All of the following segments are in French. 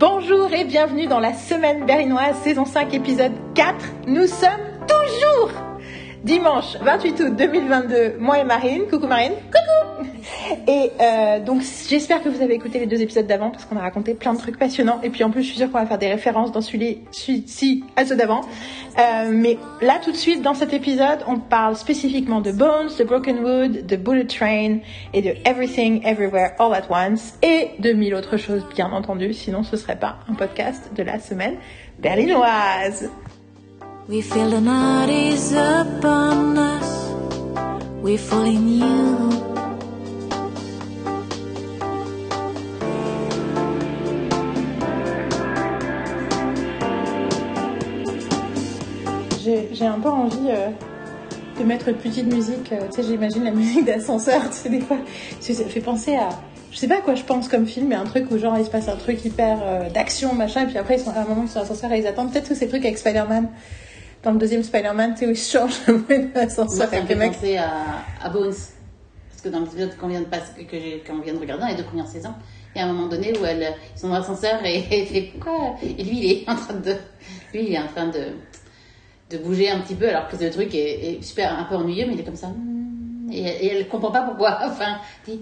Bonjour et bienvenue dans la semaine berlinoise, saison 5, épisode 4. Nous sommes toujours dimanche 28 août 2022, moi et Marine. Coucou Marine. Coucou. Et euh, donc j'espère que vous avez écouté les deux épisodes d'avant parce qu'on a raconté plein de trucs passionnants. Et puis en plus je suis sûre qu'on va faire des références dans celui-ci à ceux d'avant. Euh, mais là tout de suite dans cet épisode, on parle spécifiquement de Bones, de Broken Wood, de Bullet Train et de Everything Everywhere All at Once et de mille autres choses bien entendu. Sinon ce serait pas un podcast de la semaine berlinoise. We feel the night is upon us. We fall you. J'ai un peu envie euh, de mettre une petite musique. Euh, tu sais, j'imagine la musique d'ascenseur. Tu sais, des fois, ça fait penser à je sais pas à quoi je pense comme film, mais un truc où genre il se passe un truc hyper euh, d'action, machin, et puis après ils sont, à un moment ils sont ascenseur et ils attendent. Peut-être que ces trucs avec Spider-Man dans le deuxième Spider-Man, tu sais, où il change le l'ascenseur avec le mec. penser à, à Bones. Parce que dans l'épisode qu'on vient de passer, que qu'on vient de regarder dans les deux premières saisons, il y a un moment donné où elle, ils sont dans l'ascenseur et elle fait pourquoi? Et lui, il est en train de, lui, il est en train de, de bouger un petit peu alors que le truc est, est super un peu ennuyeux, mais il est comme ça. Et, et elle comprend pas pourquoi. Enfin, dit,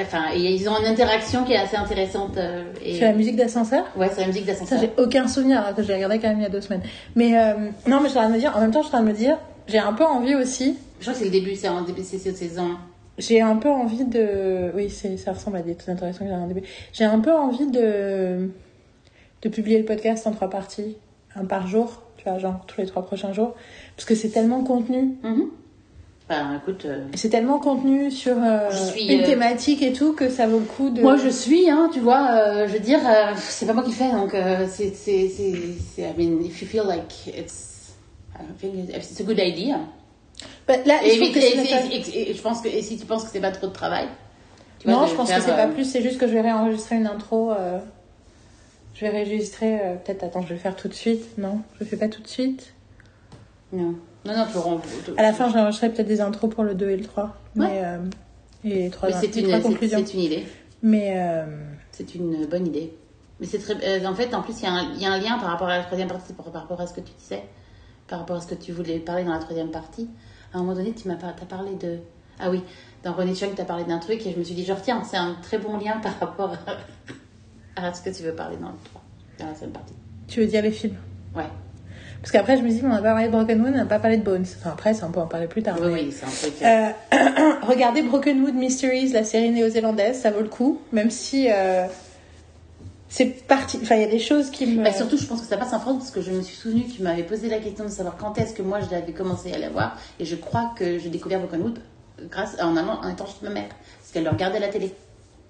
enfin, ils ont une interaction qui est assez intéressante. Euh, c'est la musique d'ascenseur? Ouais, c'est la musique d'ascenseur. J'ai aucun souvenir, que j'ai regardé quand même il y a deux semaines. Mais euh, non, mais je suis en train de me dire, en même temps, je suis en train de me dire, j'ai un peu envie aussi. Je crois que c'est le début, c'est en début de saison. J'ai un peu envie de. Oui, ça ressemble à des trucs intéressants que j'ai en début. J'ai un peu envie de. de publier le podcast en trois parties, un par jour, genre tous les trois prochains jours. Parce que c'est tellement contenu. Mm écoute. Euh, c'est tellement contenu sur euh, une euh, thématique et tout que ça vaut le coup de. Moi, je suis, hein, tu vois, je veux dire, c'est pas moi qui fais, donc c'est, I mean, if you feel like it's, I think it's a good idea. Bah, là, et, et, je pense que, et si tu penses que c'est pas trop de travail. Tu non, je pense que c'est pas plus, c'est juste que je vais réenregistrer une intro. Je vais réenregistrer, peut-être, attends, je vais faire tout de suite. Non, je le fais pas tout de suite. Non. Non, non, Florent. À la fin, j'enregistrerai peut-être des intros pour le 2 et le 3. Mais, euh, et trois, c'est une. C'est une idée. Mais. Euh, c'est une bonne idée. Mais c'est très. Euh, en fait, en plus, il y, y, a un lien par rapport à la troisième partie, par, rapport à ce que tu disais, par rapport à ce que tu voulais parler dans la troisième partie. À un moment donné, tu m'as as parlé de. Ah oui, dans René Chung, tu as parlé d'un truc et je me suis dit, genre, tiens, c'est un très bon lien par rapport à, à ce que tu veux parler dans le 3, dans la troisième partie? Tu veux dire les films? Ouais. Parce qu'après, je me dis, on n'a pas parlé de Broken Wood, on n'a pas parlé de Bones. Enfin, après, ça, on peut en parler plus tard. Oui, oui, c'est un truc. Euh, regardez Broken Wood Mysteries, la série néo-zélandaise, ça vaut le coup, même si. Euh, c'est parti. Enfin, il y a des choses qui me. Bah, surtout, je pense que ça passe en France parce que je me suis souvenu que tu m'avais posé la question de savoir quand est-ce que moi je l'avais commencé à la voir. Et je crois que j'ai découvert Broken Wood grâce, en, en étant chez ma mère. Parce qu'elle le regardait à la télé.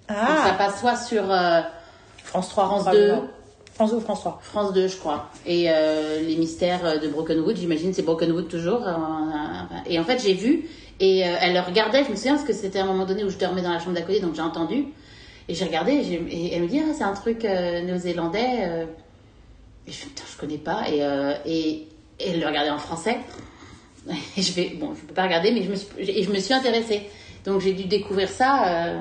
Ah. Donc, ça passe soit sur euh, France 3, France 2. France 2 ou France 3 France 2, je crois. Et euh, les mystères de Brokenwood, j'imagine c'est Brokenwood toujours. Euh, et en fait, j'ai vu, et euh, elle le regardait, je me souviens, parce que c'était à un moment donné où je dormais dans la chambre d'à côté, donc j'ai entendu. Et j'ai regardé, et, elle me dit, ah, c'est un truc néo-zélandais. et je putain, je connais pas. Et, et, elle le regardait en français. Et je vais, bon, je peux pas regarder, mais je me suis, et je me suis intéressée. Donc j'ai dû découvrir ça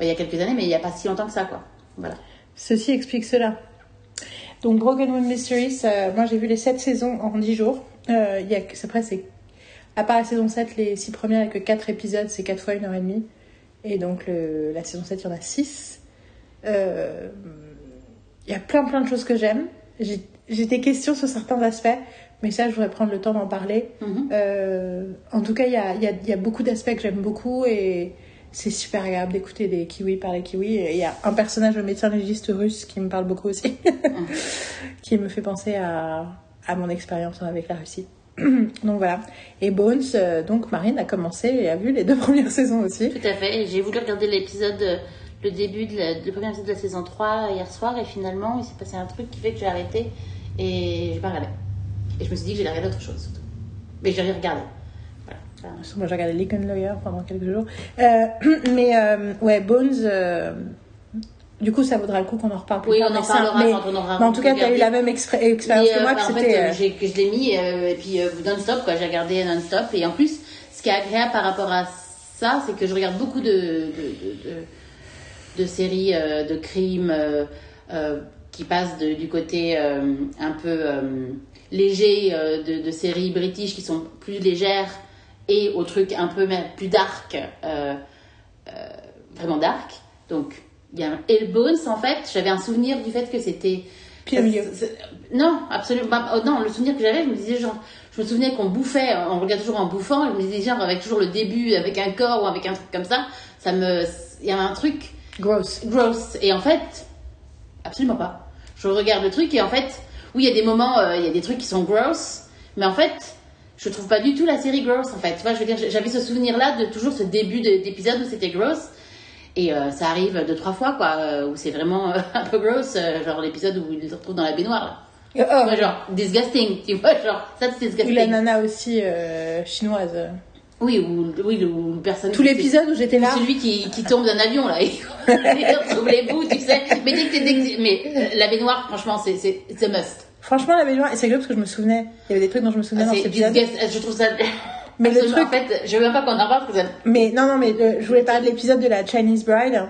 il y a quelques années, mais il n'y a pas si longtemps que ça, quoi. Voilà. Ceci explique cela. Donc Broken Moon Mysteries, moi j'ai vu les 7 saisons en 10 jours. Euh, y a, après, c'est, à part la saison 7, les 6 premières, il n'y a que 4 épisodes, c'est 4 fois 1 heure et demie. Et donc le, la saison 7, il y en a 6. Euh, il y a plein plein de choses que j'aime. J'ai, j'ai des questions sur certains aspects, mais ça, je voudrais prendre le temps d'en parler. Mm-hmm. Euh, en tout cas, il y a, y, a, y a beaucoup d'aspects que j'aime beaucoup et c'est super agréable d'écouter des kiwis parler kiwi. Il y a un personnage, le médecin légiste russe, qui me parle beaucoup aussi, qui me fait penser à, à mon expérience avec la Russie. donc voilà. Et Bones, euh, donc Marine a commencé et a vu les deux premières saisons aussi. Tout à fait. J'ai voulu regarder l'épisode, euh, le début de la, le premier épisode de la saison 3 hier soir et finalement il s'est passé un truc qui fait que j'ai arrêté et j'ai pas regardé. Et je me suis dit que j'allais regarder autre chose. Mais j'ai regardé. Moi, j'ai regardé Lincoln Lawyer pendant quelques jours. Euh, mais euh, ouais, Bones. Euh, du coup, ça vaudra le coup qu'on en reparle plus oui, tard. on en parlera mais, quand on aura. Mais en tout cas, tu as eu la même expérience que moi. Bah, en fait, je l'ai mis et puis non-stop, quoi. J'ai regardé non-stop. Et en plus, ce qui est agréable par rapport à ça, c'est que je regarde beaucoup de, de, de, de séries de crimes qui passe de- du côté un peu léger de, de séries british qui sont plus légères et au truc un peu plus dark, euh, euh, vraiment dark. Donc, il y a un Hellbones en fait. J'avais un souvenir du fait que c'était. C'est- Non, absolument. pas. Oh, non, le souvenir que j'avais, je me disais genre. Je me souvenais qu'on bouffait, on regarde toujours en bouffant, je me disais genre avec toujours le début, avec un corps ou avec un truc comme ça, ça me. Il y avait un truc Gross. gross. Et en fait, absolument pas. Je regarde le truc et en fait, oui, il y a des moments, euh, il y a des trucs qui sont gross, mais en fait, je trouve pas du tout la série gross en fait. Tu vois, je veux dire, j'avais ce souvenir-là de toujours ce début de- d'épisode où c'était gross. Et euh, ça arrive deux, trois fois, quoi, euh, où c'est vraiment euh, un peu gross, euh, genre l'épisode où il se retrouve dans la baignoire, là. Oh, vois, genre, disgusting, tu vois, genre, ça c'est ou disgusting. la nana aussi chinoise. Oui, ou, oui, le- ou le personnage. Tout l'épisode où j'étais là. Celui qui, qui tombe d'un avion, là, et il retrouve les bouts, tu sais. Mais dès que t'es, mais la baignoire, franchement, c'est must. Franchement, la baignoire, et c'est rigolo parce que je me souvenais. Il y avait des trucs dont je me souvenais dans Ah, cet c'est épisode. je trouve ça. Mais le truc- En fait, je veux même pas qu'on en parle parce que ça. Mais non, non, mais euh, je voulais parler de l'épisode de la Chinese Bride.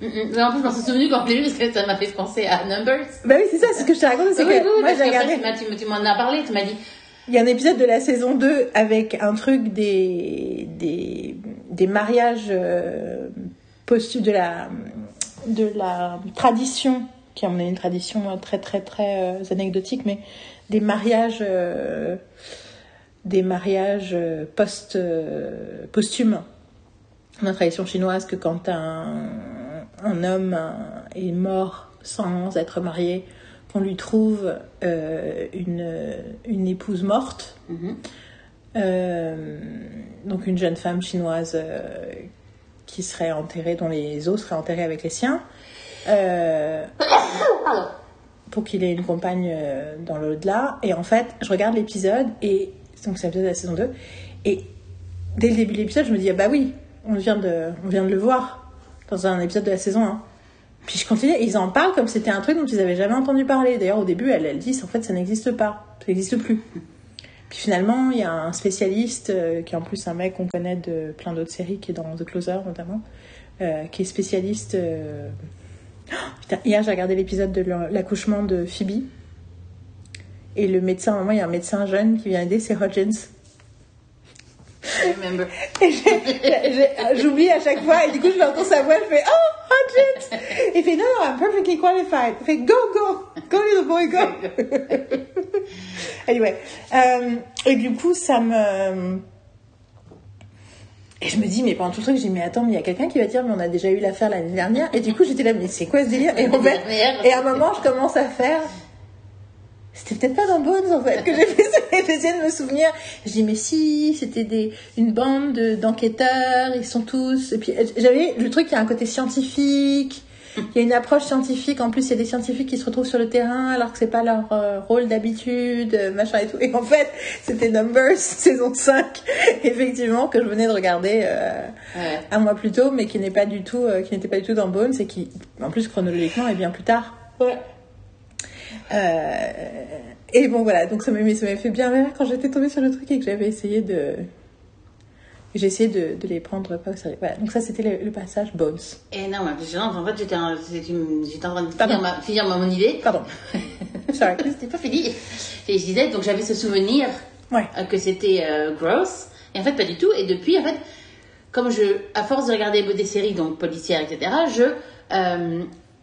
Mm, mm. Mais en plus, je m'en suis souvenu quand je l'ai vu parce que ça m'a fait penser à Numbers. Bah oui, c'est ça, c'est ce que je te raconte, c'est Oui, que oui, moi j'ai regardé. tu, m'en as parlé, tu m'as dit. Il y a un épisode de la saison 2 avec un truc des, des, des mariages euh, postu- de la, de la tradition, qui est une tradition très très très euh, anecdotique, mais des mariages, euh, des mariages euh, post, euh, posthumes. La tradition chinoise, que quand un, un homme un- est mort sans être marié, qu'on lui trouve euh, une, une épouse morte, Mhm. euh, donc une jeune femme chinoise euh, qui serait enterrée, dont les os seraient enterrés avec les siens, euh, Pour qu'il ait une compagne euh, dans l'au-delà. Et en fait, je regarde l'épisode, et donc c'est l'épisode de la saison 2, et dès le début de l'épisode, je me dis, ah bah oui, on vient de, on vient de le voir dans un épisode de la saison 1. Puis je continue, ils en parlent comme c'était un truc dont ils avaient jamais entendu parler. D'ailleurs, au début, elle, elle dit, en fait, ça n'existe pas, ça n'existe plus. Puis finalement, il y a un spécialiste, euh, qui est en plus un mec qu'on connaît de plein d'autres séries, qui est dans The Closer notamment, euh, qui est spécialiste. Oh, putain, hier, j'ai regardé l'épisode de l'accouchement de Phoebe. Et le médecin, à un moment, il y a un médecin jeune qui vient aider, c'est Hodgins. J'oublie à chaque fois, et du coup, je l'entends sa voix, je fais Oh, Hodgins Il fait Non, non, I'm perfectly qualified. Il fait Go, go, go, little boy, go Anyway, euh, et du coup, ça me. Et je me dis, mais pendant tout le truc, j'ai dit, mais attends, mais il y a quelqu'un qui va dire, mais on a déjà eu l'affaire l'année dernière. Et du coup, j'étais là, mais c'est quoi ce délire Et en fait, et à un moment, je commence à faire. C'était peut-être pas dans Bones en fait que j'ai fait ça. J'essayais de me souvenir. Je dis mais si, c'était des une bande de- d'enquêteurs, ils sont tous. Et puis j'avais le truc, il y a un côté scientifique. Il y a une approche scientifique. En plus, il y a des scientifiques qui se retrouvent sur le terrain alors que c'est pas leur euh, rôle d'habitude, euh, machin et tout. Et en fait, c'était Numbers saison 5, effectivement, que je venais de regarder euh, Ouais. un mois plus tôt, mais qui n'est pas du tout, euh, qui n'était pas du tout dans Bones et qui, en plus, chronologiquement, est bien plus tard. Ouais. Et bon voilà, donc ça m'a ça m'a fait bien rire quand j'étais tombée sur le truc et que j'avais essayé de. J'ai essayé de, de les prendre pas au sérieux. Voilà, donc ça c'était le, le passage Bones. Et non, mais j'ai- en fait, j'étais en, j'étais en train de finir, ma, finir ma- mon idée. Pardon. Sorry. C'était pas fini. Et je disais, donc j'avais ce souvenir Ouais. euh, que c'était euh, gross. Et en fait, pas du tout. Et depuis, en fait, comme je, à force de regarder des séries, donc policières, etc., je, euh,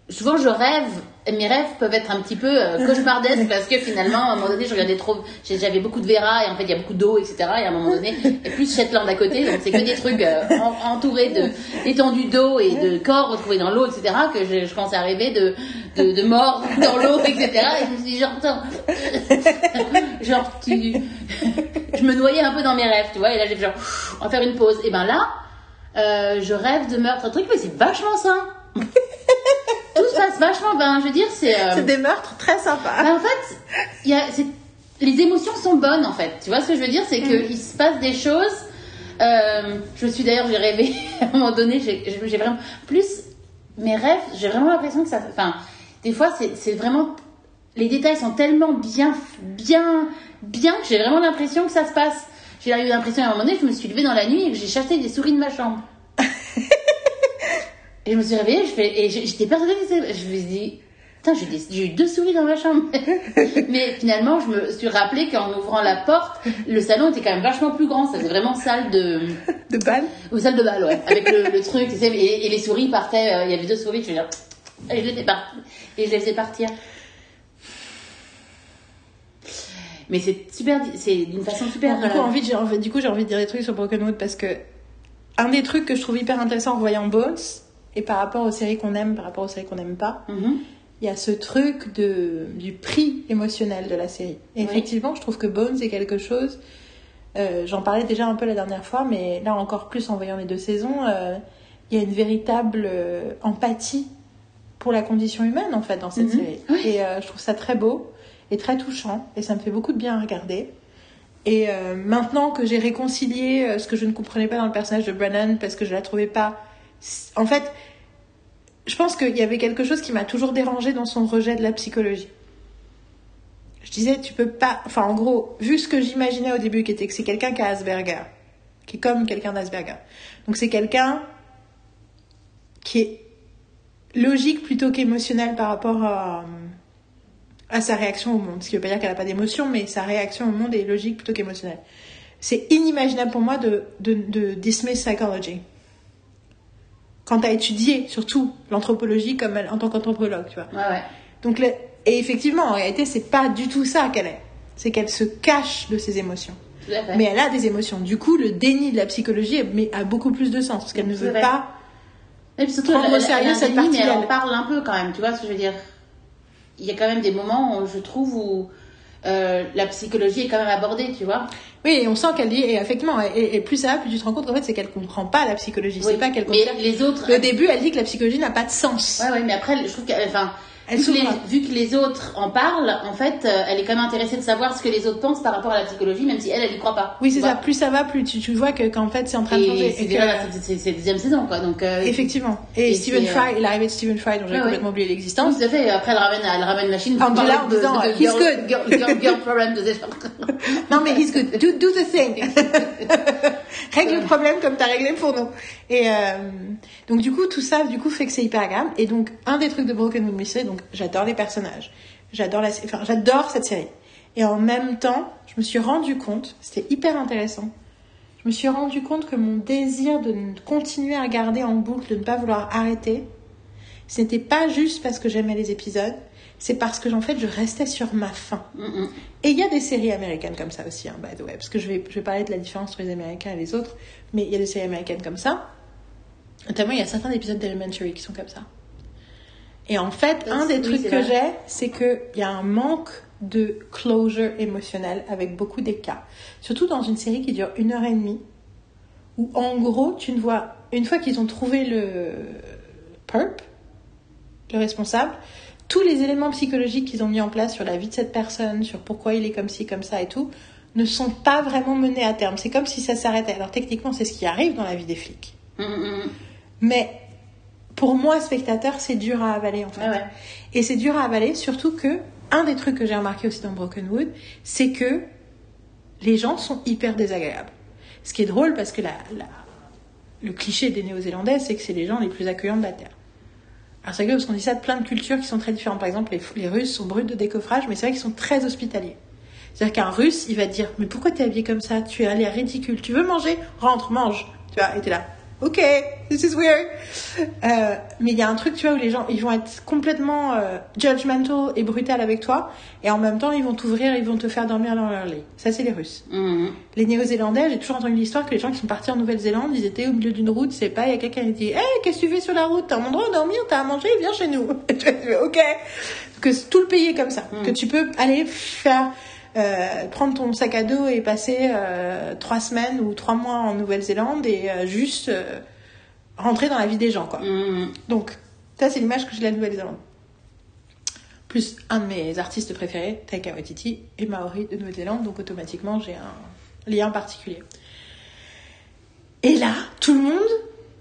souvent je rêve, et mes rêves peuvent être un petit peu euh, cauchemardesques parce que finalement, à un moment donné, je regardais trop, j'avais beaucoup de Vera et en fait, il y a beaucoup d'eau, etc. Et à un moment donné, et plus Shetland à côté, donc c'est que des trucs euh, en- entourés de, d'étendues d'eau et de corps retrouvés dans l'eau, etc., que je, je commençais à rêver de, de, de morts dans l'eau, etc. Et je me suis dit, genre, tu, je me noyais un peu dans mes rêves, tu vois, et là j'ai genre, on va faire une pause. Et ben là, euh, je rêve de meurtre, un truc, mais c'est vachement sain. Tout se passe vachement, ben, je veux dire, c'est. euh, C'est des meurtres très sympas. ben, en fait, y a, les émotions sont bonnes en fait. Tu vois ce que je veux dire? C'est qu'il se passe des choses. Euh, je me suis d'ailleurs, j'ai rêvé à un moment donné, j'ai vraiment. Plus mes rêves, j'ai vraiment l'impression que ça. Enfin, des fois, c'est c'est vraiment. Les détails sont tellement bien, bien, bien que j'ai vraiment l'impression que ça se passe. J'ai eu l'impression à un moment donné, je me suis levée dans la nuit et que j'ai chassé des souris de ma chambre. et je me suis réveillée, je fais, et j'étais persuadée que Je me suis dit, Putain, j'ai eu deux souris dans ma chambre. Mais finalement, je me suis rappelé qu'en ouvrant la porte, le salon était quand même vachement plus grand. Ça faisait vraiment salle de, De balle ou salle de bal, ouais. Avec le, le truc, tu sais, et, et les souris partaient. euh, Il y avait deux souris, je veux dire, et je les partir. Et je les faisais partir. Mais c'est super, c'est d'une façon super. du coup, envie j'ai envie, du coup, j'ai envie de dire des trucs sur Brokenwood parce que un des trucs que je trouve hyper intéressant en voyant Bones et par rapport aux séries qu'on aime, par rapport aux séries qu'on n'aime pas, mhm. il y a ce truc de, du prix émotionnel de la série. Et Oui. effectivement, je trouve que Bones est quelque chose. euh, J'en parlais déjà un peu la dernière fois, mais là encore plus en voyant les deux saisons, euh, il y a une véritable euh, empathie pour la condition humaine en fait dans cette Mhm. série. Oui. Et je trouve ça très beau et très touchant et ça me fait beaucoup de bien à regarder. Et maintenant que j'ai réconcilié ce que je ne comprenais pas dans le personnage de Brennan parce que je la trouvais pas. En fait, je pense qu'il y avait quelque chose qui m'a toujours dérangé dans son rejet de la psychologie. Je disais, tu peux pas. Enfin, en gros, vu ce que j'imaginais au début, qui était que c'est quelqu'un qui a Asperger, qui est comme quelqu'un d'Asperger. Donc, c'est quelqu'un qui est logique plutôt qu'émotionnel par rapport à, sa réaction au monde. Ce qui veut pas dire qu'elle a pas d'émotion, mais sa réaction au monde est logique plutôt qu'émotionnelle. C'est inimaginable pour moi de, de, de dismiss psychology. Quand tu as étudié, surtout, l'anthropologie comme en tant qu'anthropologue, tu vois. Ouais, ouais. Donc, le- et effectivement, en réalité, c'est pas du tout ça qu'elle est. C'est qu'elle se cache de ses émotions. Mais elle a des émotions. Du coup, le déni de la psychologie a beaucoup plus de sens. Parce qu'elle ne veut vrai. pas. Et puis surtout, prendre elle, au sérieux elle cette déni, mais elle en parle un peu quand même, tu vois ce que je veux dire Il y a quand même des moments, où je trouve, où euh, la psychologie est quand même abordée, tu vois Oui, et on sent qu'elle dit. Et effectivement, et, et plus ça va, plus tu te rends compte qu'en fait, c'est qu'elle comprend pas la psychologie. Oui. C'est pas qu'elle Mais considère. les autres... Au début, elle dit que la psychologie n'a pas de sens. Ouais, ouais, mais après, je trouve qu'elle... Enfin, Elle vu que, les, vu que les autres en parlent, en fait, euh, elle est quand même intéressée de savoir ce que les autres pensent par rapport à la psychologie, même si elle, elle y croit pas. Oui, c'est ça. vois. Plus ça va, plus tu, tu vois que qu'en fait, c'est en train de changer. Et c'est Et que- la- deuxième saison, quoi. Donc, euh, Effectivement. Et, Et Stephen euh, Fry, l'arrivée de Stephen Fry, dont j'avais Ouais, complètement oublié l'existence. tout à fait. Après, elle ramène, elle ramène machine. Angela parler en disant, de, de he's girl, good. Girl, girl, girl problem de Non, mais he's good. Do, do the thing. Règle le problème comme t'as réglé pour nous. Et euh, donc du coup, tout ça, du coup, fait que c'est hyper agréable. Et donc, un des trucs de Broken Wood Mystery, donc j'adore les personnages, j'adore la, enfin, j'adore cette série. Et en même temps, je me suis rendu compte, c'était hyper intéressant. Je me suis rendu compte que mon désir de continuer à regarder en boucle, de ne pas vouloir arrêter, ce n'était pas juste parce que j'aimais les épisodes, c'est parce que en fait, je restais sur ma faim. Mm, Et il y a des séries américaines comme ça aussi, hein, by the way, parce que je vais, je vais parler de la différence entre les Américains et les autres, mais il y a des séries américaines comme ça. Notamment, il y a certains épisodes d'Elementary qui sont comme ça. Et en fait, un des trucs que j'ai, c'est qu'il y a un manque de closure émotionnel avec beaucoup d'écarts. Surtout dans une série qui dure une heure et demie, où en gros, tu ne vois, une fois qu'ils ont trouvé le perp, le responsable, tous les éléments psychologiques qu'ils ont mis en place sur la vie de cette personne, sur pourquoi il est comme ci, comme ça et tout, ne sont pas vraiment menés à terme. C'est comme si ça s'arrêtait. Alors techniquement, c'est ce qui arrive dans la vie des flics. mm, mm, mm. Mais pour moi, spectateur, c'est dur à avaler en fait. Ouais. Et c'est dur à avaler, surtout que un des trucs que j'ai remarqué aussi dans Broken Wood, c'est que les gens sont hyper désagréables. Ce qui est drôle parce que la, la- le cliché des Néo-Zélandais, c'est que c'est les gens les plus accueillants de la Terre. Alors c'est rigolo parce qu'on dit ça de plein de cultures qui sont très différentes. Par exemple, les, les Russes sont bruts de décoffrage, mais c'est vrai qu'ils sont très hospitaliers. C'est-à-dire qu'un Russe, il va te dire Mais pourquoi t'es habillé comme ça? Tu as l'air ridicule. Tu veux manger? Rentre, mange. Tu vois, et t'es là. Ok, this is weird. Euh, mais il y a un truc, tu vois, où les gens, ils vont être complètement euh, judgmental et brutal avec toi, et en même temps, ils vont t'ouvrir, ils vont te faire dormir dans leur lit. Ça, c'est les Russes. Mm, mm. Les Néo-Zélandais, j'ai toujours entendu l'histoire que les gens qui sont partis en Nouvelle-Zélande, ils étaient au milieu d'une route, c'est pas, il y a quelqu'un qui dit, hey, qu'est-ce que tu fais sur la route? T'as un endroit à dormir, t'as à manger, viens chez nous. Et tu fais, ok. Que tout le pays est comme ça. Que tu peux aller faire, euh, prendre ton sac à dos et passer euh, trois semaines ou trois mois en Nouvelle-Zélande et euh, juste rentrer dans la vie des gens, quoi. Mm, Donc, ça, c'est l'image que j'ai de la Nouvelle-Zélande. Plus un de mes artistes préférés, Taika Waititi, est maori de Nouvelle-Zélande, donc automatiquement, j'ai un lien particulier. Et là, tout le monde,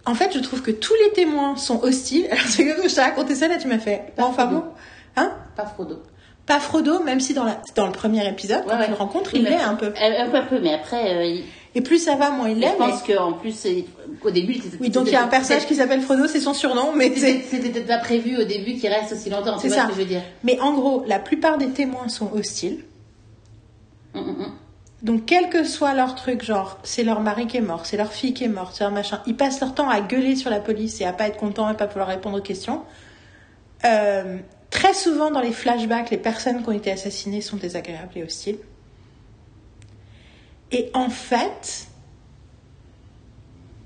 en fait, je trouve que tous les témoins sont hostiles. Alors, c'est que je t'ai raconté ça, là, tu m'as fait. Pas enfin Frodo. bon. Hein? Pas Frodo. Pas Frodo, même si dans, la, dans le premier épisode, quand Ouais, tu le rencontres, il l'est un peu. Un, peu, un peu, mais après, euh, il- Et plus ça va, moins il Je l'aime. pense qu'en plus, au début, il était- Oui, donc il y a un personnage qui s'appelle Frodo, c'est son surnom, mais c'est... C'était peut-être pas prévu au début qu'il reste aussi longtemps, C'est ça. ce que je veux dire Mais en gros, la plupart des témoins sont hostiles. Mm, mm, mm. Donc, quel que soit leur truc, genre, c'est leur mari qui est mort, c'est leur fille qui est morte, c'est leur machin, ils passent leur temps à gueuler sur la police et à pas être contents et pas pouvoir répondre aux questions. Euh, très souvent, dans les flashbacks, les personnes qui ont été assassinées sont désagréables et hostiles. Et en fait,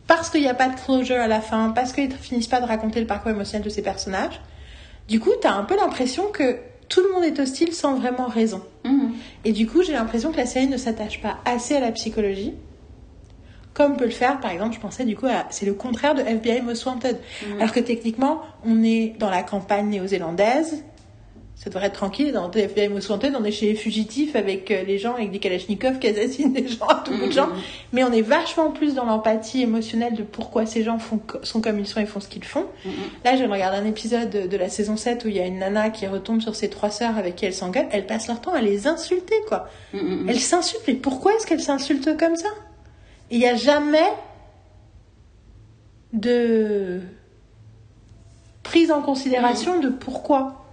parce qu'il n'y a pas de closure à la fin, parce qu'ils ne finissent pas de raconter le parcours émotionnel de ces personnages, du coup, tu as un peu l'impression que tout le monde est hostile sans vraiment raison. Mhm. Et du coup, j'ai l'impression que la série ne s'attache pas assez à la psychologie, comme peut le faire, par exemple, je pensais du coup à. C'est le contraire de FBI Most Wanted. Alors que techniquement, on est dans la campagne néo-zélandaise, ça devrait être tranquille. Dans FBI Most Wanted, on est chez les fugitifs avec euh, les gens avec des kalachnikovs qui assassinent des gens à tout bout de gens. Mais on est vachement plus dans l'empathie émotionnelle de pourquoi ces gens font, sont comme ils sont et font ce qu'ils font. Là, je regarde un épisode de, la saison 7 où il y a une nana qui retombe sur ses trois sœurs avec qui elle s'engueule. Elle passe leur temps à les insulter, quoi. Mm, mm, mm. Elle s'insulte, mais pourquoi est-ce qu'elle s'insulte comme ça? Il n'y a jamais de prise en considération de pourquoi.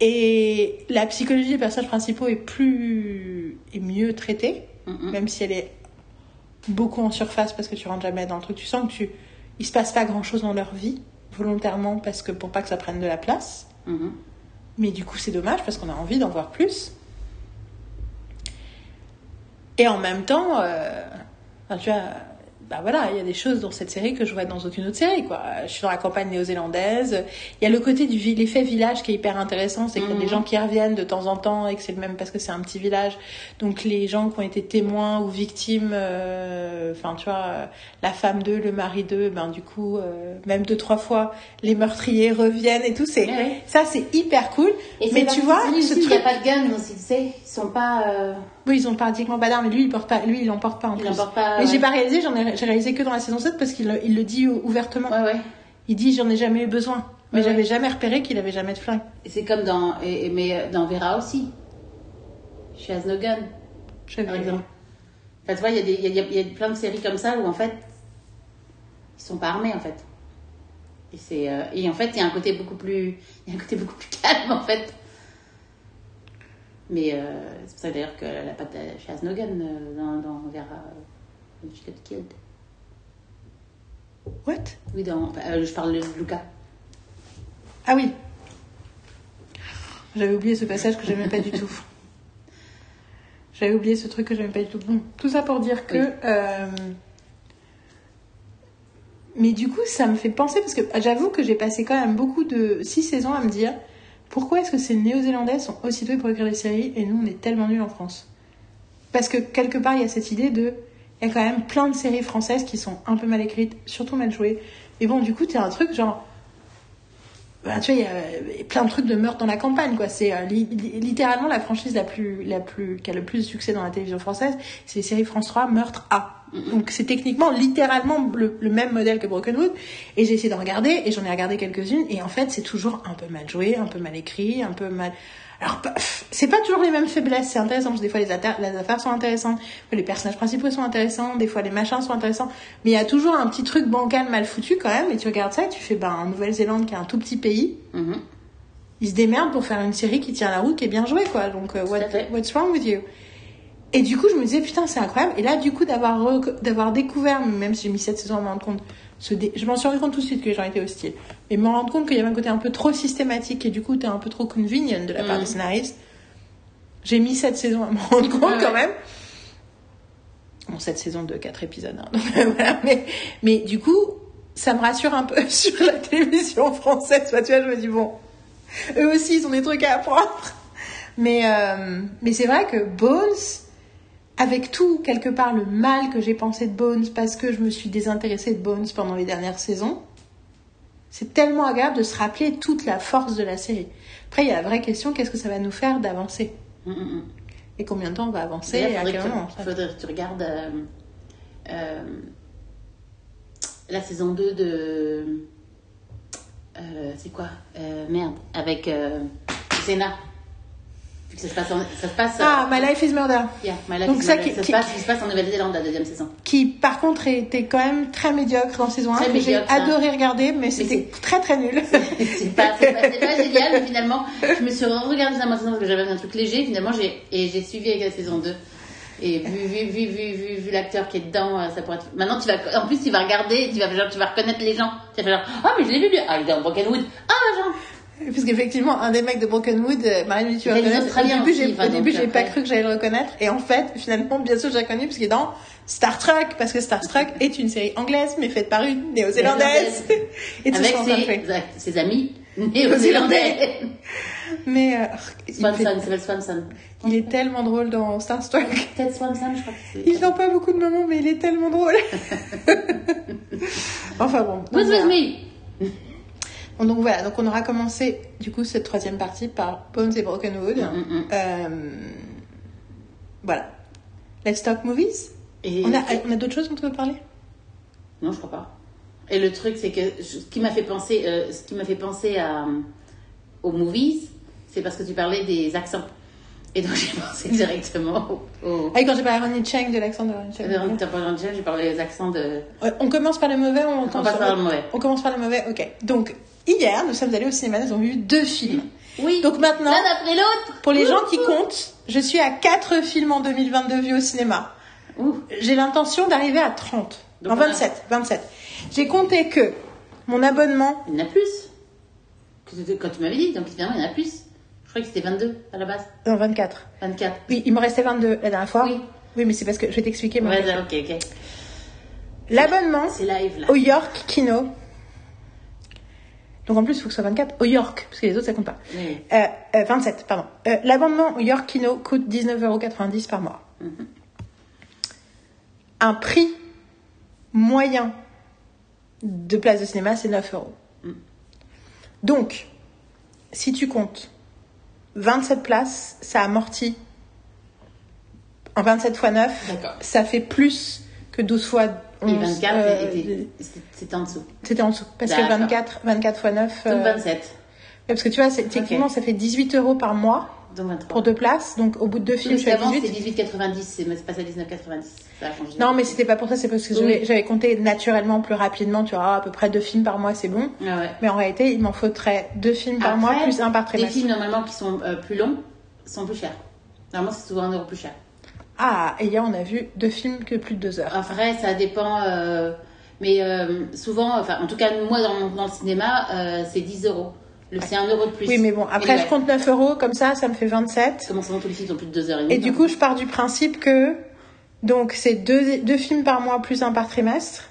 Et la psychologie des personnages principaux est plus est mieux traitée, même si elle est beaucoup en surface parce que tu rentres jamais dans le truc. Tu sens que tu il se passe pas grand chose dans leur vie volontairement parce que pour pas que ça prenne de la place. Mhm. Mais du coup, c'est dommage parce qu'on a envie d'en voir plus. Et en même temps, euh, enfin, tu vois, bah voilà, il y a des choses dans cette série que je vois dans aucune autre série, quoi. Je suis dans la campagne néo-zélandaise. Il y a le côté du l'effet village qui est hyper intéressant, c'est qu'il y a des Mhm. gens qui reviennent de temps en temps et que c'est le même parce que c'est un petit village. Donc les gens qui ont été témoins ou victimes, euh, enfin tu vois, euh, la femme d'eux, le mari d'eux, ben du coup, euh, même deux trois fois, les meurtriers reviennent et tout. C'est Ouais, ça, c'est hyper cool. Et mais tu vois, ce aussi, Il truc, n'y a pas de gun sais. Ils sont pas. Oui, ils ont pratiquement pas d'armes, mais lui, il porte pas, lui, il en porte pas en plus. en portent pas, Mais ouais. j'ai pas réalisé, j'en ai, j'ai réalisé que dans la saison 7 parce qu'il le- il le dit ou- ouvertement. Ouais, ouais. Il dit, j'en ai jamais eu besoin. Mais j'avais jamais repéré qu'il avait jamais de flingue. Et C'est comme dans. et- et- mais euh, dans Vera aussi. Gun, J'avais- par exemple. Enfin, tu vois, il y, y a, il y a plein de séries comme ça où en fait. Ils sont pas armés en fait. Et, c'est, euh, et en fait, il y a un côté beaucoup plus. Il y a un côté beaucoup plus calme en fait. Mais euh, c'est pour ça d'ailleurs que la patte à She has no gun euh, dans, dans Vera. euh, She Got Killed. What? Oui, dans, euh, je parle de Luca. Ah oui. J'avais oublié ce passage que j'aimais pas du tout. J'avais oublié ce truc que j'aimais pas du tout. Bon, tout ça pour dire que. Oui. Mais du coup, ça me fait penser parce que j'avoue que j'ai passé quand même beaucoup de six saisons à me dire pourquoi est-ce que ces Néo-Zélandais sont aussi doués pour écrire des séries et nous on est tellement nuls en France? Parce que quelque part il y a cette idée de il y a quand même plein de séries françaises qui sont un peu mal écrites, surtout mal jouées. Et bon, du coup, t'as un truc genre bah, tu vois, il y a plein de trucs de meurtre dans la campagne, quoi. C'est euh, li- li- littéralement la franchise la plus, la plus, qui a le plus de succès dans la télévision française, c'est les séries France 3, Meurtre A. Donc c'est techniquement, littéralement le, le même modèle que Brokenwood. Et j'ai essayé de regarder, et j'en ai regardé quelques-unes, et en fait, c'est toujours un peu mal joué, un peu mal écrit, un peu mal. Alors, c'est pas toujours les mêmes faiblesses, c'est intéressant, parce que des fois les, affaires sont intéressantes, les personnages principaux sont intéressants, des fois les machins sont intéressants, mais il y a toujours un petit truc bancal mal foutu quand même, et tu regardes ça et tu fais, ben, en Nouvelle-Zélande qui est un tout petit pays, Mhm. ils se démerdent pour faire une série qui tient la route, qui est bien jouée, quoi. Donc, euh, what- what's wrong with you? Et du coup, je me disais, putain, c'est incroyable. Et là, du coup, d'avoir rec- d'avoir découvert, même si j'ai mis cette saison à me rendre compte, ce dé- je m'en suis rendu compte tout de suite que les gens étaient hostiles. Mais me rendre compte qu'il y avait un côté un peu trop systématique et du coup, t'es un peu trop convenient de la part Mhm. des scénaristes. J'ai mis cette saison à me rendre compte Ouais, quand même. Bon, cette saison de 4 épisodes, hein. Donc, voilà. Mais, mais du coup, ça me rassure un peu sur la télévision française. Enfin, tu vois, je me dis, bon, eux aussi, ils ont des trucs à apprendre. Mais, euh, mais c'est vrai que Bones, avec tout, quelque part, le mal que j'ai pensé de Bones parce que je me suis désintéressée de Bones pendant les dernières saisons, c'est tellement agréable de se rappeler toute la force de la série. Après, il y a la vraie question, qu'est-ce que ça va nous faire d'avancer Mhm, mhm. Et combien de temps on va avancer à faudrait que tu- moment ça- faudrait que tu regardes euh, euh, la saison 2 de. euh, c'est quoi Merde, avec Zena. Ça se passe, en- ça se passe. Ah, My Life is Murder. euh, yeah, My Life Donc is ça Murder. qui- ça, se passe, ça se passe en Nouvelle-Zélande la deuxième saison. Qui, par contre, était quand même très médiocre dans saison 1. Très j'ai hein. adoré regarder, mais c'était très très nul. c'est pas, pas, génial, mais finalement, je me suis regardée ça maintenant parce que j'avais un truc léger. Finalement, j'ai et j'ai suivi avec la saison 2. Et vu, vu, vu, vu, vu, vu l'acteur qui est dedans, euh, ça pourrait être... Maintenant, tu vas, en plus, tu vas regarder, tu vas, genre, tu vas reconnaître les gens. Tu vas faire genre, ah, mais je l'ai vu, lui. Ah, il est dans Brokenwood. Ah, genre. Parce qu'effectivement, un des mecs de Brokenwood, euh, Marine tu vas reconnaître. Au début, j'ai, au début, j'ai pas cru que j'allais le reconnaître. Et en fait, finalement, bien sûr, j'ai reconnu parce qu'il est dans Star Trek. Parce que Star Trek est une série anglaise, mais faite par une néo-zélandaise. Et tout Avec ses, ses amis néo-zélandais. Mais, euh, Swanson, il Swanson. il est tellement drôle dans Star Trek. Ted Swanson, je crois que c'est. Il n'a pas beaucoup de moments, mais il est tellement drôle. enfin bon. Who's with me? Donc voilà, donc on aura commencé du coup cette troisième partie par Bones et Brokenwood. Mm, mm. Euh, voilà. Let's talk movies. Et On a, on a d'autres choses dont on veut parler? Non, je crois pas. Et le truc, c'est que ce qui m'a fait penser, euh, ce qui m'a fait penser à, aux movies, c'est parce que tu parlais des accents. Et donc j'ai pensé directement au. au... Ah, et quand j'ai parlé à Ronnie Chang de l'accent de Ronnie Chang. Euh, t'as pas entendu, J'ai parlé des accents de. On commence par le mauvais, on, On sur- par le mauvais. On commence par le mauvais, ok. Donc, hier, nous sommes allés au cinéma, nous avons vu deux films. Oui. Donc maintenant, L'un après l'autre. pour les Ouh, gens qui ouh. comptent, je suis à quatre films en 2022 vus au cinéma. J'ai l'intention d'arriver à 30. Donc en on a- 27, 27. J'ai compté que mon abonnement, Il y en a plus. Quand tu m'avais dit, donc évidemment, il y en a plus. Je croyais que c'était 22 à la base. non, 24. 24. Oui, il me restait 22 la dernière fois. Oui. Oui, mais c'est parce que je vais t'expliquer. Ouais, ok, ok. L'abonnement au York Kino. Donc en plus, il faut que ce soit 24 au York, parce que les autres, ça compte pas. Oui. Euh, euh, 27, pardon. Euh, L'abonnement au York Kino coûte 19,90€ par mois. Un prix moyen de place de cinéma, c'est 9 euros. Donc, si tu comptes 27 places, ça amortit en 27 fois 9, D'accord. ça fait plus que 12 fois 11. Et 24, euh, était- c'était- en dessous. C'était en dessous. Parce que D'accord. 24, 24 fois 9. Donc euh, 27. parce que tu vois, techniquement, ça fait 18 euros par mois Donc 23. pour deux places. Donc au bout de deux films, je qu'avant, 18. c'était 18,90, c'est passé à 19,90. Ça a changé. Non, mais c'était pas pour ça, c'est parce que Oui. j'avais- compté naturellement plus rapidement. Tu vois, à peu près deux films par mois, c'est bon. Ah ouais. Mais en réalité, il m'en faudrait deux films par mois plus un par Les trimestre. films, normalement, qui sont euh, plus longs, sont plus chers. Normalement, c'est souvent un euro plus cher. Ah, et hier, on a vu deux films que plus de deux heures. Après, ça dépend. euh, mais euh, souvent, enfin, en tout cas, moi, dans, dans le cinéma, euh, c'est 10 euros. C'est un euro de plus. Oui, mais bon, après, je ouais. compte 9 euros, comme ça, ça me fait 27. Comment souvent tous les films ont plus de 2 heures et demie. Et du coup, je pars du principe que donc c'est deux, deux films par mois plus un par trimestre.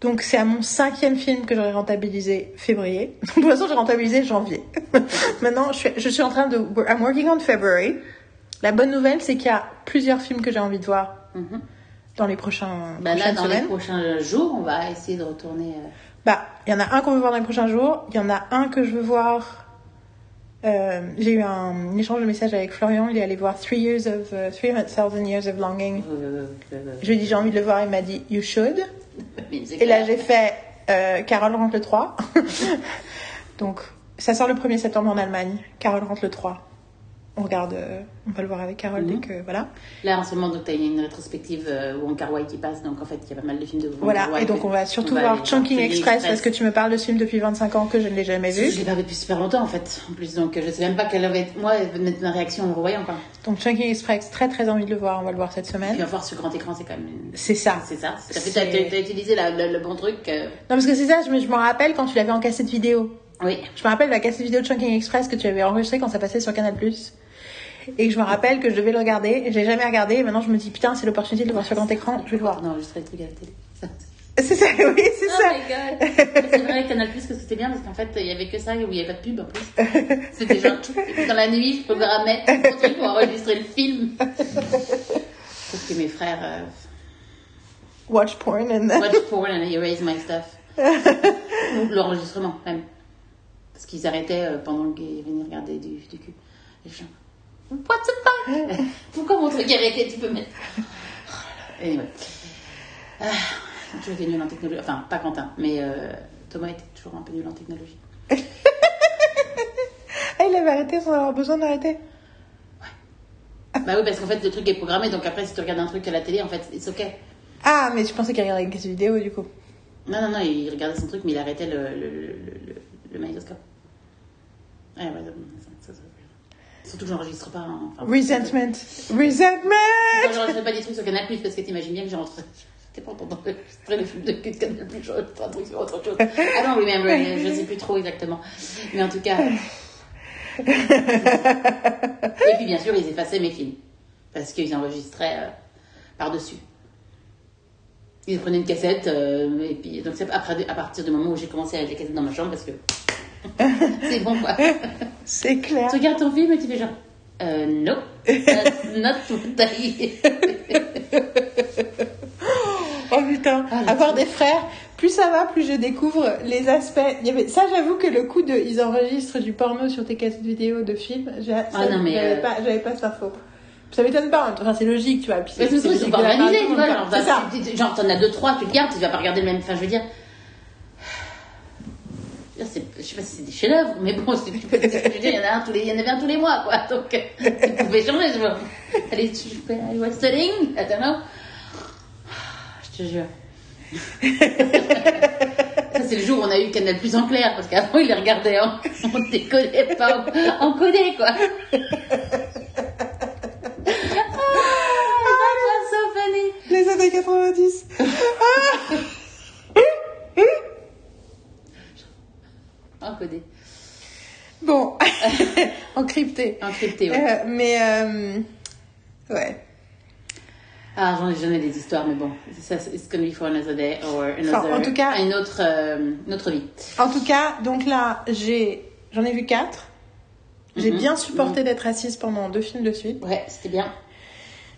Donc c'est à mon cinquième film que j'aurais rentabilisé février. De toute façon, j'ai rentabilisé janvier. Maintenant, je suis, je suis en train de... I'm working on February. La bonne nouvelle, c'est qu'il y a plusieurs films que j'ai envie de voir Mhm. dans les prochains, Bah là, dans semaines. les prochains jours, on va essayer de retourner. euh, Bah, il y en a un qu'on veut voir dans les prochains jours. Il y en a un que je veux voir. Euh, j'ai eu un, échange de messages avec Florian. Il est allé voir Three Years of uh, 300,000 Years of Longing. euh, Je lui ai dit j'ai envie de le voir. Il m'a dit you should. Et là j'ai fait euh, Carole rentre le 3. Donc ça sort le 1er septembre en Allemagne. Carole rentre le 3. On regarde, euh, on va le voir avec Carole dès Mhm. que voilà. Là, en ce moment, donc, t'as une rétrospective euh, Wong Kar Wai qui passe, donc en fait, il y a pas mal de films de Wong Voilà. Wai Et donc on va surtout on va voir. Chunking Express, Express. parce que tu me parles de ce film depuis 25 ans que je ne l'ai jamais Je vu. l'ai pas vu depuis super longtemps en fait, en plus, donc je sais même pas quelle avait été, moi, ma réaction en le revoyant quoi. Donc Chunking Express, très très envie de le voir. On va le voir cette Puis semaine. à voir sur grand écran, c'est quand même. une- C'est ça. C'est ça. T'as, utilisé la- le, le bon truc. euh, Non parce que c'est ça. Je me, je me rappelle quand tu l'avais en cassette vidéo. Oui. Je me rappelle la cassette vidéo de Chunking Express que tu avais enregistrée quand ça passait sur Canal+. Et que je me rappelle que je devais le regarder. Je l'ai jamais regardé. Et maintenant je me dis putain c'est l'opportunité de le voir sur grand écran. Je vais le voir. Non, enregistrer le truc à la télé. C'est ça. Oui c'est Oh ça. my god! c'est vrai, Canal Plus, que c'était bien parce qu'en fait, il y avait que ça où il n'y avait pas de pub en plus. C'était genre, dans la nuit, je programmais mon truc pour enregistrer le film. Sauf que mes frères, euh, Watch porn and then... watch porn and erase my stuff. Ou L'enregistrement, même. Parce qu'ils arrêtaient euh, pendant qu'ils venaient regarder du, du cul. Je suis genre, What the fuck? Pourquoi mon truc est arrêté? Tu peux mettre. Anyway. Ah, j'ai été nulle en technologie. Enfin, pas Quentin, mais euh, Thomas était toujours un peu nul en technologie. Ah il avait arrêté sans avoir besoin d'arrêter. Bah oui, parce qu'en fait, le truc est programmé, donc après, si tu regardes un truc à la télé, en fait, c'est ok. Ah, mais je pensais qu'il regardait des vidéos du coup. Non, non, non, il regardait son truc, mais il arrêtait le, le, le, le, le magnétoscope. Ouais, ouais, ça, ça, ça. Surtout que j'enregistre pas. hein, enfin, Resentment. Resentment j'enregistrais pas des trucs sur Canal Plus, parce que t'imagines bien que j'enregistrais. J'étais pas en train d'enregistrer les films de cul de Canal Plus, j'enregistrais un truc sur autre chose. I don't remember, je sais plus trop exactement. Mais en tout cas. Et puis bien sûr, ils effaçaient mes films. Parce qu'ils enregistraient euh, par-dessus. Ils prenaient une cassette, euh, et puis. Donc c'est à partir du moment où j'ai commencé à mettre les cassettes dans ma chambre, parce que. c'est bon quoi. C'est clair. Tu regardes ton film et tu fais genre. Euh, no. That's not what I. Oh putain, Ah, avoir des frères, plus ça va, plus je découvre les aspects. Il y avait... Ça, j'avoue que le coup de. Ils enregistrent du porno sur tes cassettes vidéo de films, ça, Ah non, j'avais euh, pas, pas cette info. Ça m'étonne pas, enfin, c'est logique, tu vois. C'est ils sont pas organisés, tu vois. bah, ça. genre, t'en as deux, trois, tu le gardes, tu vas pas regarder le même. Enfin, je veux dire. Je sais pas si c'est des chefs-d'œuvre, mais bon, je veux dire, il y en a un tous les, il y en avait un tous les mois, quoi. Donc, euh, tu pouvais changer, je vois. Allez, tu fais, was studying, I don't know. Je te jure. Ça, c'est le jour où on a eu Canal Plus en clair, parce qu'avant, il les regardait en, on décodait pas, en codé, quoi. Ah. Les années 90. Encodé. Bon, encrypté. Encrypté, ouais. Euh, mais euh, ouais. Ah, j'en ai, des histoires, mais bon, ça, c'est- it's gonna be for another day or another, Enfin, en tout cas- une autre, euh, une autre vie. En tout cas, donc là, j'ai, j'en ai vu quatre. J'ai Mhm. bien supporté d'être assise pendant deux films de suite. Ouais, c'était bien.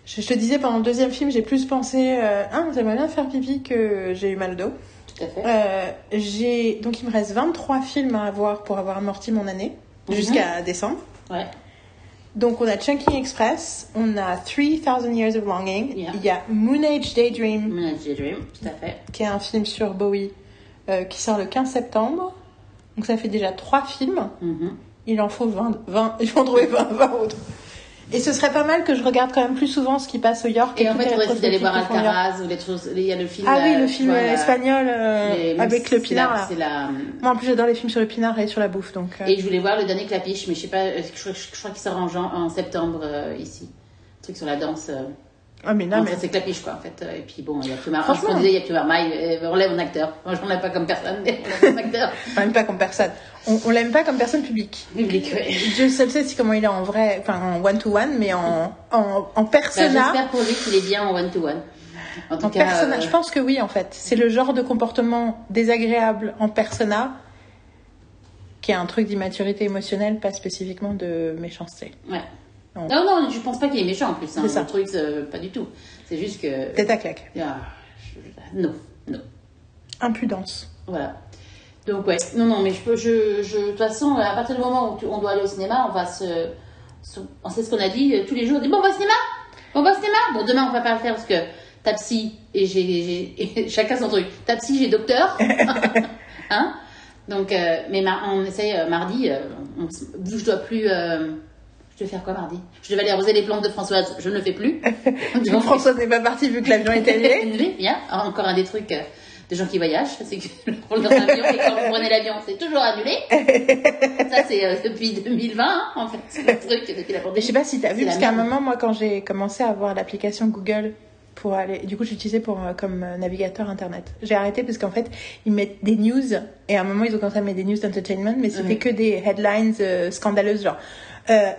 Je, je te disais pendant le deuxième film, j'ai plus pensé, euh, ah, j'aimerais bien faire pipi que j'ai eu mal au dos. Tout à fait. Euh, j'ai donc il me reste 23 films à voir pour avoir amorti mon année Mhm. jusqu'à décembre. Ouais. Donc on a Chunking Express, on a 3000 Years of Longing, Yeah. il y a Moon Age Daydream Manage Dream, tout à fait. qui est un film sur Bowie euh, qui sort le 15 septembre. Donc ça fait déjà trois films. Mhm. Il en faut 20, 20 il faut en trouver 20, 20 autres. Et ce serait pas mal que je regarde quand même plus souvent ce qui passe au York. Et en toutes fait, on aurait d'aller voir. Alcaraz ou les choses. Il y a le film. Ah oui, euh, le film vois, la- espagnol euh, les- avec le pinard la- la. Moi en plus j'adore les films sur le pinard et sur la bouffe donc. euh, Et je voulais voir le dernier Clapiche, mais je sais pas, euh, je, crois- je crois qu'il sort en, en septembre euh, ici. Un truc sur la danse. euh. Ah mais non En mais c'est Clapiche quoi en fait. Euh, Et puis bon, il y a Pio Mar- Franchement. On disait, il y a Marmaille, euh, on lève un acteur. Moi, je n'en ai pas comme personne, mais on lève un acteur. l'aime pas comme personne. On, on l'aime pas comme personne publique. Public, ouais. Je sais, sais si comment il est en vrai, enfin en one to one, mais en en, en Bah, persona. J'espère pour lui qu'il est bien en one-to-one. En tout en cas, persona, euh, je pense que oui en fait. C'est le genre de comportement désagréable en persona qui est un truc d'immaturité émotionnelle, pas spécifiquement de méchanceté. Ouais. Non. Non, non, je pense pas qu'il est méchant en plus. Hein. C'est ça. Le truc, c'est- pas du tout. C'est juste que. Tête à claque. Ah, je- Non, non. Impudence. Voilà. Donc, ouais. Non, non, mais je peux. Je, je, de toute façon, à partir du moment où tu- on doit aller au cinéma, on va se. se- on sait ce qu'on a dit euh, tous les jours. On dit, bon, on va au cinéma On va au cinéma Bon, demain, on va pas le faire parce que ta psy et j'ai. chacun son truc. Ta psy, j'ai docteur. hein? Donc, euh, mais on essaye euh, mardi. euh, on- je dois plus. euh, je devais faire quoi mardi? Je devais aller arroser les plantes de Françoise. Je ne le fais plus. Donc Françoise n'est pas partie vu que l'avion est annulé? Annulé, bien. Encore un des trucs des gens qui voyagent, c'est que dans l'avion et quand vous prenez l'avion, c'est toujours annulé. Ça, c'est euh, depuis 2020, hein, en fait, le truc depuis la pandémie. je sais pas si t'as vu, C'est parce qu'à un moment, moi, quand j'ai commencé à avoir l'application Google pour aller, du coup, j'utilisais pour euh, comme euh, navigateur internet. J'ai arrêté parce qu'en fait, ils mettent des news et à un moment, ils ont commencé à mettre des news d'entertainment, mais c'était Ouais. que des headlines euh, scandaleuses, genre.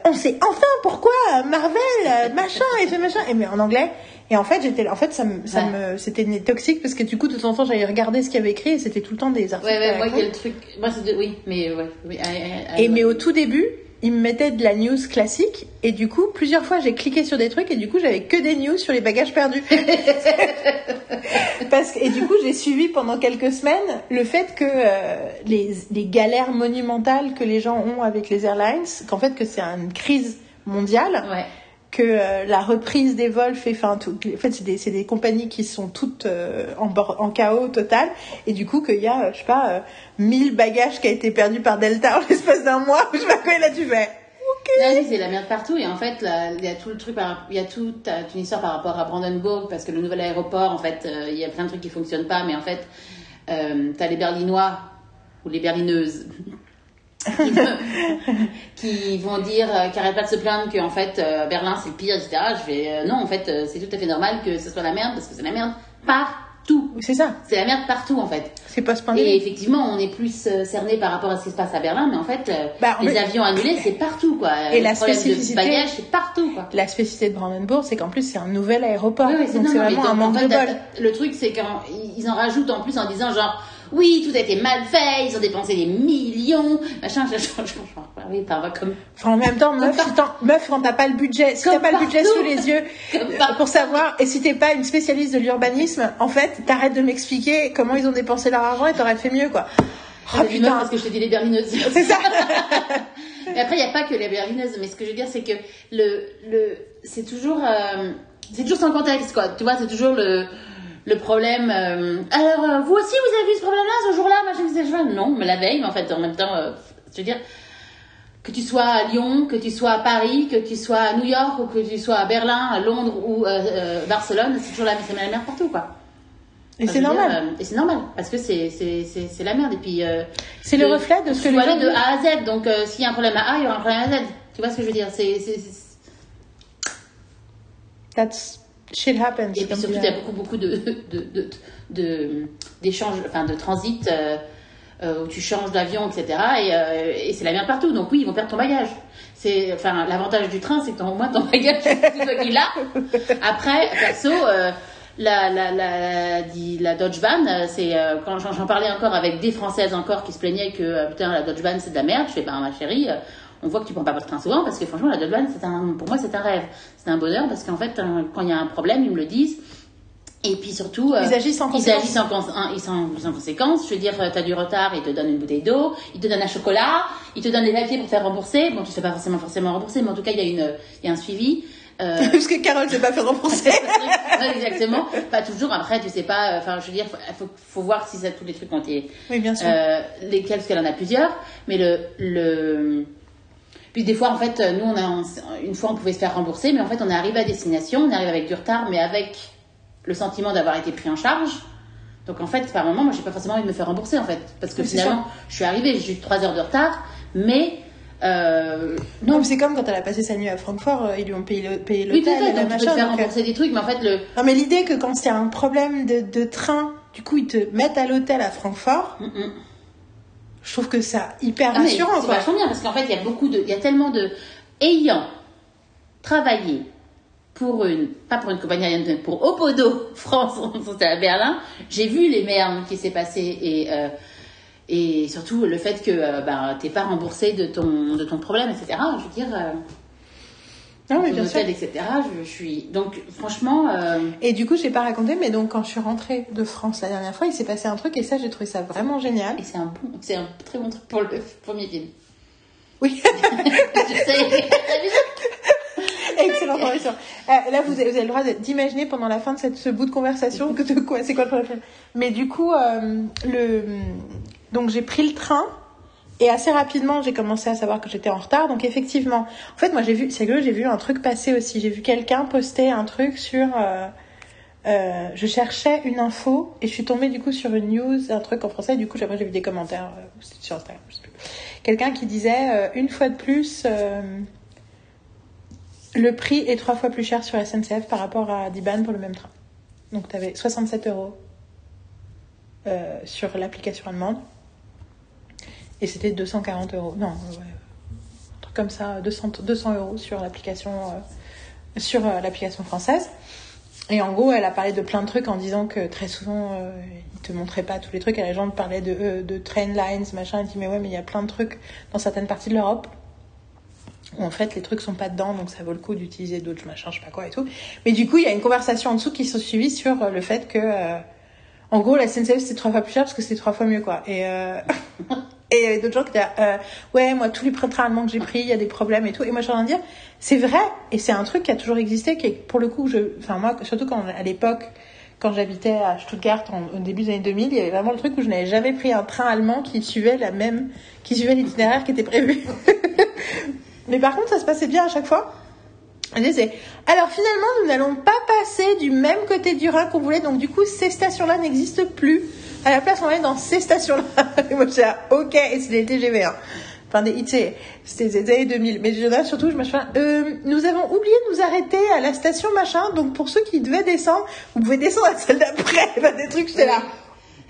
on sait enfin pourquoi Marvel machin et fait machin et mais en anglais et en fait j'étais en fait ça me ça Ouais. me c'était toxique parce que du coup de temps en temps j'allais regarder ce qu'il y avait écrit et c'était tout le temps des articles Ouais, ouais, moi, le truc. Moi, c'est de... Oui, mais ouais. oui, I- I- I- Et mais au tout début, ils me mettaient de la news classique et du coup, plusieurs fois, j'ai cliqué sur des trucs et du coup, j'avais que des news sur les bagages perdus. Parce que, et du coup, j'ai suivi pendant quelques semaines le fait que euh, les, les galères monumentales que les gens ont avec les airlines, qu'en fait que c'est une crise mondiale, Ouais. Que euh, la reprise des vols fait, enfin, tout, en fait, c'est des, des compagnies qui sont toutes euh, en, en chaos total, et du coup, qu'il y a, euh, je sais pas, euh, 1000 bagages qui a été perdus par Delta en l'espace d'un mois, je sais pas quoi, et là, tu fais, oui, c'est la merde partout. Et en fait, il y a tout le truc, il y a toute euh, une histoire par rapport à Brandenburg, parce que le nouvel aéroport, en fait, il y a plein de trucs qui fonctionnent pas, mais en fait, euh, t'as les Berlinois ou les Berlineuses qui, qui vont dire, euh, qui arrêtent pas de se plaindre que en fait euh, Berlin c'est le pire, etc. Je fais euh, non, en fait, euh, c'est tout à fait normal que ce soit la merde, parce que c'est la merde partout. C'est ça. C'est la merde partout, en fait. C'est Et post-pandémie. effectivement, on est plus cerné par rapport à ce qui se passe à Berlin, mais en fait, Bah, en les fait- avions annulés, c'est partout, quoi. Et Le la spécificité- de bagages, c'est partout, quoi. La spécificité de Brandenburg, c'est qu'en plus, c'est un nouvel aéroport. Oui, oui, c'est donc c'est non, vraiment un manque en fait, de bol. Le truc, c'est qu'ils en rajoutent en plus en disant genre, oui, tout a été mal fait, ils ont dépensé des millions, machin, machin, machin. Ah Oui, comme, Enfin, en même temps, meuf, si meuf quand t'as pas le budget, si t'as pas le budget sous les yeux euh, pour savoir, et si t'es pas une spécialiste de l'urbanisme, en fait, t'arrêtes de m'expliquer comment ils ont dépensé leur argent et t'aurais fait mieux, quoi. Oh dit non, putain, parce que je te dis les berlineuses. c'est ça. Mais après, il n'y a pas que les berlineuses. Mais ce que je veux dire, c'est que le, le, c'est toujours, euh, c'est toujours sans contexte, quoi. Tu vois, c'est toujours le, le problème. euh, alors, euh, vous aussi, vous avez vu ce problème-là, ce jour-là, machin. Non, mais la veille, mais en fait, en même temps, euh, je veux dire, que tu sois à Lyon, que tu sois à Paris, que tu sois à New York, ou que tu sois à Berlin, à Londres ou euh, Barcelone, c'est toujours la, la merde partout, quoi. Et Enfin, c'est dire, normal. et c'est normal, parce que c'est, c'est, c'est, c'est la merde. Et puis, C'est le reflet de ce que les gens de. A à Z. Donc, s'il y a un problème à A, il y aura un problème à Z. Tu vois ce que je veux dire? C'est- That's shit happens. Et puis surtout, il y a beaucoup, beaucoup de, de, de, d'échanges, enfin, de transit euh, euh, où tu changes d'avion, etc. Et, euh, et c'est la merde partout. Donc, oui, ils vont perdre ton bagage. C'est, enfin, l'avantage du train, c'est que t'as au moins ton bagage, c'est toi qui l'as. Après, perso, euh, la, la, la, la Dodge Van, c'est euh, quand j'en, parlais encore avec des Françaises encore qui se plaignaient que euh, putain la Dodge Van c'est de la merde. Je fais bah ma chérie, on voit que tu prends pas votre train souvent parce que franchement la Van c'est un, pour moi c'est un rêve, c'est un bonheur parce qu'en fait euh, quand il y a un problème ils me le disent. Et puis surtout, euh, Ils agissent en ils conséquence. agissent en, cons- hein, ils sont, ils sont en conséquence. Je veux dire, tu as du retard, ils te donnent une bouteille d'eau, ils te donnent un chocolat, ils te donnent des papiers pour te faire rembourser. Bon, tu ne fais pas forcément forcément rembourser, mais en tout cas, il y a une, il y a un suivi. Euh, Parce que Carole s'est pas fait rembourser. Ouais, exactement. Pas toujours. Après, tu sais pas. euh, Enfin, je veux dire, faut, faut, faut voir si ça, tous les trucs ont été oui, bien sûr. euh, lesquels, parce qu'elle en a plusieurs. Mais le, le, puis des fois, en fait, nous, on a, une fois, on pouvait se faire rembourser, mais en fait, on est arrivé à destination, on arrive avec du retard, mais avec le sentiment d'avoir été pris en charge. Donc, en fait, par moment, moi, j'ai pas forcément envie de me faire rembourser, en fait, parce que Oui, c'est finalement, je suis arrivée, j'ai eu trois heures de retard, mais euh, non, non. c'est comme quand elle a passé sa nuit à Francfort, euh, ils lui ont payé le- payé Oui, tout à fait. Donc, tu peux te machin. faire donc, euh, rembourser des trucs, mais en fait, le, Non, mais l'idée que quand il y a un problème de, de train, du coup, ils te mettent à l'hôtel à Francfort, Mm, mm. Je trouve que ça hyper Ah, rassurant, c'est vachement bien parce qu'en fait, il y a beaucoup de, il y a tellement de, ayant travaillé pour une, pas pour une compagnie aérienne, mais pour Opodo France, c'était à Berlin, j'ai vu les merdes qui s'est passé et, euh, et surtout le fait que euh, ben, t'es pas remboursé de ton, de ton problème, etc. Je veux dire, euh, Non, mais bien sûr. etc. Je, je suis, donc franchement, euh, Et du coup, j'ai pas raconté, mais donc quand je suis rentrée de France la dernière fois, il s'est passé un truc et ça, j'ai trouvé ça vraiment génial. et c'est un bon, c'est un très bon truc pour le premier film. Oui, je sais, excellente. Euh, là, vous avez, vous avez le droit d'imaginer pendant la fin de cette, ce bout de conversation que de quoi, c'est quoi le problème. Mais du coup, euh, le, donc j'ai pris le train. Et assez rapidement, j'ai commencé à savoir que j'étais en retard. Donc effectivement, en fait, moi j'ai vu, c'est rigolo, j'ai vu un truc passer aussi. J'ai vu quelqu'un poster un truc sur. euh, euh, je cherchais une info et je suis tombée du coup sur une news, un truc en français. Du coup, après j'ai vu des commentaires euh, sur Instagram. je sais plus. Quelqu'un qui disait euh, une fois de plus, le prix est trois fois plus cher sur SNCF par rapport à Diban pour le même train. Donc tu avais 67 euros sur l'application allemande et c'était 240 euros. Non, ouais, un truc comme ça, 200, 200 euros sur l'application euh, sur euh, l'application française. Et en gros, elle a parlé de plein de trucs en disant que très souvent, euh, ils te montraient pas tous les trucs. Et les gens parlaient de, euh, de train lines, machin. Elle dit, mais ouais, mais il y a plein de trucs dans certaines parties de l'Europe où en fait les trucs sont pas dedans, donc ça vaut le coup d'utiliser d'autres machin, je sais pas quoi et tout. Mais du coup, il y a une conversation en dessous qui se suivit sur le fait que, en gros, la SNCF c'était trois fois plus cher parce que c'était trois fois mieux, quoi. Et et il y avait d'autres gens qui étaient là, euh, ouais, moi tous les trains allemands que j'ai pris, il y a des problèmes et tout. Et moi, je suis en train de dire, c'est vrai, et c'est un truc qui a toujours existé, qui est pour le coup, je, enfin moi, surtout quand à l'époque. Quand j'habitais à Stuttgart au début des années 2000, il y avait vraiment le truc où je n'avais jamais pris un train allemand qui suivait la même, qui suivait l'itinéraire qui était prévu. Mais par contre, ça se passait bien à chaque fois. Alors finalement, nous n'allons pas passer du même côté du Rhin qu'on voulait, donc du coup, ces stations-là n'existent plus. À la place, on va aller dans ces stations-là. Et moi, je là, ok, et c'est des TGV, hein. Enfin, des IC, c'était des années 2000. Mais je, surtout, je me souviens, euh, nous avons oublié de nous arrêter à la station machin, donc pour ceux qui devaient descendre, vous pouvez descendre à celle d'après. Des trucs, j'étais là,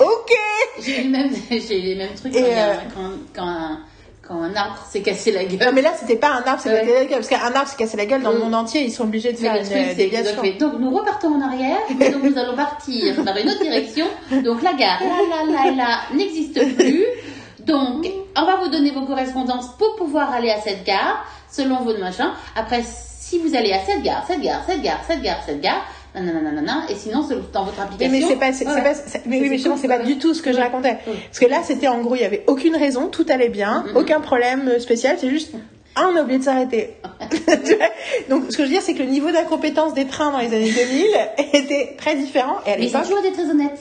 ok J'ai eu les mêmes, j'ai eu les mêmes trucs Et, quand, euh, quand, quand un, quand un arbre s'est cassé la gueule. Non, mais là, c'était pas un arbre, c'est Ouais. cassé la gueule. Parce qu'un arbre s'est cassé la gueule dans le Oui. monde entier, ils sont obligés de Mais faire une euh, déviation. donc nous repartons en arrière, et donc nous allons partir dans une autre direction. Donc la gare, là, là, là, là, n'existe plus. Donc, on va vous donner vos correspondances pour pouvoir aller à cette gare, selon vos machins. Après, si vous allez à cette gare, cette gare, cette gare, cette gare, cette gare, nanana, nanana, et sinon, c'est dans votre application. mais c'est pas, c'est, Ouais, pas, mais oui, mais justement, c'est pas ouais. du tout ce que je racontais. Ouais. Parce que là, c'était en gros, il y avait aucune raison, tout allait bien, Mhm. aucun problème euh, spécial, c'est juste, ah, on a oublié de s'arrêter. Donc, ce que je veux dire, c'est que le niveau d'incompétence des trains dans les années 2000 était très différent. Et à Mais ils ont toujours été très honnêtes.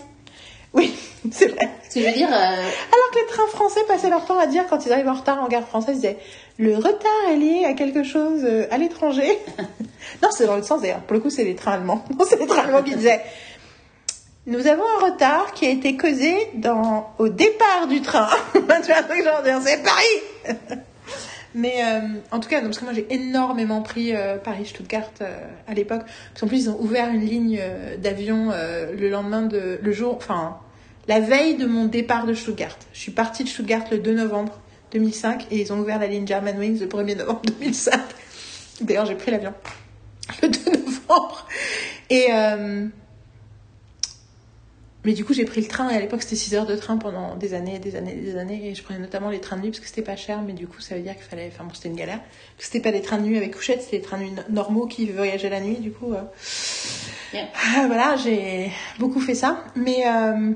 oui, c'est vrai. Ce que je veux dire, euh, Alors que les trains français passaient leur temps à dire, quand ils arrivaient en retard en gare française, ils disaient le retard est lié à quelque chose euh, à l'étranger. non, c'est dans l'autre sens d'ailleurs. Pour le coup, c'est les trains allemands. C'est les trains allemands qui disaient nous avons un retard qui a été causé dans, au départ du train. tu vois, truc genre, c'est Paris Mais euh, en tout cas, parce que moi j'ai énormément pris euh, Paris-Stuttgart à l'époque. Parce qu'en plus, ils ont ouvert une ligne d'avion le lendemain de. le jour. Enfin, la veille de mon départ de Stuttgart. Je suis partie de Stuttgart le 2 novembre 2005 et ils ont ouvert la ligne Germanwings le 1er novembre 2005. D'ailleurs, j'ai pris l'avion le 2 novembre. Et. euh, mais du coup, j'ai pris le train et à l'époque, c'était 6 heures de train pendant des années et des années et des années. Et je prenais notamment les trains de nuit parce que c'était pas cher, mais du coup, ça veut dire qu'il fallait. Enfin, bon, c'était une galère. C'était pas des trains de nuit avec couchette, c'était des trains de nuit no- normaux qui voyageaient la nuit, du coup. euh, Yeah. ah, voilà, j'ai beaucoup fait ça. Mais, euh,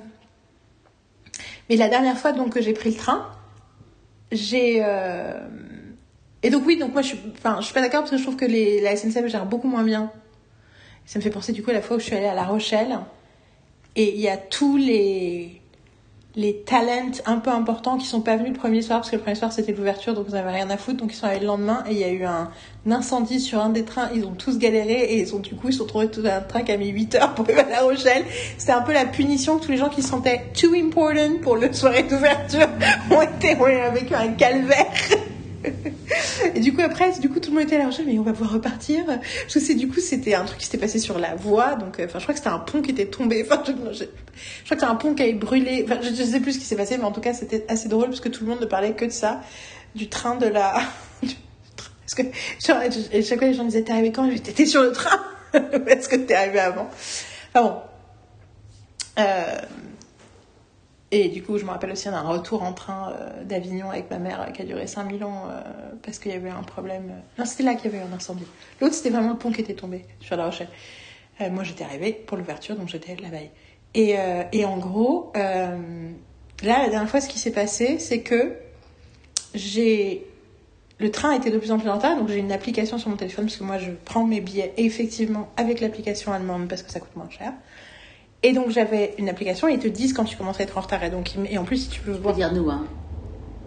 mais la dernière fois donc, que j'ai pris le train, j'ai. euh, Et donc, oui, donc moi, je suis, enfin, je suis pas d'accord parce que je trouve que les... la SNCF gère beaucoup moins bien. Ça me fait penser du coup à la fois où je suis allée à La Rochelle et il y a tous les les talents un peu importants qui sont pas venus le premier soir parce que le premier soir c'était l'ouverture donc ils avaient rien à foutre donc ils sont allés le lendemain et il y a eu un, incendie sur un des trains. Ils ont tous galéré et ils ont du coup ils se sont trouvés tout un train qui a mis 8 heures pour arriver à La Rochelle. C'était un peu la punition que tous les gens qui se sentaient too important pour le soirée d'ouverture ont été ont vécu un calvaire et du coup après du coup tout le monde était à La Rochelle mais on va pouvoir repartir. Que c'est du coup c'était un truc qui s'était passé sur la voie donc euh, enfin je crois que c'était un pont qui était tombé. Enfin je, je- je crois que c'est un pont qui avait brûlé. Enfin je, je sais plus ce qui s'est passé mais en tout cas c'était assez drôle parce que tout le monde ne parlait que de ça du train de la parce que genre, chaque fois les gens disaient t'es arrivé quand? Je t'étais sur le train. Est-ce que t'es arrivé avant. Enfin bon. Euh, et du coup, je me rappelle aussi d'un retour en train euh, d'Avignon avec ma mère euh, qui a duré 5000 ans euh, parce qu'il y avait un problème. Non, c'était là qu'il y avait un incendie. L'autre, c'était vraiment le pont qui était tombé sur La Rochelle. Moi, j'étais arrivée pour l'ouverture, donc j'étais la veille. Et, et en gros, là, la dernière fois, ce qui s'est passé, c'est que j'ai. Le train était de plus en plus en retard, donc j'ai une application sur mon téléphone parce que moi, je prends mes billets effectivement avec l'application allemande parce que ça coûte moins cher. Et donc j'avais une application et ils te disent quand tu commences à être en retard. Et, donc, et en plus, si tu peux voir. dire nous, hein.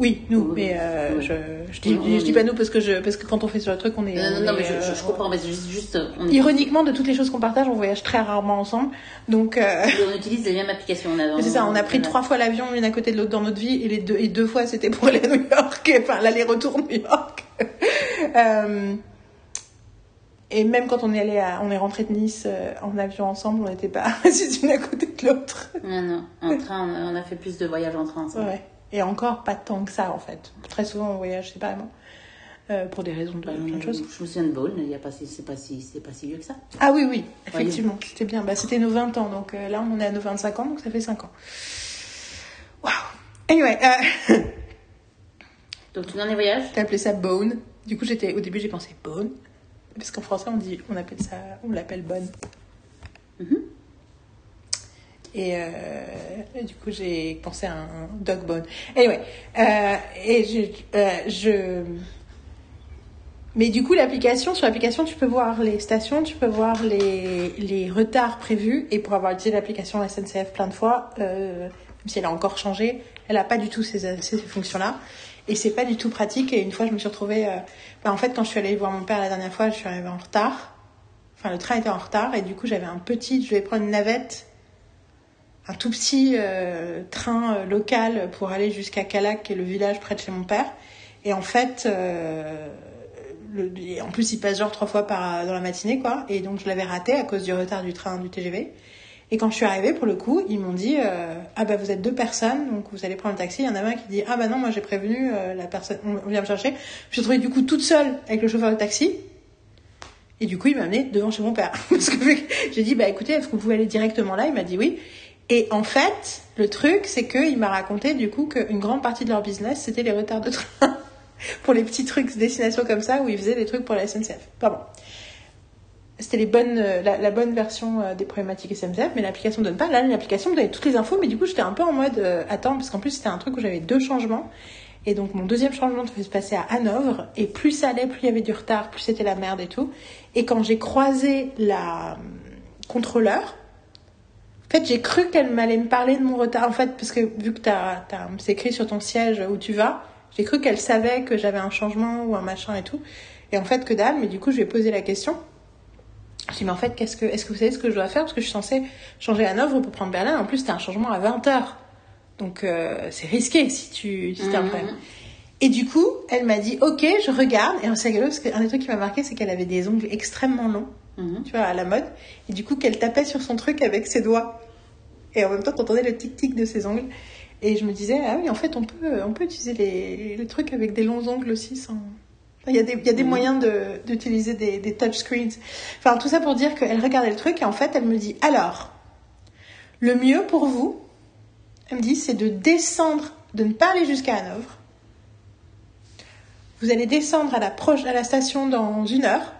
Oui, nous, Oui, mais euh, oui. je, je, dis, Oui, oui, je dis oui. pas nous parce que, je, parce que quand on fait sur le truc, on est. Non, non, on non, est, mais je, je, euh, comprends, mais juste, juste on, est- Ironiquement, de toutes les choses qu'on partage, on voyage très rarement ensemble. Donc, euh, on utilise les mêmes applications. C'est ça, on a pris trois fois l'avion l'une à côté de l'autre dans notre vie et les deux, et deux fois c'était pour aller à New York, enfin l'aller-retour New York. Euh, et même quand on est allé à, on est rentré de Nice euh, en avion ensemble, on n'était pas assis l'une à côté de l'autre. Non, non, en train, on a- fait plus de voyages en train. ensemble. Ouais. Et encore pas tant que ça en fait. Très souvent on voyage séparément. Euh, pour des raisons de Bah, plein de je, choses. je me souviens de Ball, il y a pas si, c'est pas si, c'est pas si vieux que ça. Ah oui, oui, effectivement, c'était bien. Bah, c'était nos 20 ans, donc euh, là on est à nos 25 ans, donc ça fait 5 ans. Waouh! Anyway, euh, Donc, tu dernier voyage t'as appelé ça Bone. Du coup, j'étais, au début, j'ai pensé Bone. Parce qu'en français, on dit, on appelle ça, on l'appelle Bonne. Mhm. Et, euh, et du coup, j'ai pensé à un dog bone. Anyway, euh, et je, euh, je, mais du coup, l'application, sur l'application, tu peux voir les stations, tu peux voir les, les retards prévus. Et pour avoir utilisé l'application SNCF plein de fois, même si elle a encore changé, elle a pas du tout ces, ces fonctions-là. Et c'est pas du tout pratique. Et une fois, je me suis retrouvée. euh, bah, en fait, quand je suis allée voir mon père la dernière fois, je suis arrivée en retard. Enfin, le train était en retard. Et du coup, j'avais un petit. Je devais prendre une navette. Un tout petit euh, train euh, local pour aller jusqu'à Calac, qui est le village près de chez mon père. Et en fait. le- en plus, il passe genre trois fois par, dans la matinée, quoi. Et donc, je l'avais raté à cause du retard du train du TGV. Et quand je suis arrivée, pour le coup, ils m'ont dit euh, Ah bah vous êtes deux personnes, donc vous allez prendre un taxi. Il y en a un qui dit Ah bah non, moi j'ai prévenu euh, la personne, on vient me chercher. Je suis retrouvée du coup toute seule avec le chauffeur de taxi. Et du coup, il m'a amené devant chez mon père. Parce que j'ai dit Bah écoutez, est-ce que vous pouvez aller directement là? Il m'a dit oui. Et en fait, le truc, c'est qu'il m'a raconté du coup qu'une grande partie de leur business, c'était les retards de train. pour les petits trucs, destinations comme ça, où ils faisaient des trucs pour la SNCF. Pardon c'était les bonnes, euh, la, bonne version euh, des problématiques SMCF, mais l'application donne pas. Là, l'application me donnait toutes les infos, mais du coup, j'étais un peu en mode euh, attends, parce qu'en plus, c'était un truc où j'avais deux changements. Et donc, mon deuxième changement devait se passer à Hanovre, et plus ça allait, plus il y avait du retard, plus c'était la merde et tout. Et quand j'ai croisé la euh, contrôleur, en fait, j'ai cru qu'elle m'allait me parler de mon retard. En fait, parce que vu que t'as, t'as, c'est écrit sur ton siège où tu vas, j'ai cru qu'elle savait que j'avais un changement ou un machin et tout. Et en fait, que dalle, mais du coup, je lui ai posé la question. Je dis, mais en fait, qu'est-ce que, est-ce que vous savez ce que je dois faire? Parce que je suis censée changer à Hanovre pour prendre Berlin. En plus, c'était un changement à 20h. Donc, euh, c'est risqué si tu, si t'as un problème. Et du coup, elle m'a dit, ok, je regarde. Et c'est rigolo parce qu'un des trucs qui m'a marqué, c'est qu'elle avait des ongles extrêmement longs, Mhm. tu vois, à la mode. Et du coup, qu'elle tapait sur son truc avec ses doigts. Et en même temps, t'entendais le tic-tic de ses ongles. Et je me disais, ah oui, en fait, on peut, on peut utiliser les, les trucs avec des longs ongles aussi sans. Il y a des, moyens d'utiliser des, touchscreens. Enfin, tout ça pour dire qu'elle regardait le truc et en fait, elle me dit, alors, le mieux pour vous, elle me dit, c'est de descendre, de ne pas aller jusqu'à Hanovre. Vous allez descendre à la, proche, la station dans une heure.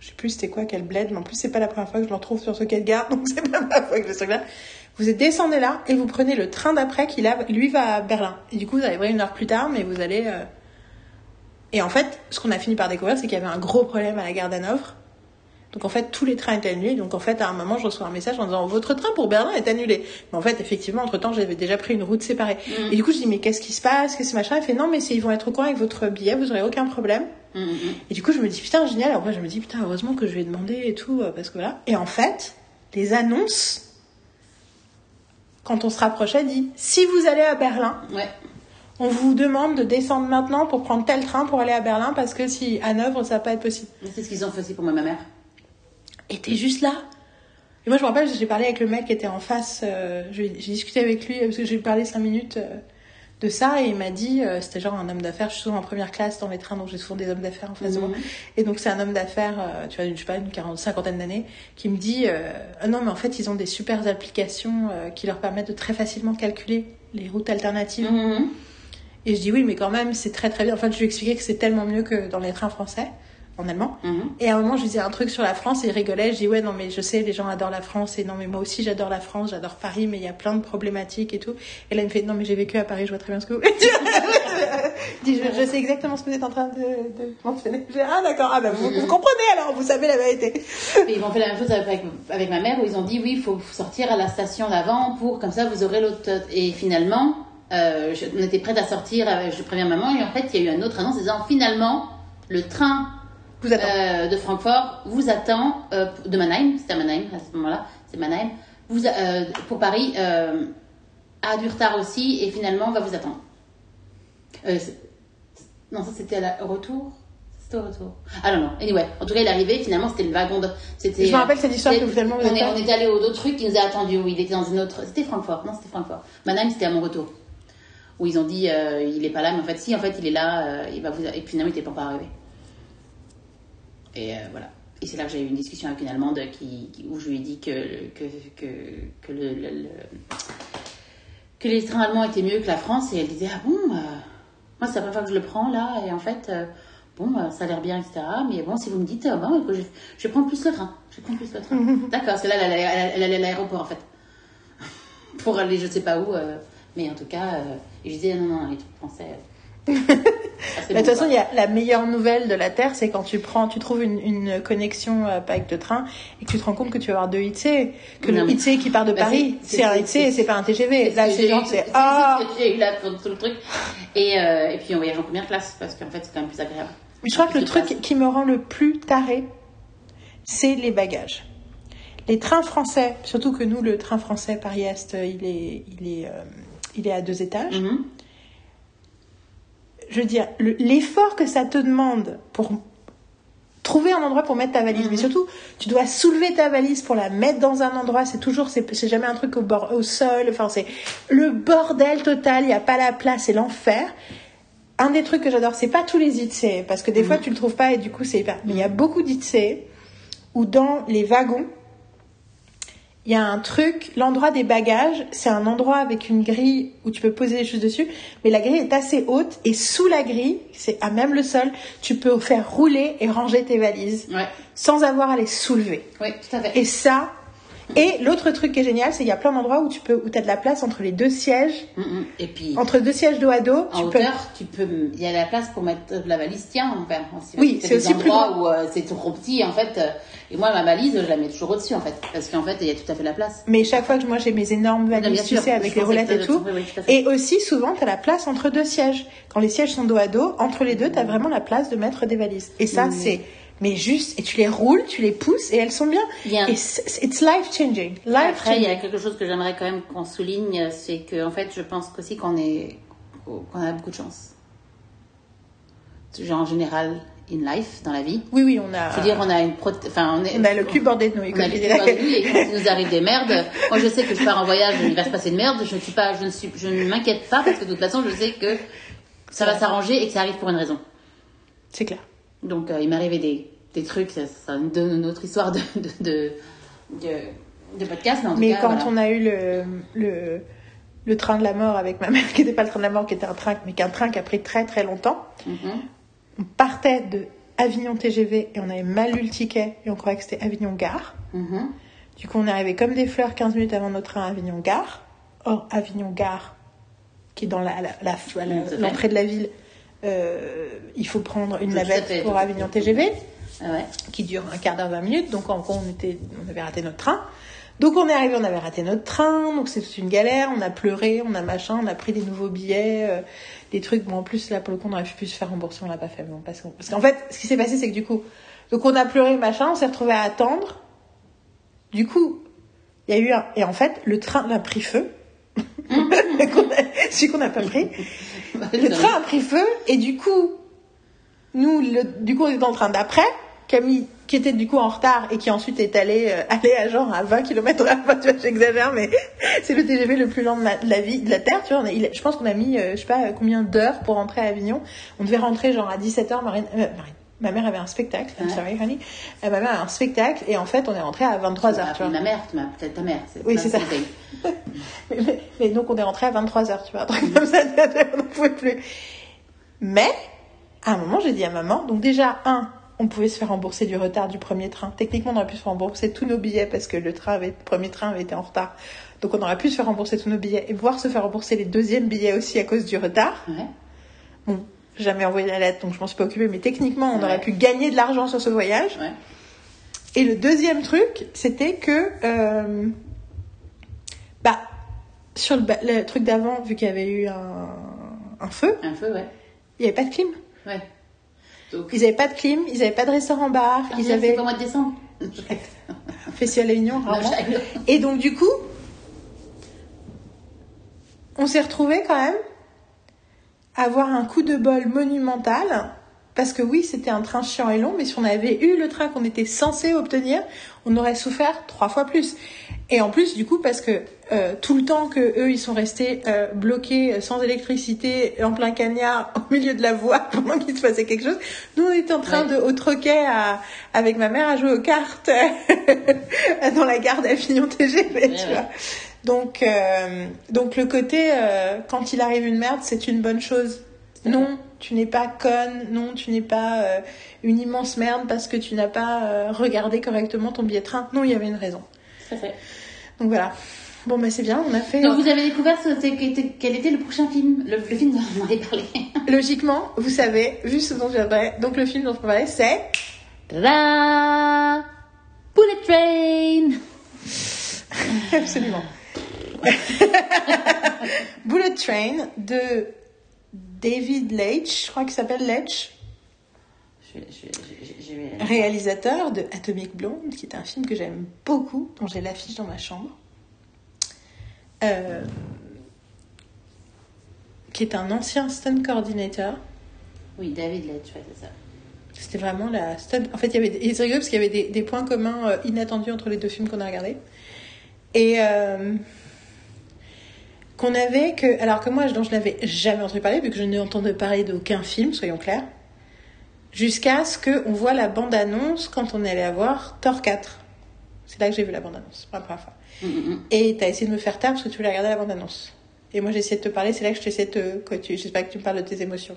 Je sais plus c'était quoi, quel bled, mais en plus, c'est pas la première fois que je le retrouve sur ce quai de gare, donc c'est pas la première fois que je ce truc-là. Vous descendez là et vous prenez le train d'après qui, là, lui, va à Berlin. Et du coup, vous arriverez une heure plus tard, mais vous allez. euh, Et en fait, ce qu'on a fini par découvrir, c'est qu'il y avait un gros problème à la gare d'Hanovre. Donc en fait, tous les trains étaient annulés. Donc en fait, à un moment, je reçois un message en disant votre train pour Berlin est annulé. Mais en fait, effectivement, entre temps, j'avais déjà pris une route séparée. Mhm. Et du coup, je dis mais qu'est-ce qui se passe? Qu'est-ce que machin? Elle fait non, mais ils vont être au courant avec votre billet, vous aurez aucun problème. Mhm, mhm. Et du coup, je me dis putain génial. Après, je me dis putain heureusement que je vais demander et tout euh, parce que voilà. Et en fait, les annonces quand on se rapprochait dit si vous allez à Berlin, Ouais. On vous demande de descendre maintenant pour prendre tel train pour aller à Berlin parce que si à Hanovre ça va pas être possible. C'est ce qu'ils ont fait aussi pour moi, ma mère. Et t'es juste là. Et moi, je me rappelle, j'ai parlé avec le mec qui était en face. euh, j'ai discuté avec lui parce que j'ai parlé cinq minutes euh, de ça et il m'a dit, euh, c'était genre un homme d'affaires. Je suis souvent en première classe dans les trains, donc j'ai souvent des hommes d'affaires en face de moi. Mhm. Et donc c'est un homme d'affaires, tu vois, je sais pas, une quarante, cinquantaine d'années, qui me dit, ah non, mais en fait, ils ont des super applications qui leur permettent de très facilement calculer les routes alternatives. Mhm. Et je dis oui, mais quand même, c'est très très bien. Enfin, je lui ai expliqué que c'est tellement mieux que dans les trains français, en allemand. Mhm. Et à un moment, je lui disais un truc sur la France et il rigolait. Je dis ouais, non, mais je sais, les gens adorent la France et non, mais moi aussi j'adore la France, j'adore Paris, mais il y a plein de problématiques et tout. Et là, il me fait non, mais j'ai vécu à Paris, je vois très bien ce que vous voulez dire. Je dis, je, je sais exactement ce que vous êtes en train de, de mentionner. Je dis, ah d'accord, ah bah, vous, vous comprenez alors, vous savez la vérité. Et ils ont fait la même chose avec, avec ma mère où ils ont dit oui, il faut sortir à la station d'avant pour comme ça vous aurez l'autre. Et finalement, euh, je- on était prête à sortir, euh, je préviens maman, et en fait il y a eu une autre annonce disant finalement le train Vous euh, de Francfort vous attend de Mannheim, c'était à Mannheim à ce moment-là, c'est Mannheim, vous, pour Paris a du retard aussi et finalement va vous attendre. Non, ça c'était à la au retour? C'était au retour. Ah non, non. Anyway, en tout cas, il est arrivé. Finalement, c'était le wagon de. Je me rappelle cette histoire que c'était- vous on, est, on était allé au autre truc qui nous a attendu. Où il était dans une autre. C'était Francfort. Non, c'était Francfort. Mannheim, c'était à mon retour. Où ils ont dit, euh, il est pas là, mais en fait, si, en fait, il est là. euh, il va vous. Et puis finalement, il était pas encore arrivé. Et euh, voilà. Et c'est là que j'ai eu une discussion avec une Allemande qui, qui- où je lui ai dit que que que, que le, le- le- que les trains allemands étaient mieux que la France et elle disait ah bon euh, moi c'est la première fois que je le prends là et en fait euh, bon euh, ça a l'air bien etc mais bon si vous me dites bon, je, je vais prendre plus le train je prendre plus le train d'accord que là elle, allait- à l'aéroport en fait pour aller je sais pas où mais en tout cas et je disais non non les trucs français Mais de toute façon, il y a la meilleure nouvelle de la Terre, c'est quand tu prends, tu trouves une, une connexion euh, avec de train et que tu te rends compte que tu vas avoir deux IC, que Non, le IC qui part de Bah, Paris, c'est- un c'est- et c'est pas un TGV. Là, c'est genre, c'est c'est ah. ce que j'ai eu là pour tout le truc. Et, euh, et puis on voyage en première classe parce qu'en fait c'est quand même plus agréable. Mais je crois que le truc place. qui me rend le plus taré, c'est les bagages. Les trains français, surtout que nous, le train français Paris-Est, euh, il est, il est, euh, il est à deux étages. Mhm. je veux dire, le- l'effort que ça te demande pour trouver un endroit pour mettre ta valise, mais surtout, tu dois soulever ta valise pour la mettre dans un endroit. C'est toujours, c'est jamais un truc au bord, au sol. Enfin, c'est le bordel total. Il n'y a pas la place, c'est l'enfer. Un des trucs que j'adore, c'est pas tous les ITC, parce que des fois tu le trouves pas et du coup c'est hyper. Mais il y a beaucoup d'ITC où dans les wagons, il y a un truc, l'endroit des bagages, c'est un endroit avec une grille où tu peux poser des choses dessus, mais la grille est assez haute et sous la grille, c'est à même le sol, tu peux faire rouler et ranger tes valises Ouais, sans avoir à les soulever. oui, tout à fait. Et ça, et l'autre truc qui est génial, c'est qu'il y a plein d'endroits où tu peux, où as de la place entre les deux sièges, Mhm. Et puis entre deux sièges dos à dos, en tu peux. hauteur, tu peux, il y a la place pour mettre la valise tient en fait. Oui, C'est aussi plus où euh, c'est trop petit en fait. euh, et moi ma valise, je la mets toujours au-dessus en fait, parce qu'en fait il y a tout à fait la place. Mais chaque fois que moi j'ai mes énormes Non, valises, tu sais, avec les roulettes et tout. oui. Et aussi, souvent, tu as la place entre deux sièges. Quand les sièges sont dos à dos, entre les deux, tu as vraiment la place de mettre des valises. Et ça, c'est. Mais juste, et tu les roules, tu les pousses, et elles sont bien. Il y a un- Et c'est it's life changing. Life Après, il y a quelque chose que j'aimerais quand même qu'on souligne, c'est que en fait, je pense aussi qu'on est, qu'on a beaucoup de chance. Genre en général, in life, dans la vie. Oui, oui, on a. Je veux dire, on a une enfin, on est. on a le cul bordé de nouilles, On a le cul bordé de nouilles, et quand il nous arrive des merdes, moi je sais que je pars en voyage, il va se passer de merde, je ne suis pas, je ne suis, je ne m'inquiète pas parce que de toute façon je sais que ça va s'arranger et que ça arrive pour une raison. C'est clair. Donc euh, il m'est arrivé des, des trucs, ça, ça donne une autre histoire de, de, de, de, de podcast, mais en tout Mais cas, quand voilà. on a eu le, le, le train de la mort avec ma mère, qui n'était pas le train de la mort, qui était un train, mais qu'un train qui a pris très très longtemps, Mhm. on partait de Avignon TGV et on avait mal lu le ticket et on croyait que c'était Avignon Gare. Mhm. Du coup, on est arrivé comme des fleurs 15 minutes avant notre train à Avignon Gare. Or, Avignon Gare, qui est dans la- la- la- l'entrée de la ville, il faut prendre une navette pour Avignon. TGV, Ah ouais. qui dure un quart d'heure, 20 minutes. Donc, en gros, on, était, on avait raté notre train. Donc, on est arrivé, on avait raté notre train. Donc, c'est toute une galère. On a pleuré, on a machin, on a pris des nouveaux billets, euh, des trucs. Bon, en plus, là, pour le coup, on aurait pu se faire rembourser, on l'a pas fait. bon, parce qu'en fait, ce qui s'est passé, c'est que du coup, donc on a pleuré, machin, on s'est retrouvé à attendre. Du coup, il y a eu un... Et en fait, le train a pris feu. Qu'on a- Celui qu'on n'a pas pris. Le train a pris feu et du coup, nous, du coup, on est en train d'après. Camille, qui était du coup en retard et qui ensuite est allé, euh, allé à genre à 20 km à tu vois, j'exagère, mais c'est le TGV le plus lent de, la vie, de la Terre, tu vois. je pense qu'on a mis, euh, je sais pas combien d'heures pour rentrer à Avignon. On devait rentrer genre à 17h, Marine, euh, Marine, ma mère avait un spectacle, I'm Ouais. sorry honey, Euh, ma mère avait un spectacle et en fait on est rentré à 23h, tu vois. ma mère, peut-être ta mère. Oui, c'est ça. Mais, mais- mais donc on est rentré à 23h, tu vois, truc comme ça, on n'en pouvait plus. Mais, à un moment, j'ai dit à maman, donc déjà, un, on pouvait se faire rembourser du retard du premier train. Techniquement, on aurait pu se faire rembourser tous nos billets parce que le train avait, le premier train avait été en retard. Donc on aurait pu se faire rembourser tous nos billets et pouvoir se faire rembourser les deuxièmes billets aussi à cause du retard. Ouais. Bon, jamais envoyé la lettre, donc je m'en suis pas occupée, mais techniquement, on Ouais. aurait pu gagner de l'argent sur ce voyage. Ouais. Et le deuxième truc, c'était que, euh, bah, sur le, truc d'avant, vu qu'il y avait eu un, un feu, Un peu, ouais. il n'y avait pas de clim. Ouais. Donc, Ils n'avaient pas de clim, ils n'avaient pas de restaurant-bar, Ah, ils avaient C'est pas mois de décembre. Festival Avignon, Non, rarement. Et donc, du coup, on s'est retrouvés quand même avoir un coup de bol monumental. Parce que oui, c'était un train chiant et long, mais si on avait eu le train qu'on était censé obtenir, on aurait souffert trois fois plus. Et en plus, du coup, parce que euh, tout le temps que eux, ils sont restés euh, bloqués euh, sans électricité, en plein cagnard, au milieu de la voie, pendant qu'il se passait quelque chose, nous, on était en train Ouais. de, au troquet, à, avec ma mère, à jouer aux cartes dans la gare d'Avignon TGV, Ouais, tu ouais. vois. Donc, euh, donc le côté, euh, quand il arrive une merde, c'est une bonne chose. Non, tu n'es pas conne, non, tu n'es pas euh, une immense merde parce que tu n'as pas regardé correctement ton billet de train. Non, il y avait une raison. Tout à fait. Donc voilà. Bon, bah c'est bien, on a fait. Donc vous avez découvert ce- quel était, le prochain film, le, le film dont on avait parlé. Logiquement, vous savez, vu ce dont je viendrai. Donc le film dont on parlait, c'est. Tada Bullet Train Absolument. Bullet Train de David Leitch, je crois qu'il s'appelle Leitch, je, je, je- réalisateur de Atomic Blonde, qui est un film que j'aime beaucoup, dont j'ai l'affiche dans ma chambre. Euh, qui est un ancien stunt coordinator. Oui, David Leitch, ouais, c'est ça. C'était vraiment la stunt. En fait, il y avait des... et c'est rigolo parce qu'il y avait des, des points communs euh, inattendus entre les deux films qu'on a regardés. Et euh, qu'on avait que. Alors que moi, dont je n'avais jamais entendu parler, vu que je n'ai entendu parler d'aucun film, soyons clairs, jusqu'à ce qu'on voit la bande-annonce quand on est allé voir Thor 4. C'est là que j'ai vu la bande-annonce, pour la première fois. Mm, mm, mm. Et t'as essayé de me faire taire parce que tu voulais regarder la bande-annonce. Et moi, j'ai essayé de te parler, c'est là que je t'essayais de te. Quoi, tu... J'espère que tu me parles de tes émotions.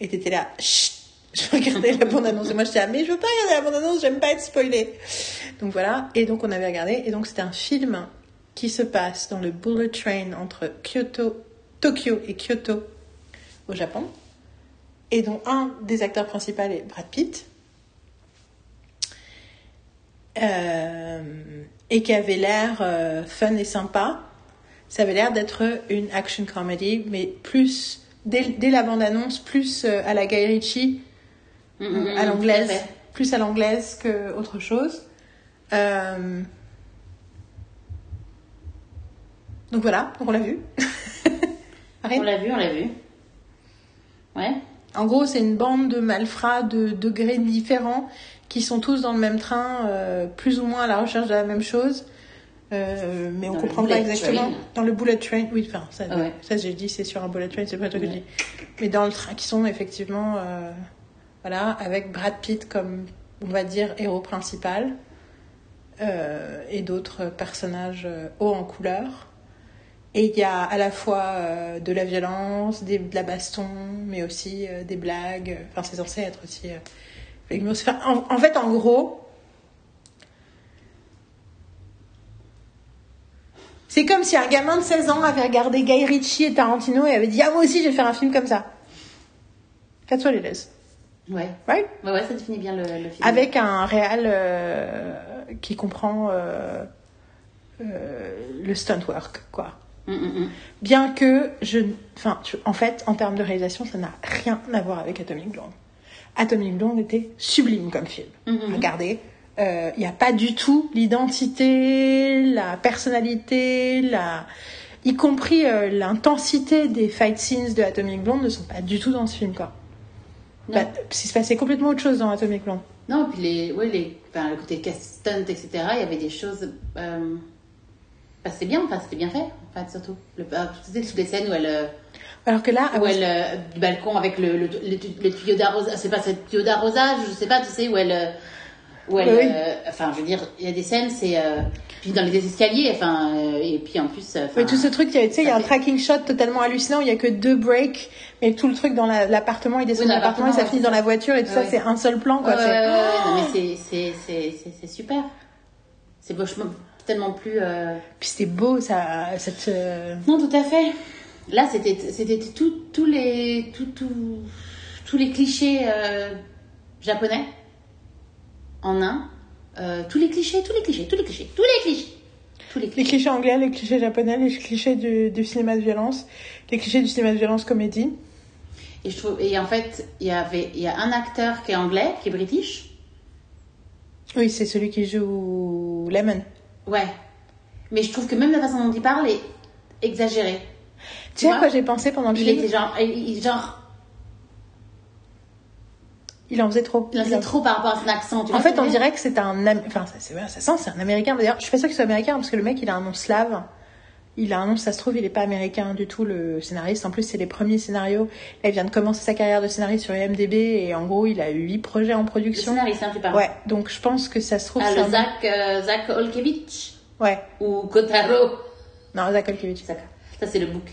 Et t'étais là, chut, je regardais la bande-annonce. Et moi, j'étais là, mais je veux pas regarder la bande-annonce, j'aime pas être spoilée. Donc voilà. Et donc, on avait regardé. Et donc, c'était un film qui se passe dans le bullet train entre Kyoto, Tokyo et Kyoto au Japon. Et dont un des acteurs principaux est Brad Pitt. Euh, et qui avait l'air euh, fun et sympa. Ça avait l'air d'être une action comedy, mais plus, dès, dès la bande-annonce, plus euh, à la Guy Ritchie, Mm, mm, mm, à l'anglaise, plus à l'anglaise que autre chose. Euh, Donc voilà, donc on l'a vu. On l'a vu, on l'a vu. Ouais. En gros, c'est une bande de malfrats de degrés différents qui sont tous dans le même train, euh, plus ou moins à la recherche de la même chose. Euh, mais on Dans comprend pas exactement. train. Dans le bullet train, oui, enfin, ça, Ah ouais. ça j'ai dit, c'est sur un bullet train, c'est pas toi que je dis. Mais dans le train, qui sont effectivement, euh, voilà, avec Brad Pitt comme, on va dire, héros principal, et d'autres personnages hauts en couleur. Et il y a à la fois euh, de la violence, des, de la baston, mais aussi euh, des blagues. Enfin, c'est censé être aussi. euh, l'humour. Enfin, en, en fait, en gros, c'est comme si un gamin de 16 ans avait regardé Guy Ritchie et Tarantino et avait dit Ah, moi aussi, je vais faire un film comme ça. Quatre fois les laisse. Ouais. Right? Ouais, ouais, ça définit bien le, le film. Avec un réal euh, qui comprend euh, euh, le stunt work, quoi. Mm, mm, mm. Bien que je. Enfin, tu- en fait, en termes de réalisation, ça n'a rien à voir avec Atomic Blonde. Atomic Blonde était sublime comme film. Mhm. Regardez, il n'y a pas du tout l'identité, la personnalité, la. Y compris euh, l'intensité des fight scenes de Atomic Blonde ne sont pas du tout dans ce film, quoi. Bah, il se passait complètement autre chose dans Atomic Blonde. Non, puis les, ouais, les, enfin, le côté stunt, etc., il y avait des choses. Euh, c'était bien, enfin, c'était bien fait, en fait, surtout. Le, euh, c'était toutes les scènes où elle. euh, Alors que là, où elle, euh, du balcon avec le, le, tuyau d'arrosage, c'est pas tuyau d'arrosage, je sais pas, tu sais, où elle, où elle, Oui, euh, enfin, je veux dire, il y a des scènes, c'est, euh, puis dans les escaliers, enfin, et puis en plus, Oui, tout ce truc, tu sais, il y a un tracking shot totalement hallucinant, il y a que deux breaks, mais tout le truc dans la- l'appartement, il descend Oui, de l'appartement et ça finit dans la voiture et tout Ouais, ça, c'est un seul plan, quoi. Ouais, ouais, c'est- ouais, ouais, ouais, non, mais c'est super. C'est vachement, tellement plus, euh, Puis c'était beau, ça, cette, euh, Non, tout à fait. Là, c'était c'était tout- tous les tout, tout- tous les clichés euh, japonais en un. Tous les clichés, tous les clichés, tous les clichés, tous les clichés, tous les les clichés. clichés anglais, les clichés japonais, les clichés du, du cinéma de violence, les clichés du cinéma de violence comédie. Et je trouve et en fait, il y avait il y a un acteur qui est anglais, qui est british. Oui, c'est celui qui joue Lemon. Ouais. Mais je trouve que même la façon dont il parle est exagérée. Tu sais à quoi j'ai pensé pendant le Il film était genre il, genre Il en faisait trop. il en faisait trop par rapport à son accent. Tu En vois fait, on dirait que c'est un... Am- Enfin, ça, c'est- ça sent, c'est un Américain. D'ailleurs, je suis pas sûre qu'il soit américain, parce que le mec, il a un nom slave. Il a un nom, ça se trouve, il est pas américain du tout, le scénariste. En plus, c'est les premiers scénarios. Là, il vient de commencer sa carrière de scénariste sur IMDb, et en gros, il a eu huit projets en Le production. scénariste, hein, tu parles. Ouais, donc je pense que ça se trouve... Ah, c'est le Zach, euh, Zach Olkevich Ouais, ou Kotaro. non, Zach Olkiewicz. Ça, ça, c'est le book.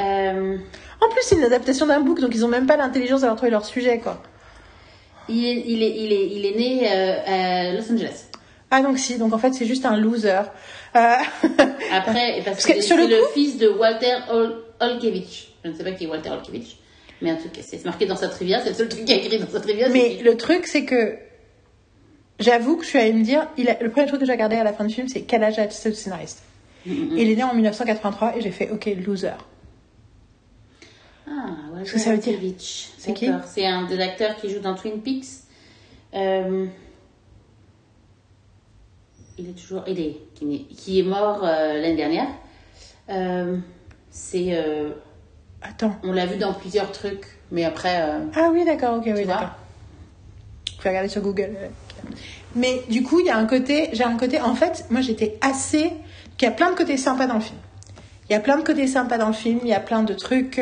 Euh, En plus, c'est une adaptation d'un book, donc ils ont même pas l'intelligence d'avoir trouvé leur sujet, quoi. il, est, il, est, il, est, il est né euh, à Los Angeles. Ah donc si, donc en fait c'est juste un loser. Euh, Après, parce, Parce que, c'est le le, fils de Walter Ol- Olkiewicz. Je ne sais pas qui est Walter Olkiewicz. Mais en tout cas, c'est marqué dans sa trivia. C'est le seul truc qui est écrit dans sa trivia. mais le truc, c'est que j'avoue que je suis allée me dire, il a- le premier truc que j'ai regardé à la fin du film, c'est quel âge a ce scénariste. Mm, Et Il est né en 1983 et j'ai fait OK, loser. Ah, Walter Olkiewicz. C'est qui. C'est un des acteurs qui joue dans Twin Peaks. Euh, Il est toujours. Il est. Qui est, qui est mort euh, l'année dernière. Euh, c'est. euh, Attends. on l'a vu dans plusieurs trucs. Mais après. Ah oui, d'accord, ok, oui, d'accord. Je vais regarder sur Google. Mais du coup, il y a un côté, j'ai un côté, en fait, moi j'étais assez. qu'il y a plein de côtés sympas dans le film. Il y a plein de côtés sympas dans le film, il y a plein de trucs.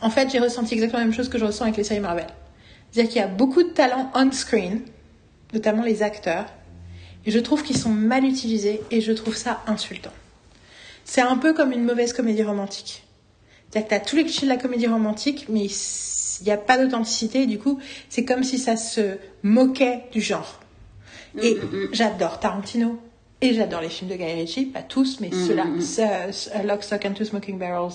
En fait, j'ai ressenti exactement la même chose que je ressens avec les séries Marvel. C'est-à-dire qu'il y a beaucoup de talents on-screen, notamment les acteurs, et je trouve qu'ils sont mal utilisés et je trouve ça insultant. C'est un peu comme une mauvaise comédie romantique. C'est-à-dire que t'as tous les clichés de la comédie romantique, mais il n'y a pas d'authenticité, et du coup, c'est comme si ça se moquait du genre. Et j'adore Tarantino, et j'adore les films de Guy Ritchie, pas tous, mais ceux-là. Ce- ce- Lock, Stock and Two Smoking Barrels,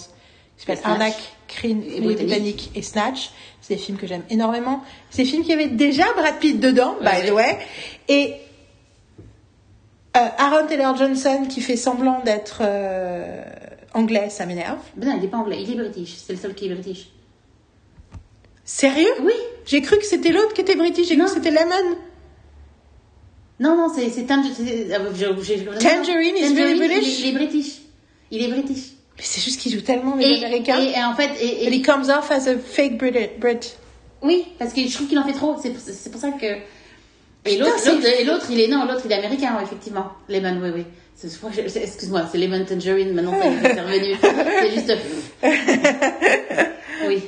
qui s'appelle. Arnaque, Et Les. Britanniques et Snatch. C'est des films que j'aime énormément. C'est des films qui avaient déjà Brad Pitt dedans, by Ouais. the way. Et euh, Aaron Taylor Johnson qui fait semblant d'être euh, anglais, ça m'énerve. Ben non, il n'est pas anglais. Il est british. C'est le seul qui est british. Sérieux? Oui. J'ai cru que c'était l'autre qui était british, j'ai cru Non. que c'était Lemon. Non, non, c'est Tangerine. j'ai- Tangerine is really il British? Il est british. Il est british. Mais c'est juste qu'ils jouent tellement les Et, Américains. et, et en fait, et, et- And he comes off as a fake Brit. Brit. oui, parce que je trouve qu'il en fait trop. C'est pour, c'est pour ça que. Et l'autre, il est non, l'autre, il est américain, ouais, effectivement. Lemon, oui, oui. Excuse-moi, c'est Lemon Tangerine. Maintenant, ça est, c'est revenu. C'est juste. oui.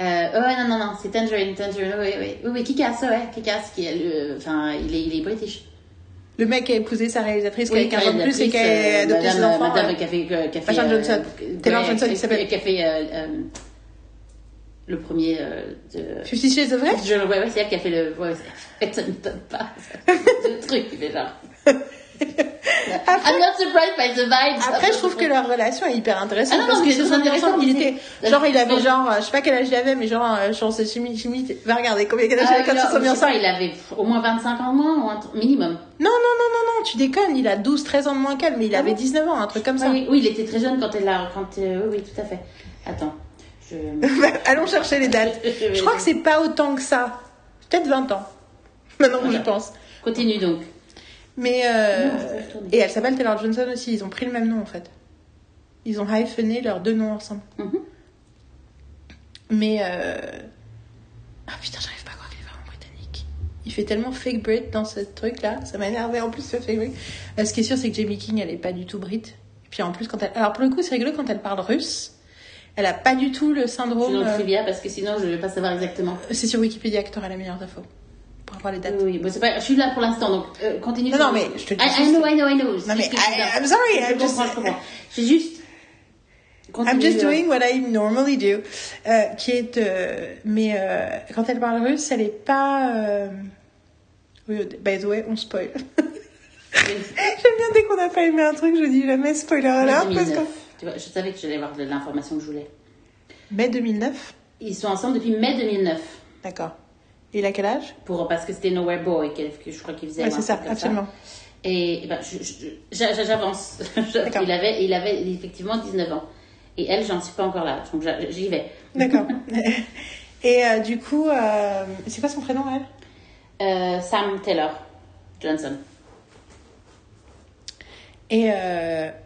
Euh, oh, ouais, non, non, non, c'est Tangerine, Tangerine, oui, oui, oui, oui, Kikas, ouais, Kikas, qui est le, enfin, il est, il est british. Le mec qui a épousé sa réalisatrice qui a 15 ans de plus et qui a adopté ses enfants. Madame fait Machin euh, Johnson. Taylor Johnson, il s'appelle. Qui a fait euh, euh, le premier euh, de. Fifty Shades of Grey? Je, ouais, ouais, c'est elle qui a fait le. Ouais, ça ne donne pas ce truc, mais genre. I'm not surprised by the vibes. Après, je trouve que leur relation est hyper intéressante Ah non, non, parce se c'est intéressant, ensemble. Il mais était, genre, il avait genre, euh, je sais pas quel âge il avait, mais genre, euh, genre, c'est chimie, chimie, va regarder combien d'âge il Ah, avait quand ils sont mis je ensemble. il avait au moins 25 ans de moins, ou un minimum. Non, non, non, non, non, tu déconnes, il a 12, 13 ans de moins qu'elle, mais il avait 19 ans, un truc comme ça. Oui, oui, il était très jeune quand elle a. Quand, euh, oui, oui, tout à fait. Attends. Je... Allons chercher les dates. Je crois que c'est pas autant que ça. Peut-être 20 ans. Maintenant que j'y pense. Continue donc. Mais, euh, Non, je et elle s'appelle Taylor Johnson aussi, ils ont pris le même nom en fait. Ils ont hyphené leurs deux noms ensemble. Mhm. Mais, euh... ah putain, j'arrive pas à croire qu'il est vraiment britannique. Il fait tellement fake Brit dans ce truc là, ça m'a énervé en plus ce fake Brit. Euh, ce qui est sûr, c'est que Jamie King, elle est pas du tout Brit. Et puis en plus, quand elle. Alors pour le coup, c'est rigolo quand elle parle russe. Elle a pas du tout le Je syndrome. trivia parce que sinon je vais pas savoir exactement. C'est sur Wikipédia que t'auras les meilleures infos. Les dates. Oui, oui, bon, c'est pas, je suis là pour l'instant, donc euh, continue. Non, non, mais je te dis I, I juste- know, I know, I know. Non, mais suis I- là. I'm sorry, Je I'm just- je comprends. C'est juste. I'm Continue, just euh, doing what I normally do. Euh, qui est. euh, mais euh, quand elle parle russe, elle est pas. euh, Oui, by the way, on spoil. J'aime bien dès qu'on n'a pas aimé un truc, je dis jamais spoiler alert parce 2009. que. Tu vois, je savais que j'allais avoir l'information que je voulais. Mai 2009 Ils sont ensemble depuis mai 2009. D'accord. Il a quel âge? Pour, parce que c'était Nowhere Boy que, je crois qu'il faisait. Ouais, c'est ça, absolument. Et, et ben, j'avance. Il, avait, il avait effectivement 19 ans. Et elle, j'en suis pas encore là. Donc j'y vais. D'accord. Et euh, du coup, euh, c'est quoi son prénom, elle? Euh, Sam Taylor Johnson. Et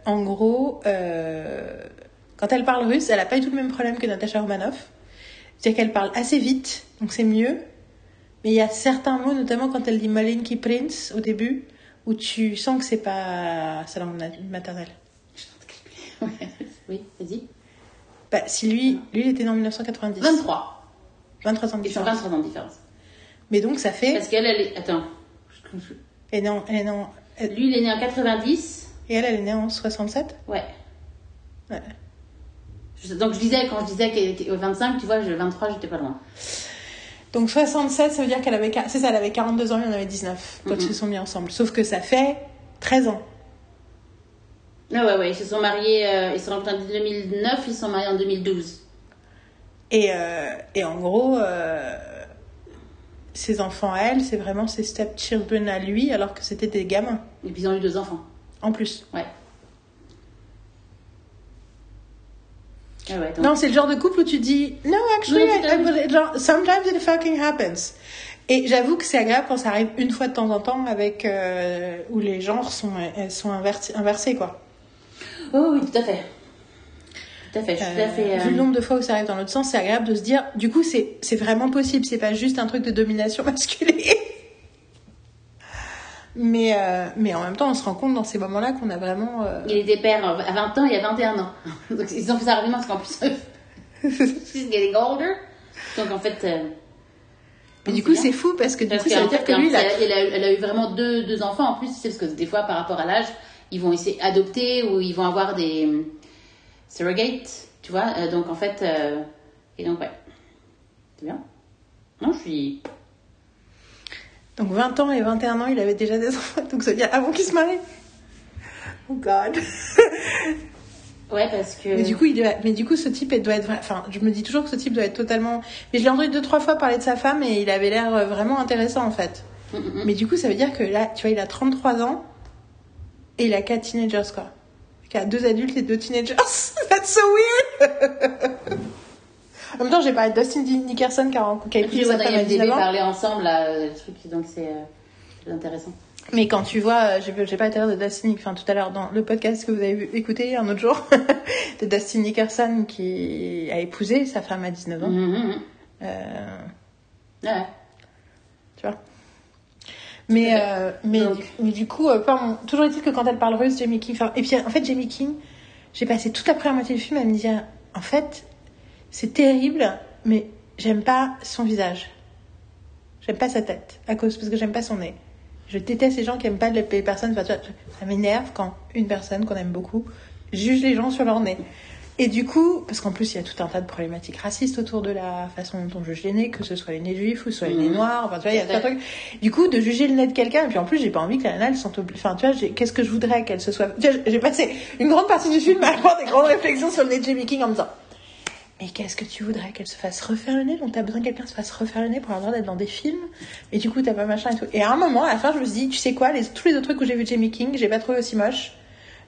en gros, quand elle parle russe, elle a pas du tout le même problème que Natasha Romanoff. C'est-à-dire qu'elle parle assez vite, donc c'est mieux. Mais il y a certains mots, notamment quand elle dit Malinki Prince au début, où tu sens que c'est pas sa langue maternelle. oui, vas-y. Bah, si lui, lui, il était né en 1990. 23. 23 ans de différence. 23 ans de différence. Mais donc ça fait. Parce qu'elle, elle est. Attends. Née en- elle est elle- Lui, il est né en 90. Et elle, elle est née en 67 Ouais. Ouais. Je- Donc je disais, quand je disais qu'elle était au 25, tu vois, je, 23, j'étais pas loin. Donc 67, ça veut dire qu'elle avait, c'est ça, elle avait 42 ans, il en avait 19 quand ils se sont mis ensemble. Sauf que ça fait 13 ans. Ah ouais, ouais, ils se sont mariés, euh, ils se sont rencontrés en 2009, ils se sont mariés en 2012. Et, euh, et en gros, euh, ses enfants à elle, c'est vraiment ses stepchildren à lui, alors que c'était des gamins, Et puis ils ont eu deux enfants. en plus. Ouais. Ah ouais, Non, c'est le genre de couple où tu dis No, actually, Non, I- I genre, sometimes it fucking happens. Et j'avoue que c'est agréable quand ça arrive une fois de temps en temps avec euh, où les genres sont, elles sont inversés, inversés quoi. Oh oui, tout à fait. Tout à fait, je suis tout à Euh, fait. Vu euh, le nombre de fois où ça arrive dans l'autre sens, c'est agréable de se dire, du coup, c'est vraiment possible, c'est pas juste un truc de domination masculine. Mais, euh, mais en même temps, on se rend compte dans ces moments-là qu'on a vraiment. euh, Il était père à 20 ans et à 21 ans. Donc ils ont fait ça rapidement parce qu'en plus, she's getting older. Donc en fait. euh, Mais du coup, c'est fou parce que du Parce coup, ça veut dire que lui, il a- elle, a, elle a eu vraiment deux, deux enfants en plus, c'est parce que des fois, par rapport à l'âge, ils vont essayer d'adopter ou ils vont avoir des euh, surrogates, tu vois. Euh, donc en fait, euh, et donc ouais, c'est bien. Non, je suis. Donc 20 ans et 21 ans, il avait déjà des enfants. Donc ça veut dire avant qu'il se marie. Oh God. Ouais, parce que. Mais du coup, il doit... mais du coup, ce type, il doit être. Enfin, je me dis toujours que ce type doit être totalement. Mais je l'ai entendu deux trois fois parler de sa femme et il avait l'air euh, vraiment intéressant en fait. Mm, mm, mm. Mais du coup, ça veut dire que là, tu vois, il a 33 ans et il a quatre teenagers quoi. Il a deux adultes et deux teenagers. That's so weird. en même temps, j'ai parlé de Dustin Nickerson qui a, rencontré- qui a vois sa femme à IMDb 19 ans. parler ensemble, là, euh, le truc, donc c'est euh, c'est intéressant. Mais quand tu vois, euh, j'ai pas tout à l'heure de Dustin, enfin tout à l'heure dans le podcast que vous avez écouté un autre jour, de Dustin Nickerson qui a épousé sa femme à 19 ans. Mm, mm, mm. Euh, Ouais. tu vois. Mais, euh, mais, Donc. du, mais du coup, euh, pardon, toujours est-il que quand elle parle russe, Jamie King. enfin, Et puis en fait, Jamie King, j'ai passé toute la première moitié du film à me dire en fait, c'est terrible, mais j'aime pas son visage. J'aime pas sa tête, à cause, parce que j'aime pas son nez. Je déteste les gens qui aiment pas les personnes. Enfin, tu vois, ça m'énerve quand une personne qu'on aime beaucoup juge les gens sur leur nez. Et du coup, parce qu'en plus, il y a tout un tas de problématiques racistes autour de la façon dont on juge les nés, que ce soit les nez juifs ou soit les nez noirs. Enfin, tu vois, il y a trucs. Du coup, de juger le nez de quelqu'un, et puis en plus, j'ai pas envie que la nana, elle sente Enfin, tu vois, qu'est-ce que je voudrais qu'elle se soit. Tu vois, j'ai passé une grande partie du film à avoir des grandes réflexions sur le nez de Jamie King en me disant. Mais qu'est-ce que tu voudrais qu'elle se fasse refaire le nez? Donc t'as besoin que quelqu'un se fasse refaire le nez pour avoir le droit d'être dans des films. Et du coup t'as pas machin et tout. Et à un moment, à la fin, je me suis dit, tu sais quoi, les, tous les autres trucs où j'ai vu Jamie King, j'ai pas trouvé aussi moche.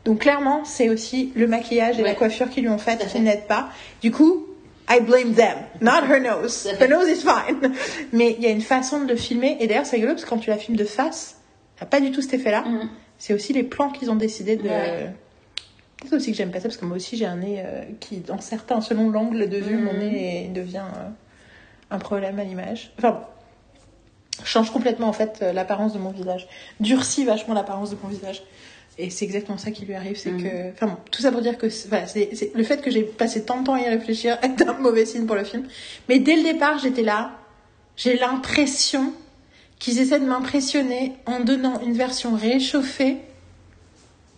Donc clairement, c'est aussi le maquillage et la coiffure qui lui ont fait Tout à qui n'aident pas. Du coup, I blame them, not her nose. Her nose is fine. Mais il y a une façon de le filmer. Et d'ailleurs, c'est rigolo parce que quand tu la filmes de face, t'as pas du tout cet effet-là. Mm. C'est aussi les plans qu'ils ont décidé de. Ouais. C'est aussi que j'aime pas ça parce que moi aussi j'ai un nez euh, qui, dans certains, selon l'angle de vue, mon Mhm. nez devient euh, un problème à l'image. Enfin bon, change complètement en fait euh, l'apparence de mon visage, durcit vachement l'apparence de mon visage. Et c'est exactement ça qui lui arrive, c'est Mhm. que, enfin bon, tout ça pour dire que, voilà, c'est- le fait que j'ai passé tant de temps à y réfléchir est un mauvais signe pour le film. Mais dès le départ, j'étais là, j'ai l'impression qu'ils essaient de m'impressionner en donnant une version réchauffée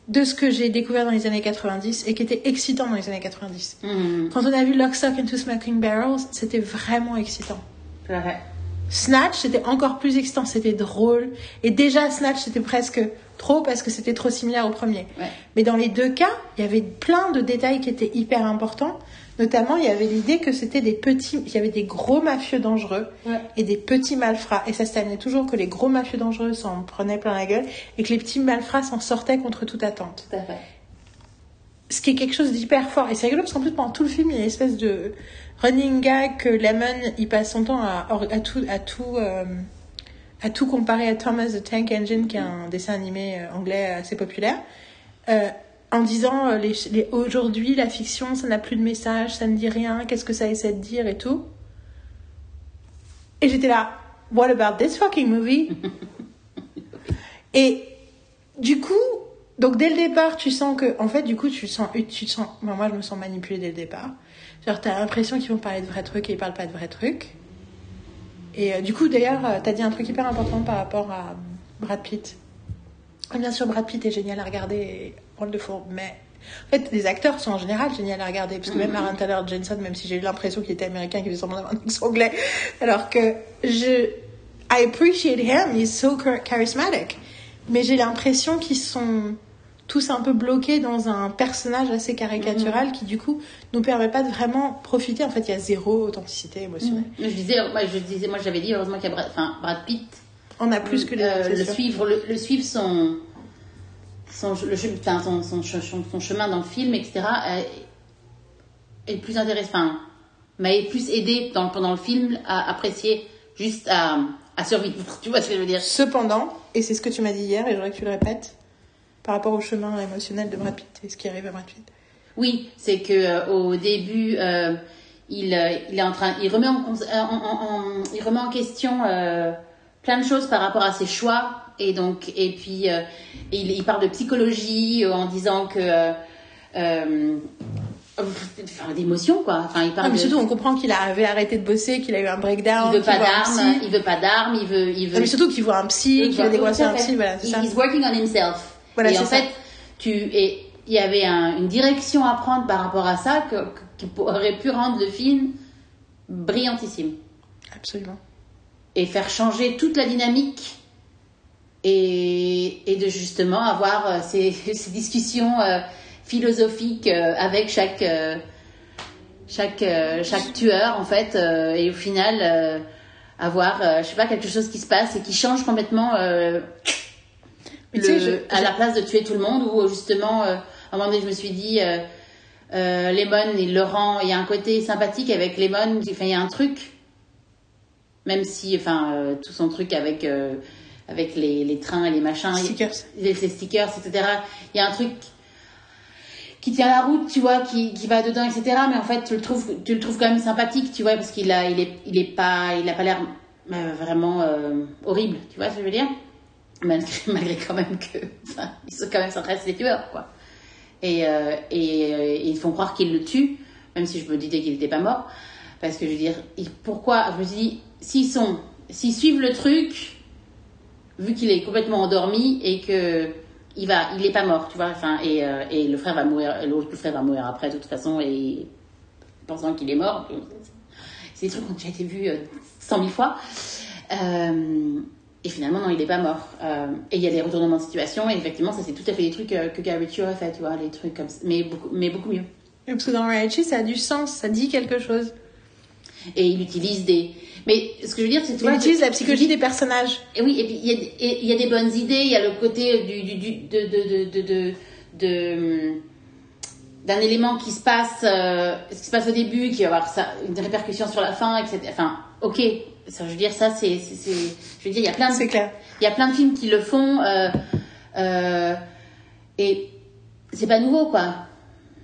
de ce que j'ai découvert dans les années 90 et qui était excitant dans les années 90. Mm. Quand on a vu Lock, Stock and Two Smoking Barrels, c'était vraiment excitant. À fait. Snatch, c'était encore plus excitant, c'était drôle. Et déjà, Snatch, c'était presque trop parce que c'était trop similaire au premier. Ouais. Mais dans les deux cas, il y avait plein de détails qui étaient hyper importants. Notamment, il y avait l'idée que c'était des petits, il y avait des gros mafieux dangereux Ouais. et des petits malfrats. Et ça se terminait toujours que les gros mafieux dangereux s'en prenaient plein la gueule et que les petits malfrats s'en sortaient contre toute attente. Tout à fait. Ce qui est quelque chose d'hyper fort. Et c'est rigolo parce qu'en plus, pendant tout le film, il y a une espèce de running gag que Lemon, il passe son temps à, à tout, à tout, euh, à tout comparer à Thomas the Tank Engine, qui est un dessin animé euh, anglais assez populaire. Euh, en disant les, les- aujourd'hui la fiction ça n'a plus de message, ça ne dit rien, qu'est-ce que ça essaie de dire et tout. Et j'étais là, what about this fucking movie? et du coup, donc dès le départ, tu sens que, en fait, du coup, tu sens, tu te sens, moi, je me sens manipulée dès le départ. Genre, t'as l'impression qu'ils vont parler de vrais trucs et ils parlent pas de vrais trucs. Et euh, du coup, d'ailleurs, euh, t'as dit un truc hyper important par rapport à Brad Pitt. Bien sûr, Brad Pitt est génial à regarder, et wonderful, mais En fait, les acteurs sont en général géniaux à regarder, parce que même. Aaron Taylor Jensen, même si j'ai eu l'impression qu'il était américain, qu'il faisait semblant d'avoir un anglais, alors que je, I appreciate him, he's so char- charismatic. Mais j'ai l'impression qu'ils sont tous un peu bloqués dans un personnage assez Mhm. caricatural qui, du coup, nous permet pas de vraiment profiter. En fait, il y a zéro authenticité émotionnelle. Je disais, moi, je disais, moi j'avais dit heureusement qu'il y a Brad, enfin, Brad Pitt. On a plus que les Euh, le sûr. suivre, le, le suivre son, son, le, che- enfin, son, son, che- son- son chemin dans le film, etc. euh, est plus intéressant, m'a plus aidé dans, pendant le film à apprécier juste à, à survivre. Tu vois ce que je veux dire? Cependant, et c'est ce que tu m'as dit hier, et j'aimerais que tu le répètes, par rapport au chemin émotionnel de Brad Pitt et ce qui arrive à Brad Pitt. Oui, c'est que euh, au début, euh, il, euh, il est en train, il remet en, cons- en- en- en- il remet en question plein de choses par rapport à ses choix et donc et puis il, il parle de psychologie en disant que enfin, d'émotions quoi. Enfin, il Non, parle mais de, surtout, on comprend qu'il avait arrêté de bosser, qu'il a eu un breakdown. il veut pas d'armes, il veut pas d'armes, il veut, il veut. Non, mais surtout qu'il voit un psy, qu'il a décoincé un psy, voilà, c'est ça. He's working on himself. Voilà, et en ça. fait, tu et il y avait un- une direction à prendre par rapport à ça que, qui aurait pu rendre le film brillantissime Absolument. et faire changer toute la dynamique et, et de justement avoir euh, ces, ces discussions euh, philosophiques euh, avec chaque euh, chaque chaque tueur en fait et au final avoir je sais pas quelque chose qui se passe et qui change complètement euh, Mais tu sais, le- je- à la place de tuer tout le monde où justement euh, à un moment donné je me suis dit euh, euh, Lemon il le rend il y a un côté sympathique avec Lemon enfin il y a un truc même si enfin euh, tout son truc avec euh, avec les, les trains et les machins Stickers. les, les stickers etc il y a un truc qui tient la route tu vois qui, qui va dedans etc mais en fait tu le trouves tu le trouves quand même sympathique tu vois parce qu'il a il est il est pas il a pas l'air euh, vraiment euh, horrible tu vois ce que je veux dire? malgré, quand même que ils sont quand même s'intéressent les tueurs quoi. Et, euh, euh, ils font croire qu'ils le tuent même si je me disais qu'il n'était pas mort parce que je veux dire pourquoi je me suis dit s'ils sont s'ils suivent le truc vu qu'il est complètement endormi et que il va il est pas mort tu vois enfin et, euh, le frère va mourir l'autre frère va mourir après de toute façon et pensant qu'il est mort c'est des trucs qui ont déjà été vus euh, cent mille fois. Euh, et finalement non il est pas mort Euh, et il y a des retournements de situation et effectivement ça c'est tout à fait des trucs euh, que Gary aurait fait tu vois les trucs comme ça mais beaucoup mais beaucoup mieux Oui, Parce que dans ça a du sens, ça dit quelque chose. et il utilise des mais ce que je veux dire c'est tu Il utilise la psychologie des personnages. Et oui, et puis il y, a, et y a des bonnes idées, il y a le côté du, du, du- de, de, de, de, hum, d'un élément qui se passe, euh, ce qui se passe au début, qui va avoir ça, une répercussion sur la fin, etc. Enfin, ok, je veux dire, ça, c'est, c'est, c'est- je veux dire, il y a plein de, clair. il y a plein de films qui le font, euh, euh, et c'est pas nouveau, quoi.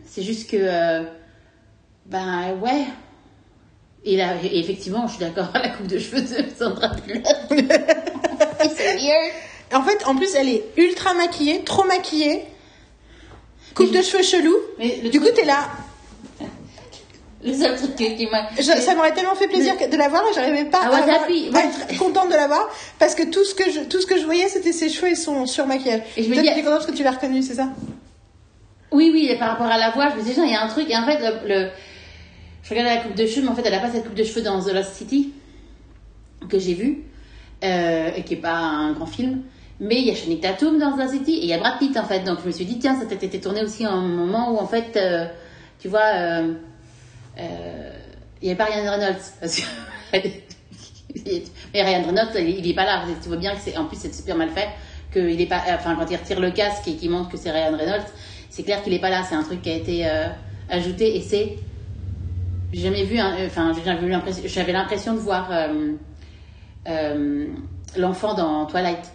C'est juste que, euh, ben ouais. Et là, et effectivement, je suis d'accord la coupe de cheveux de Sandra Bullock. c'est weird. En fait, en plus, elle est ultra maquillée, trop maquillée. Coupe de cheveux chelou. Mais Du coup, t'es là. Le seul truc qui m'a. Ça m'aurait tellement fait plaisir que- de la voir et j'arrivais pas Ah, à, avoir- à être contente de la voir parce que tout ce que je, tout ce que je voyais c'était ses cheveux et son surmaquillage. Et je me dis- t'étais contente parce que tu l'as reconnue, c'est ça? Oui, oui, et par rapport à la voix, je me disais, il y a un truc. Et en fait, le, le- je regardais la coupe de cheveux, mais en fait, elle a pas cette coupe de cheveux dans The Lost City que j'ai vue, euh, et qui est pas un grand film. Mais il y a Channing Tatum dans The Lost City et il y a Brad Pitt en fait. Donc je me suis dit, tiens, ça t'a été tourné aussi à un moment où en fait, euh, tu vois, euh, euh, il n'y avait pas Ryan Reynolds. Parce que... mais Ryan Reynolds, il, il est pas là. Tu vois bien que c'est, en plus, c'est super mal fait. Que il est pas, enfin, quand il retire le casque et qu'il montre que c'est Ryan Reynolds, c'est clair qu'il est pas là. C'est un truc qui a été euh, ajouté et c'est. J'ai jamais vu, un- enfin, l'impression, j'avais l'impression de voir euh, euh, l'enfant dans Twilight.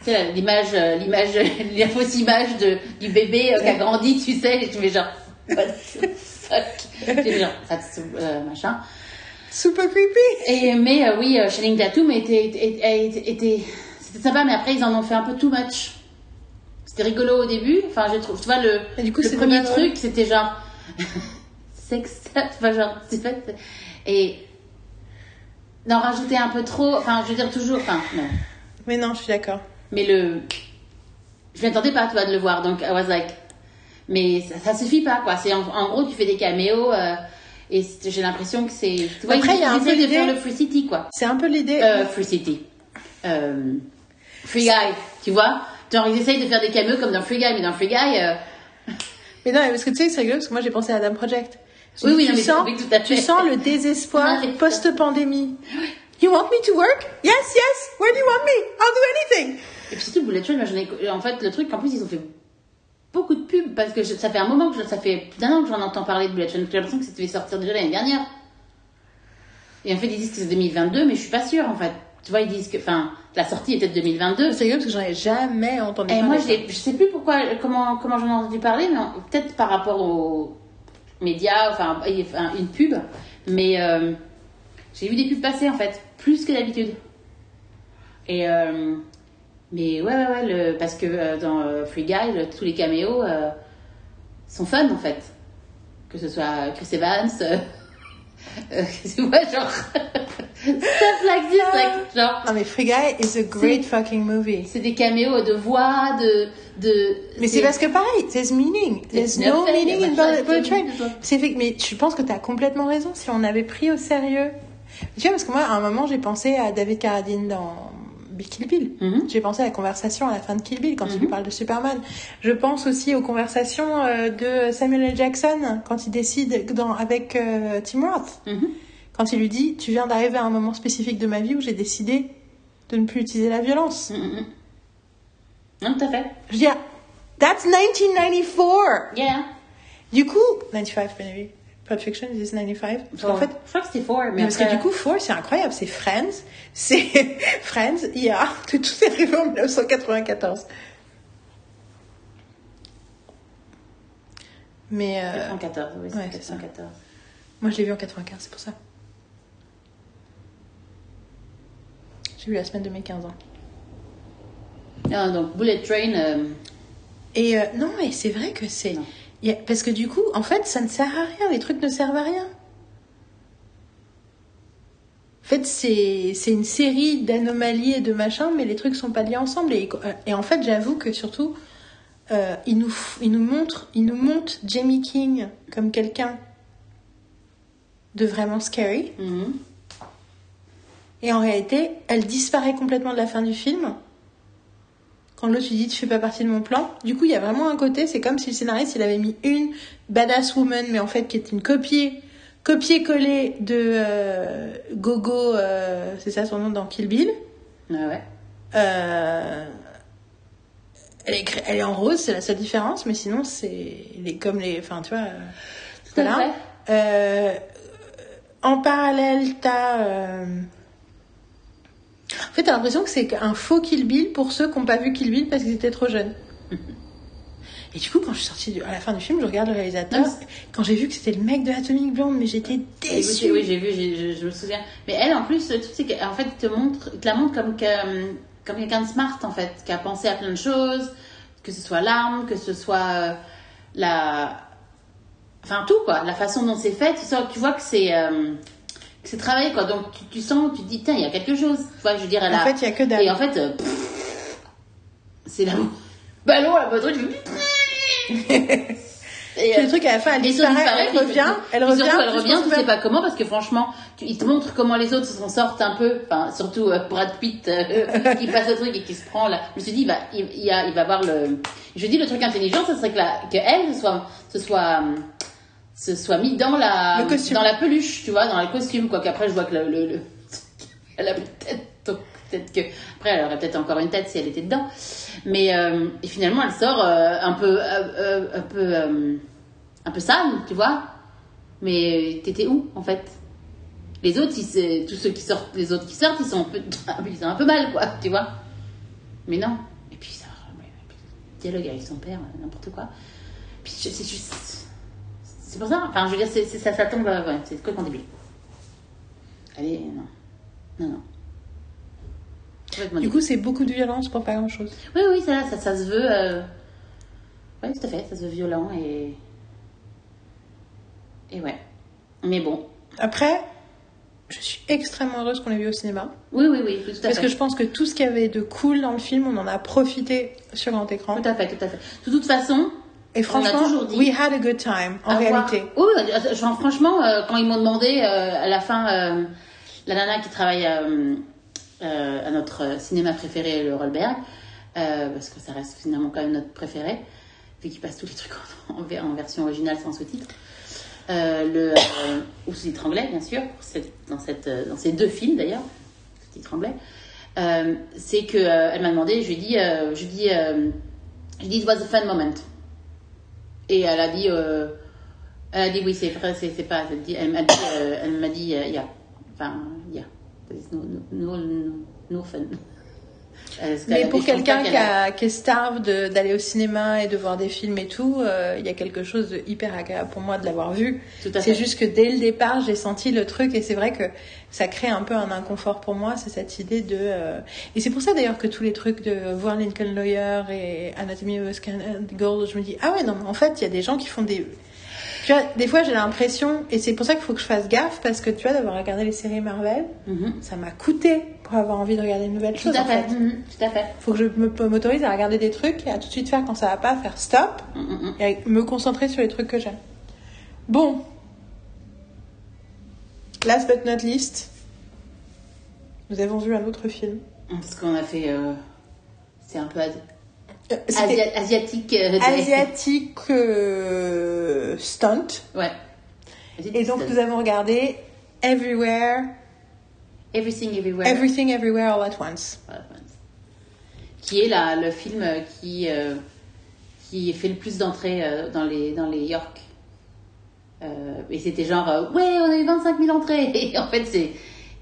Tu sais, l'image, l'image, la fausse image de, du bébé qui a grandi, tu sais, et tu fais genre, fuck? Tu fais genre, ça, euh, machin. Super creepy. Et, mais euh, oui, euh, Channing Tatum était, était, était, était- c'était sympa, mais après ils en ont fait un peu too much. C'était rigolo au début, enfin je trouve, tu vois, le, Et du coup, le c'était premier truc, c'était genre, sex, enfin genre, c'est- et d'en rajouter un peu trop, enfin je veux dire toujours, enfin non. Mais non, je suis d'accord. Mais le. Je m'y attendais pas, tu vois, de le voir. Donc, I was like. Mais ça, ça suffit pas, quoi. C'est en, en gros, tu fais des caméos. euh, et j'ai l'impression que c'est. Tu vois, Après, il y a un peu de faire le Free City, quoi. C'est un peu l'idée. Euh, Free City. Euh, Free Guy, tu vois Genre, ils essayent de faire des caméos comme dans Free Guy, mais dans Free Guy. euh, Mais non, parce que tu sais, c'est rigolo parce que moi j'ai pensé à Adam Project. Oui, oui, tu non, mais sens, oui, tout à fait. tu sens le désespoir post-pandémie. You want me to work? Yes, yes. Where do you want me? I'll do anything. Et puis surtout, Bullet Train, moi, j'en ai- en fait, le truc, en plus, ils ont fait beaucoup de pubs parce que je- ça fait un moment que je- ça fait plus d'un an que j'en entends parler de Bullet Train. J'ai l'impression que c'était sortir déjà l'année dernière. Et en fait, ils disent que c'est 2022, mais je suis pas sûre, en fait. Tu vois, ils disent que, enfin, la sortie était de 2022. C'est rigolo parce que j'en ai jamais entendu Et parler. moi, je, sais plus pourquoi, comment, comment j'en ai entendu parler, mais peut-être par rapport aux médias, enfin, une pub. Mais euh, j'ai vu des pubs passer, en fait, plus que d'habitude. Et, euh, mais ouais, ouais, ouais, le, parce que euh, dans euh, Free Guy, le- tous les caméos euh, sont fun, en fait. Que ce soit Chris Evans, euh, euh, tu vois, genre, stuff like this, like, genre. Non mais Free Guy is a great fucking movie. C'est des caméos de voix, de. de Mais c'est parce que pareil, there's meaning. There's no nothing, meaning in Bullet Train. C'est fait mais je pense que t'as complètement raison. Si on avait pris au sérieux. Tu vois, parce que moi, à un moment, j'ai pensé à David Carradine dans Kill Bill. Mhm. J'ai pensé à la conversation à la fin de Kill Bill quand il lui parle de Superman. Je pense aussi aux conversations euh, de Samuel L. Jackson quand il décide dans, avec euh, Tim Roth. Mhm. Quand il lui dit, tu viens d'arriver à un moment spécifique de ma vie où j'ai décidé de ne plus utiliser la violence. Mm, mm, mm. Non, tout à fait. Je dis, that's 1994! Yeah. Du coup, 95, bien évidemment. Pulp Fiction, is 95. Parce qu'en Four. fait, je crois que c'était Four, mais parce que après- du coup, Four, c'est incroyable. C'est Friends. C'est Friends, IA. Tout tout est arrivé en 1994. Mais euh, 94, oui, ouais, c'est c'est ça. 94. moi, je l'ai vu en 95, c'est pour ça. J'ai vu la semaine de mes 15 ans. Non, donc Bullet Train, euh, Et euh, non, et c'est vrai que c'est. Parce que du coup, en fait, ça ne sert à rien. Les trucs ne servent à rien. En fait, c'est une série d'anomalies et de machins, mais les trucs sont pas liés ensemble. Et, et en fait, j'avoue que surtout, euh, il, nous, il, nous montre, il nous montre Jamie King comme quelqu'un de vraiment scary. mhm. Et en réalité, elle disparaît complètement de la fin du film. Quand l'autre lui dit tu fais pas partie de mon plan. Du coup, il y a vraiment un côté, c'est comme si le scénariste il avait mis une badass woman, mais en fait qui est une copie, copier-coller de euh, Gogo, euh, c'est ça son nom dans Kill Bill. Ouais, ouais. Euh, elle, est, elle est en rose, c'est la seule différence, mais sinon c'est les, comme les, enfin tu vois. Tout à voilà. En parallèle, t'as. En fait, t'as l'impression que c'est un faux Kill Bill pour ceux qui n'ont pas vu Kill Bill parce qu'ils étaient trop jeunes. Et du coup, quand je suis sortie du- à la fin du film, je regarde le réalisateur. Non, Quand j'ai vu que c'était le mec de Atomic Blonde, mais j'étais Oui, déçue. oui, j'ai vu, je, je me souviens. Mais elle, en plus, le truc, c'est qu'en fait, te, montre, te la montre comme, comme quelqu'un de smart, en fait, qui a pensé à plein de choses, que ce soit l'arme, que ce soit euh, la. Enfin, tout, quoi. La façon dont c'est fait, tu, sens, tu vois que c'est. euh, c'est travaillé, quoi. Donc, tu, tu sens, tu te dis, tiens, il y a quelque chose. Tu vois, je veux dire, elle En a. fait, il y a que dalle. Et en fait, euh, pff, c'est la. Ballon, la bonne truc, je fais. Et, Puis le truc à la fin, elle disparaît, disparaît, elle revient, elle revient. surtout, elle revient, tu sais pas comment, parce que franchement, tu, il te montre comment les autres s'en sortent un peu, enfin, surtout euh, Brad Pitt, euh, qui passe le truc et qui se prend là. Je me suis dit, il va, il, il, y a- il va avoir le. Je dis, le truc intelligent, ce serait que, la, que elle se soit, se soit, euh, se soit mis dans la, dans la peluche, tu vois, dans le costume, quoi. Qu'après, je vois que le, le, le- elle donc peut-être que après, elle aurait peut-être encore une tête si elle était dedans. Mais euh, et finalement, elle sort euh, un peu, euh, un peu, un peu sale, tu vois. Mais t'étais où en fait? Les autres, ils, tous ceux qui sortent, les autres qui sortent, ils sont un peu, ils ont un peu mal, quoi, tu vois. Mais non. Et puis ça, dialogue avec son père, n'importe quoi. Puis c'est juste, c'est pour ça. Enfin, je veux dire, c'est, ça, ça tombe, euh, ouais, c'est complètement débile. Allez, non, non, non. Complètement Du coup, c'est beaucoup de violence pour pas grand chose. oui, oui, ça, ça, ça se veut. euh, Oui, tout à fait, ça se veut violent et. Et ouais. Mais bon. Après, je suis extrêmement heureuse qu'on l'ait vu au cinéma. Oui, oui, oui, tout à Parce fait. que je pense que tout ce qu'il y avait de cool dans le film, on en a profité sur grand écran. Tout à fait, tout à fait. De toute façon, Et franchement, toujours dit- we had a good time, en réalité. Oui, euh, genre, franchement, euh, quand ils m'ont demandé euh, à la fin, euh, la nana qui travaille euh, euh, à notre euh, cinéma préféré, le Rollberg, euh, parce que ça reste finalement quand même notre préféré, vu qu'il passe tous les trucs en, en ver- en version originale sans sous-titres. Euh, le, euh, ou sous-titres anglais, bien sûr, cette- dans, cette, euh, dans ces deux films d'ailleurs, sous-titres anglais. Euh, c'est que euh, elle m'a demandé, je lui ai dit, euh, je lui ai dit, euh, je lui ai dit, it was a fun moment. Et elle a dit, euh, elle a dit oui, c'est vrai, c'est pas. Elle, dit- elle m'a dit, euh, elle m'a dit, euh, yeah, enfin, yeah, there's no, no, no, no fun. Mais pour quelqu'un qui, est starve d'aller au cinéma et de voir des films et tout, euh, il y a quelque chose de hyper agréable pour moi de l'avoir vu. C'est juste que dès le départ, j'ai senti le truc et c'est vrai que ça crée un peu un inconfort pour moi, c'est cette idée de... euh, Et c'est pour ça d'ailleurs que tous les trucs de voir Lincoln Lawyer et Anatomy of a Scandal, Gold, je me dis, ah ouais, non, mais en fait, il y a des gens qui font des... Tu vois, des fois j'ai l'impression, et c'est pour ça qu'il faut que je fasse gaffe, parce que tu vois, d'avoir regardé les séries Marvel, Mhm. ça m'a coûté pour avoir envie de regarder une nouvelle Tout chose à en fait. fait. Mhm. Tout à fait. Faut que je m'autorise à regarder des trucs et à tout de suite faire quand ça va pas, faire stop Mhm, mhm. et à me concentrer sur les trucs que j'aime. Bon. Last but not least, nous avons vu un autre film. Parce qu'on a fait, euh, c'est un peu Euh, asiatique. euh, asiatique stunt. Ouais. Et donc nous avons regardé Everywhere, Everything Everywhere. Everything Everywhere All at Once. Qui est la, le film euh, qui, euh, qui fait le plus d'entrées euh, dans, les, dans les York. Euh, et c'était genre, ouais, on a eu 25 000 entrées. Et en fait, c'est.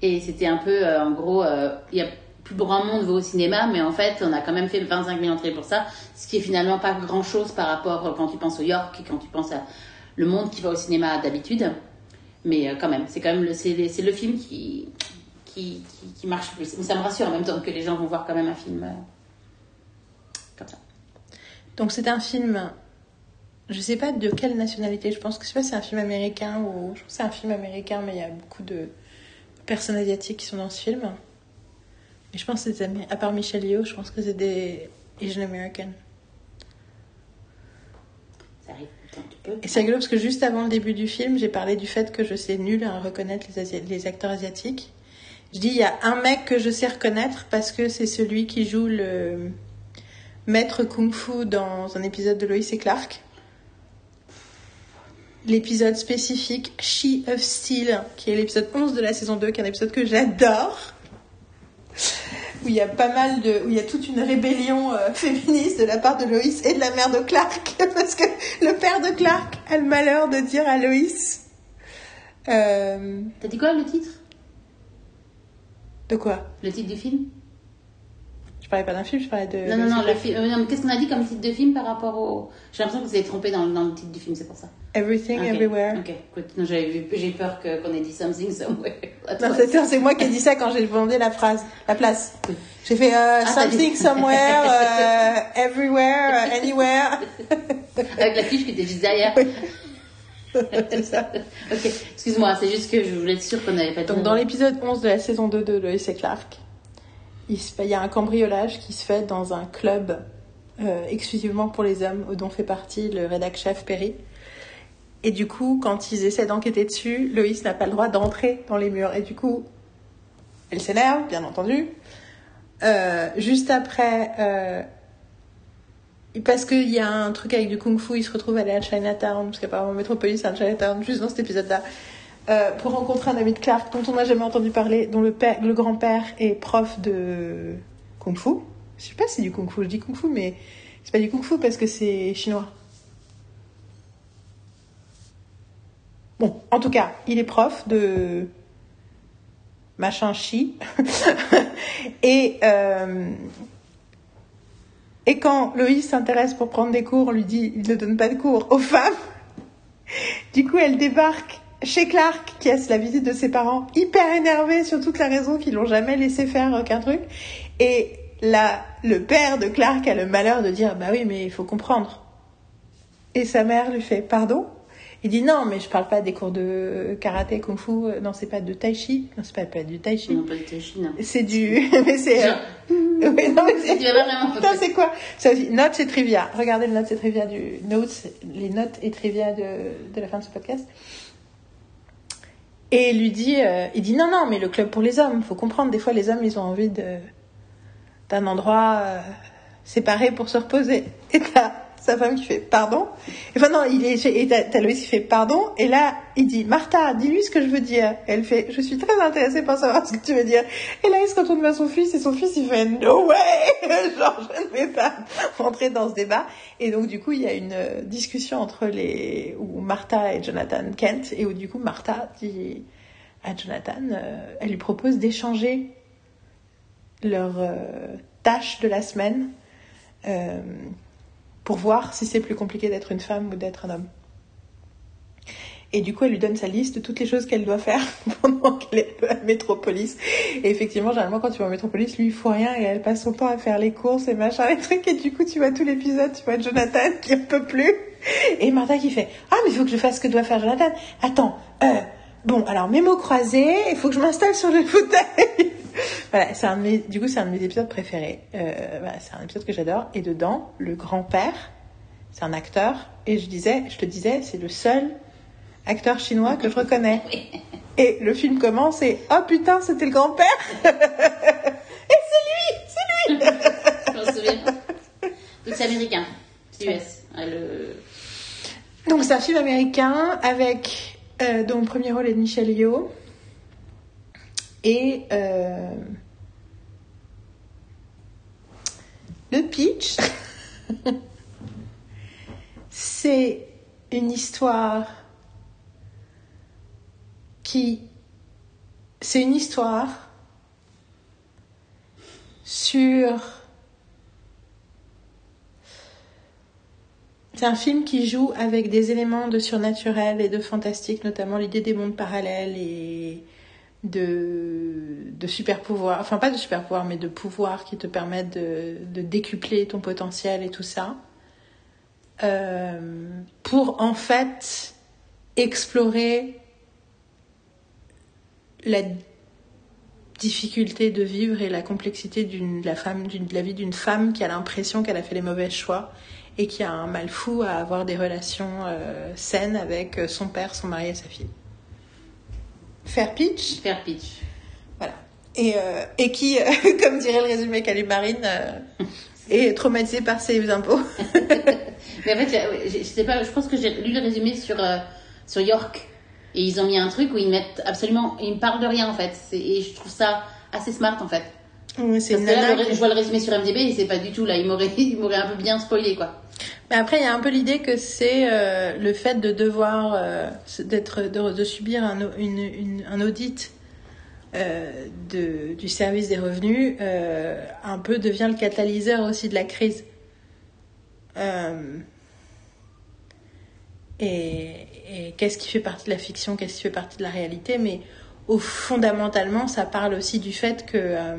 Et c'était un peu, en gros, il y a plus grand monde va au cinéma, mais en fait, on a quand même fait 25 000 entrées pour ça, ce qui est finalement pas grand chose par rapport quand tu penses au York et quand tu penses à le monde qui va au cinéma d'habitude. Mais quand même, c'est quand même le, c'est le film qui, qui, qui, qui marche plus. Mais ça me rassure en même temps que les gens vont voir quand même un film euh, comme ça. Donc c'est un film, je sais pas de quelle nationalité, je pense que je sais pas si c'est un film américain ou je pense que c'est un film américain, mais il y a beaucoup de personnes asiatiques qui sont dans ce film. Mais je pense que c'est des- à part Michelle Yeoh, je pense que c'est des Asian American. Ça arrive. Et c'est rigolo parce que juste avant le début du film, j'ai parlé du fait que je sais nul à reconnaître les, Asi- les acteurs asiatiques. Je dis il y a un mec que je sais reconnaître parce que c'est celui qui joue le maître kung-fu dans un épisode de Lois et Clark. L'épisode spécifique She of Steel, qui est l'épisode 11 de la saison 2, qui est un épisode que j'adore. Où il y a pas mal de. où il y a toute une rébellion euh, féministe de la part de Lois et de la mère de Clark. Parce que le père de Clark a le malheur de dire à Lois. euh, T'as dit quoi le titre? De quoi Le titre du film? Je parlais pas d'un film, je parlais de. Non, non, non, le fi- euh, non, mais qu'est-ce qu'on a dit comme titre de film par rapport au. J'ai l'impression que vous avez trompé dans, dans le titre du film, c'est pour ça. Everything, Everywhere. Ok, écoute, non, j'avais vu- j'ai peur que- qu'on ait dit something somewhere. Non, c'est c'est moi qui ai dit ça quand j'ai demandé la phrase, la place. J'ai fait euh, Ah, something, dit- somewhere, euh, everywhere, anywhere. Avec la fiche qui était juste derrière. C'est ça. ok, excuse-moi, c'est juste que je voulais être sûre qu'on n'avait pas Donc dans l'épisode 11 de la saison 2 de Lois et Clark, il, se fait- il y a un cambriolage qui se fait dans un club euh, exclusivement pour les hommes, dont fait partie le rédac chef Perry. Et du coup, quand ils essaient d'enquêter dessus, Loïs n'a pas le droit d'entrer dans les murs. Et du coup, elle s'énerve, bien entendu. Euh, juste après, euh, parce qu'il y a un truc avec du kung-fu, il se retrouve à aller à Chinatown, parce qu'apparemment Metropolis c'est un Chinatown, juste dans cet épisode-là, euh, pour rencontrer un ami de Clark dont on n'a jamais entendu parler, dont le, père, le grand-père est prof de kung-fu. Je sais pas si c'est du kung-fu, je dis kung-fu, mais c'est pas du kung-fu parce que c'est chinois. Bon, en tout cas, il est prof de machin chi. et, euh, et quand Loïs s'intéresse pour prendre des cours, on lui dit il ne donne pas de cours aux femmes. Du coup, elle débarque chez Clark, qui a la visite de ses parents, hyper énervée sur toute la raison qu'ils l'ont jamais laissé faire aucun truc. Et là, le père de Clark a le malheur de dire bah oui, mais il faut comprendre. Et sa mère lui fait pardon? Il dit non, mais je parle pas des cours de karaté, kung fu. Non, c'est pas de tai chi. Non, c'est pas, pas du tai chi. Non, pas de Chine. C'est du. Mais c'est. euh, Oui, non, mais c'est... Putain, c'est quoi? Ça notes et trivia. Regardez les notes et trivia du notes, les notes et trivia de, de la fin de ce podcast. Et il lui dit, euh, il dit non non, mais le club pour les hommes. Faut comprendre, des fois les hommes ils ont envie de d'un endroit euh, séparé pour se reposer. Et t'as sa femme qui fait pardon. Enfin non, il est et Loïs qui fait pardon. Et là il dit Martha, dis-lui ce que je veux dire. Elle fait, je suis très intéressée par savoir ce que tu veux dire. Et là il se retourne vers son fils et son fils il fait no way, genre je ne vais pas rentrer dans ce débat. Et donc du coup il y a une euh, discussion entre les où Martha et Jonathan Kent et où du coup Martha dit à Jonathan, euh, elle lui propose d'échanger leurs euh, tâches de la semaine pour voir si c'est plus compliqué d'être une femme ou d'être un homme. Et du coup, elle lui donne sa liste de toutes les choses qu'elle doit faire pendant qu'elle est à métropolis. Et effectivement, généralement, quand tu vas en métropolis, lui, il faut rien et elle passe son temps à faire les courses et machin, les trucs. Et du coup, tu vois tout l'épisode, tu vois Jonathan qui en peut plus. Et Martha qui fait Ah, mais il faut que je fasse ce que doit faire Jonathan. Attends, euh, bon, alors mes mots croisés, il faut que je m'installe sur le fauteuil. voilà, c'est un de mes, du coup, c'est un de mes épisodes préférés. Euh, voilà, c'est un épisode que j'adore. Et dedans, le grand-père, c'est un acteur. Et je disais, je te disais, c'est le seul acteur chinois que je reconnais. Et le film commence et oh putain, c'était le grand-père. et c'est lui, c'est lui. Je m'en souviens. Donc c'est américain. C'est US. Le... Donc c'est un film américain avec euh, dont premier rôle est de Michelle Yeoh. Et euh, le pitch c'est une histoire qui c'est une histoire sur C'est un film qui joue avec des éléments de surnaturel et de fantastique, notamment l'idée des mondes parallèles et de, de super pouvoirs, enfin pas de super pouvoirs, mais de pouvoirs qui te permettent de, de décupler ton potentiel et tout ça. Euh, pour en fait explorer la difficulté de vivre et la complexité de la femme de la vie d'une femme qui a l'impression qu'elle a fait les mauvais choix et qui a un mal fou à avoir des relations euh, saines avec euh, son père, son mari et sa fille. Faire pitch, Faire pitch. voilà. Et, euh, et qui, euh, comme dirait le résumé Calimarine, est traumatisé par ses impôts. Mais en fait, je, je sais pas, je pense que j'ai lu le résumé sur, sur York. Et ils ont mis un truc où ils mettent absolument. Ils ne parlent de rien en fait. Et je trouve ça assez smart en fait. Oui, c'est Parce une que là, le je vois le résumé sur MDB et c'est pas du tout là. Il m'aurait il m'aurait un peu bien spoilé quoi. Mais après, il y a un peu l'idée que c'est euh, le fait de devoir, euh, d'être, de, de subir un, au- une, une- un audit euh, de, du service des revenus, euh, un peu devient le catalyseur aussi de la crise. Euh, et et qu'est-ce qui fait partie de la fiction, qu'est-ce qui fait partie de la réalité, mais au fondamentalement, ça parle aussi du fait que euh,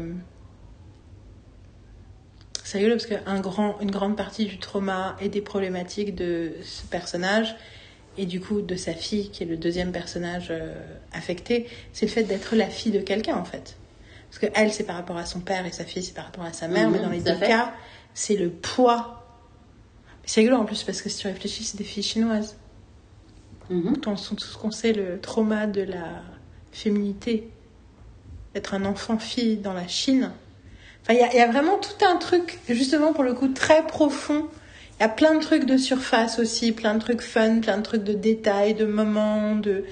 c'est rigolo parce qu'un grand, une grande partie du trauma et des problématiques de ce personnage et du coup de sa fille qui est le deuxième personnage euh, affecté, c'est le fait d'être la fille de quelqu'un en fait. Parce que elle c'est par rapport à son père et sa fille c'est par rapport à sa mère, Mhm, mais dans les deux fait. cas c'est le poids. C'est rigolo en plus parce que si tu réfléchis c'est des filles chinoises. Mhm. Tout, ce qu'on sait, le trauma de la féminité, d'être un enfant fille dans la Chine. Enfin, il y a, il y a vraiment tout un truc, justement pour le coup, très profond. Il y a plein de trucs de surface aussi, plein de trucs fun, plein de trucs de détails, de moments, de.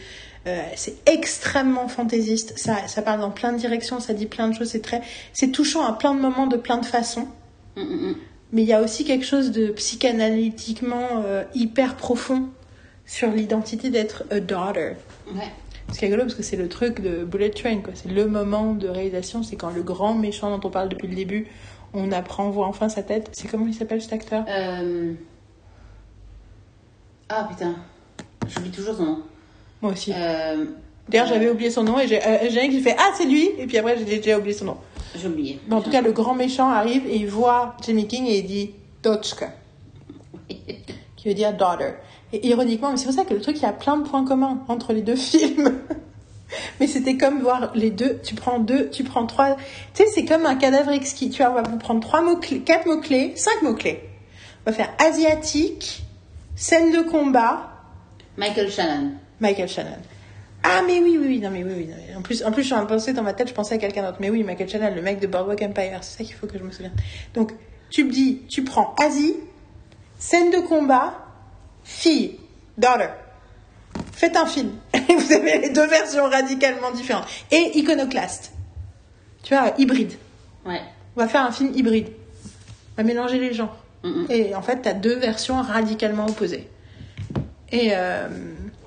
euh, c'est extrêmement fantaisiste. Ça, ça parle dans plein de directions, ça dit plein de choses. C'est très, c'est touchant à plein de moments, de plein de façons. Mm, mm, mm. Mais il y a aussi quelque chose de psychanalytiquement euh, hyper profond sur l'identité d'être a daughter. Ouais. Ce qui est rigolo parce que c'est le truc de Bullet Train, quoi. C'est le moment de réalisation, c'est quand le grand méchant dont on parle depuis le début, on apprend, on voit enfin sa tête. C'est comment il s'appelle cet acteur? Euh... Ah putain, j'oublie toujours son nom. Moi aussi. Euh... D'ailleurs, j'avais oublié son nom et j'ai euh, j'ai fait Ah, c'est lui Et puis après, j'ai déjà oublié son nom. J'ai oublié. En tout cas, le grand méchant arrive et il voit Jimmy King et il dit Dotchka, qui veut dire daughter. Et ironiquement, mais c'est pour ça que le truc, il y a plein de points communs entre les deux films. Mais c'était comme voir les deux. Tu prends deux, tu prends trois. Tu sais, c'est comme un cadavre exquis. Tu vois, on va vous prendre trois mots clés, quatre mots clés, cinq mots clés. On va faire asiatique, scène de combat, Michael Shannon. Michael Shannon. Ah mais oui oui oui non mais oui oui non, mais en plus en plus je suis en train de penser dans ma tête je pensais à quelqu'un d'autre mais oui Michael Shannon le mec de Boardwalk Empire c'est ça qu'il faut que je me souvienne donc tu me dis tu prends Asie scène de combat fille daughter. Faites un film. Vous avez les deux versions radicalement différentes. Et iconoclaste. Tu vois hybride. Ouais. on va faire un film hybride. On va mélanger les genres. Et en fait t'as deux versions radicalement opposées. Et euh,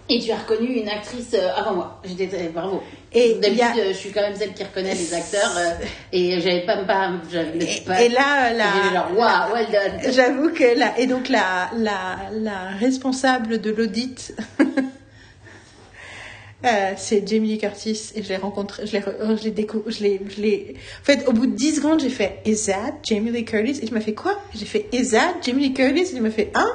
Et tu as reconnu une actrice euh, avant moi. J'étais très bravo. Et D'habitude, a- euh, je suis quand même celle qui reconnaît les acteurs euh, et j'avais pas pas pas. et là la waouh, well done. J'avoue que la et donc la la la responsable de l'audit euh, c'est Jamie Lee Curtis et je l'ai rencontré je l'ai je l'ai décou- je l'ai je l'ai en fait au bout de 10 secondes j'ai fait is that Jamie Lee Curtis? Et je me fait quoi? J'ai fait is that Jamie Lee Curtis? Et il me fait hein?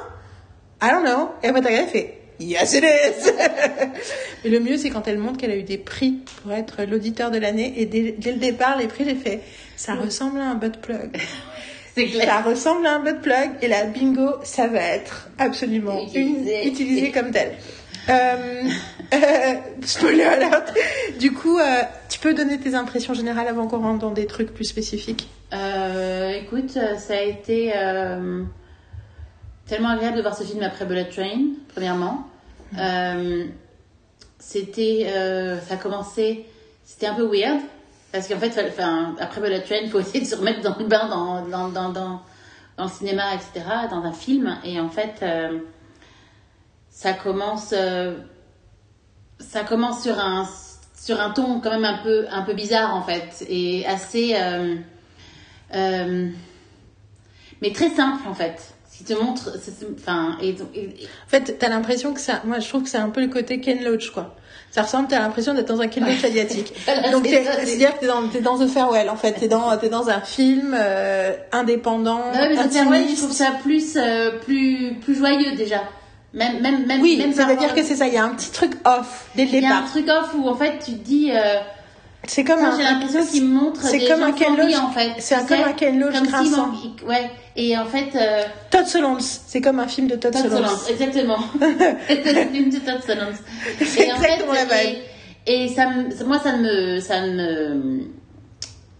I don't know et après t'as regardé fait Yes it is Mais le mieux c'est quand elle montre qu'elle a eu des prix pour être l'auditeur de l'année et dès, dès le départ les prix j'ai fait ça ressemble à un butt plug C'est clair. ça ressemble à un butt plug et la bingo, ça va être absolument Utilisé. une, utilisé comme tel. Euh, euh, spoiler alert. Du coup, euh, tu peux donner tes impressions générales avant qu'on rentre dans des trucs plus spécifiques? Euh, écoute, ça a été euh, tellement agréable de voir ce film après Bullet Train, premièrement. Euh, c'était, euh, ça a c'était un peu weird parce qu'en fait, enfin, après Bullet Train, faut essayer de se remettre dans le bain, dans, dans, dans, dans, le cinéma, etc., dans un film. Et en fait, euh, ça commence, ça commence sur un sur un ton quand même un peu un peu bizarre en fait et assez mais très simple en fait qui te montre enfin et, et- En fait, t'as l'impression que ça, moi je trouve que c'est un peu le côté Ken Loach, quoi. Ça ressemble, t'as l'impression d'être dans un Ken Loach asiatique. Donc, ça, c'est-à-dire que t'es dans, t'es dans The Farewell, en fait. T'es dans, t'es dans un film euh, indépendant, Non, mais The Farewell, je trouve ça plus euh, plus plus joyeux déjà même même même Oui, même c'est-à-dire par- que c'est ça, il y a un petit truc off dès le il y a un départ. truc off où en fait tu te dis euh, C'est comme Putain, un. j'ai l'impression qu'il montre c'est comme un Ken Loach. en fait. C'est un- comme un Ken Loach grinçant. ouais et en fait euh, Todd Solondz, c'est comme un film de Todd, Todd Solondz. Solondz, exactement. C'est le film de Todd Solondz. C'est en exactement la et, et ça, moi, ça ne me, ça ne me,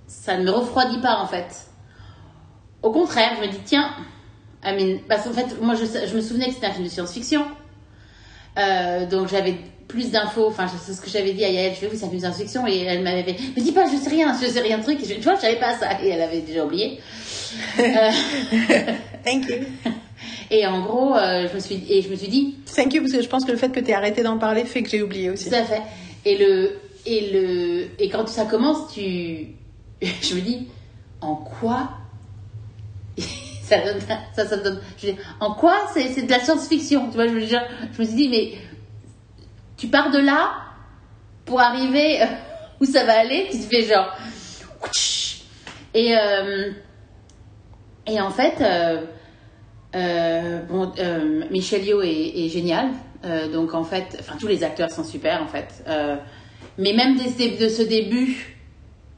ça ne me refroidit pas en fait. Au contraire, je me dis tiens, I mean, parce qu'en fait, moi, je, je me souvenais que c'était un film de science-fiction, Euh, donc j'avais plus d'infos. Enfin, c'est ce que j'avais dit à Yael. Je c'est un film de science-fiction, et elle m'avait fait, me dis pas, je sais rien, je sais rien de truc. Je, tu vois, je savais pas ça, et elle avait déjà oublié. Euh, Thank you. et en gros, euh, je me suis, et je me suis dit, Thank you, parce que je pense que le fait que tu arrêté d'en parler fait que j'ai oublié aussi. Tout à fait. Et le et le et quand ça commence, tu je me dis en quoi ça donne ça ça me donne je dis, en quoi c'est c'est de la science-fiction, tu vois, je me dis je me suis dit mais tu pars de là pour arriver euh, où ça va aller, tu te fais genre et euh, et en fait euh, bon, Michel est, génial. Donc en fait, enfin tous les acteurs sont super en fait. Mais même dès- de ce début,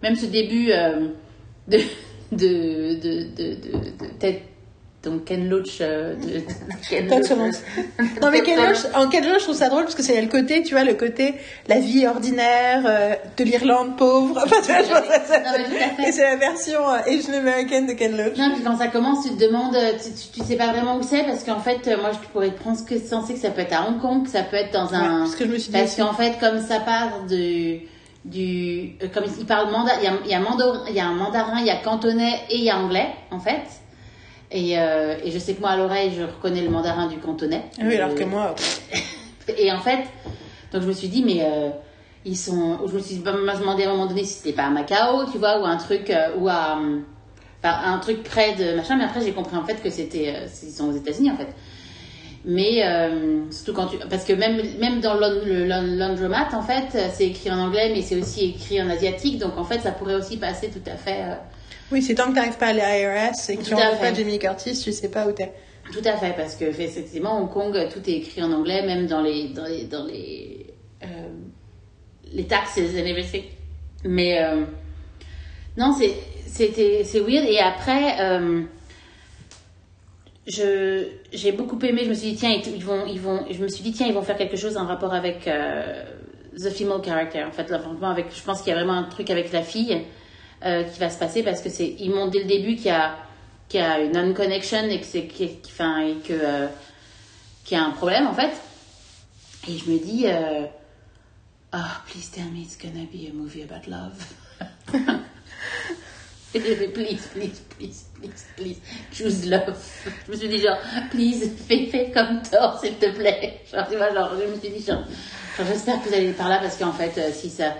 même ce début de, de, de, de, de, de Ted- donc Ken Loach, euh, de, Ken Loach, euh, Non mais Ken. Loach, en Ken Loach, je trouve ça drôle parce que c'est le côté, tu vois, le côté la vie ordinaire euh, de l'Irlande pauvre. Enfin, tu vois, je pense que ça- Non, mais tout à fait. Et c'est la version euh, Asian American de Ken Loach. Non, puis quand ça commence, tu te demandes, euh, tu, tu, tu sais pas vraiment où c'est, parce qu'en fait, moi, je pourrais te prendre ce que penser que ça peut être à Hong Kong, que ça peut être dans Ouais, un... parce que je me suis dit Parce qu'en fait, comme ça part de, du... Comme il parle mandarin, il y a, il y, a mando- il y a un mandarin, il y a cantonais et il y a anglais, en fait. Et, euh, et je sais que moi, à l'oreille, je reconnais le mandarin du cantonais. Ah Oui, alors Euh, que moi, et en fait, donc je me suis dit, mais euh, ils sont. Je me suis demandé à un moment donné si c'était pas à Macao, tu vois, ou un truc, euh, ou à. un truc près de machin, mais après j'ai compris en fait que c'était. ils sont aux États-Unis en fait. Mais surtout quand tu. Parce que même, même dans le, laundromat, en fait, c'est écrit en anglais, mais c'est aussi écrit en asiatique, donc en fait, ça pourrait aussi passer tout à fait. Oui, c'est tant que t'arrives pas à l'IRS et que tu rencontres pas. Jamie Curtis, tu sais pas où t'es. Tout à fait, parce que effectivement, Hong Kong, tout est écrit en anglais, même dans les, dans les, dans les, euh, les taxes and everything. Mais euh, non, c'est c'était c'est weird. Et après, euh, je j'ai beaucoup aimé. Je me suis dit tiens ils vont ils vont. Je me suis dit tiens ils vont faire quelque chose en rapport avec euh, the female character. En fait, là, avec. Je pense qu'il y a vraiment un truc avec la fille euh, qui va se passer parce que c'est ils montrent dès le début qu'il y a qu'il y a une non-connection et que c'est qu'il et que euh, qu'il y a un problème en fait. Et je me dis ah please tell me it's gonna be a movie about love. please, please, please, please, please, choose love. Je me suis dit genre, please, fais, fais comme Thor, s'il te plaît. Genre, tu vois, genre, je me suis dit genre, j'espère que vous allez par là parce qu'en fait, si ça,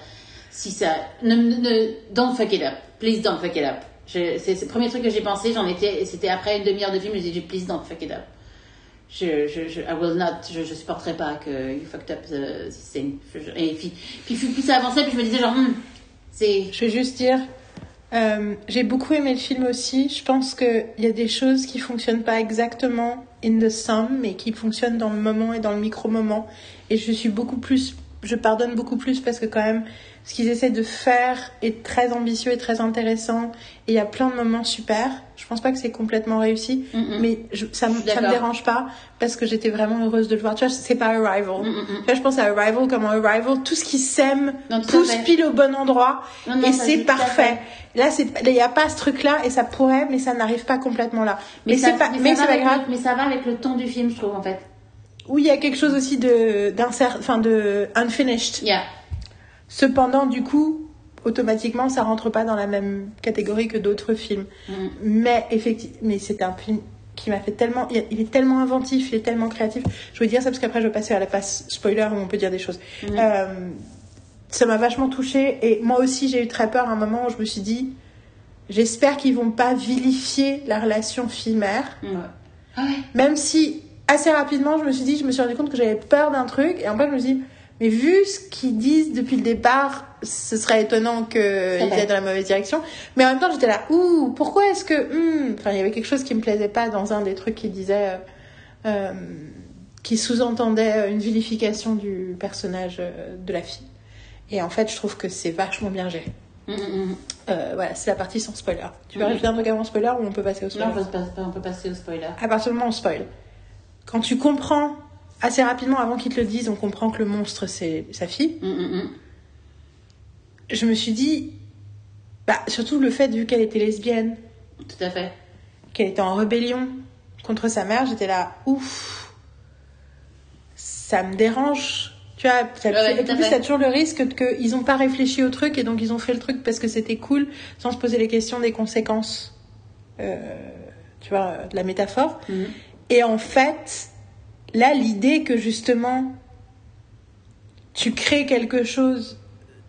si ça, ne, ne, don't fuck it up. Please don't fuck it up. C'est le premier truc que j'ai pensé, j'en étais, c'était après une demi-heure de film, suis dit, please don't fuck it up. Je, je, je, I will not, je, je supporterai pas que you fucked up the, this et puis, puis, plus ça avançait, puis je me disais genre, hmm, c'est, Je vais juste dire, euh, j'ai beaucoup aimé le film aussi. Je pense qu'il y a des choses qui fonctionnent pas exactement in the sum, mais qui fonctionnent dans le moment et dans le micro-moment. Et je suis beaucoup plus, je pardonne beaucoup plus parce que quand même, ce qu'ils essaient de faire est très ambitieux et très intéressant. Et il y a plein de moments super. Je pense pas que c'est complètement réussi, mais je, ça, ça me dérange pas parce que j'étais vraiment heureuse de le voir. Tu vois, c'est pas Arrival. Mm-mm. Tu vois, je pense à Arrival comme Arrival, tout ce qui sème pousse pile au bon endroit Non, non, et c'est parfait. Là, c'est il n'y a pas ce truc-là et ça pourrait, mais ça n'arrive pas complètement là. Mais, ça- c'est pas, mais c'est grave. le- mais ça va avec le ton du film, je trouve, en fait. Oui, il y a quelque chose aussi de enfin de unfinished. Yeah. Cependant, du coup, automatiquement, ça rentre pas dans la même catégorie que d'autres films. Mhm. Mais effectivement, mais c'est un film qui m'a fait tellement, il est tellement inventif, il est tellement créatif. Je veux dire ça parce qu'après je vais passer à la passe spoiler où on peut dire des choses. Mhm. Euh, ça m'a vachement touchée et moi aussi j'ai eu très peur à un moment où je me suis dit, j'espère qu'ils vont pas vilifier la relation fille-mère. Ouais. Ah ouais. Même si assez rapidement, je me suis dit, je me suis rendu compte que j'avais peur d'un truc, et en fait, je me suis dit, mais vu ce qu'ils disent depuis le départ, ce serait étonnant qu'ils aillent dans la mauvaise direction. Mais en même temps, j'étais là, ouh, pourquoi est-ce que, hmm, enfin, il y avait quelque chose qui me plaisait pas dans un des trucs qui disait, euh, euh, qui sous-entendait une vilification du personnage euh, de la fille. Et en fait, je trouve que c'est vachement bien géré. Mm, mm, mm. Euh, voilà, c'est la partie sans spoiler. Tu veux rajouter un truc avant spoiler ou on peut passer au spoiler Non, on peut, on peut passer au spoiler. à partir du moment où on spoil. Quand tu comprends assez rapidement, avant qu'ils te le disent, on comprend que le monstre c'est sa fille. Mm, mm, mm. Je me suis dit, bah, surtout le fait, vu qu'elle était lesbienne, Tout à fait. qu'elle était en rébellion contre sa mère, j'étais là, ouf, ça me dérange. Tu vois, ça, Ouais, et plus, fait. il y a toujours le risque qu'ils n'ont pas réfléchi au truc et donc ils ont fait le truc parce que c'était cool, sans se poser les questions des conséquences, euh, tu vois, de la métaphore. Et en fait, là, l'idée que justement, tu crées quelque chose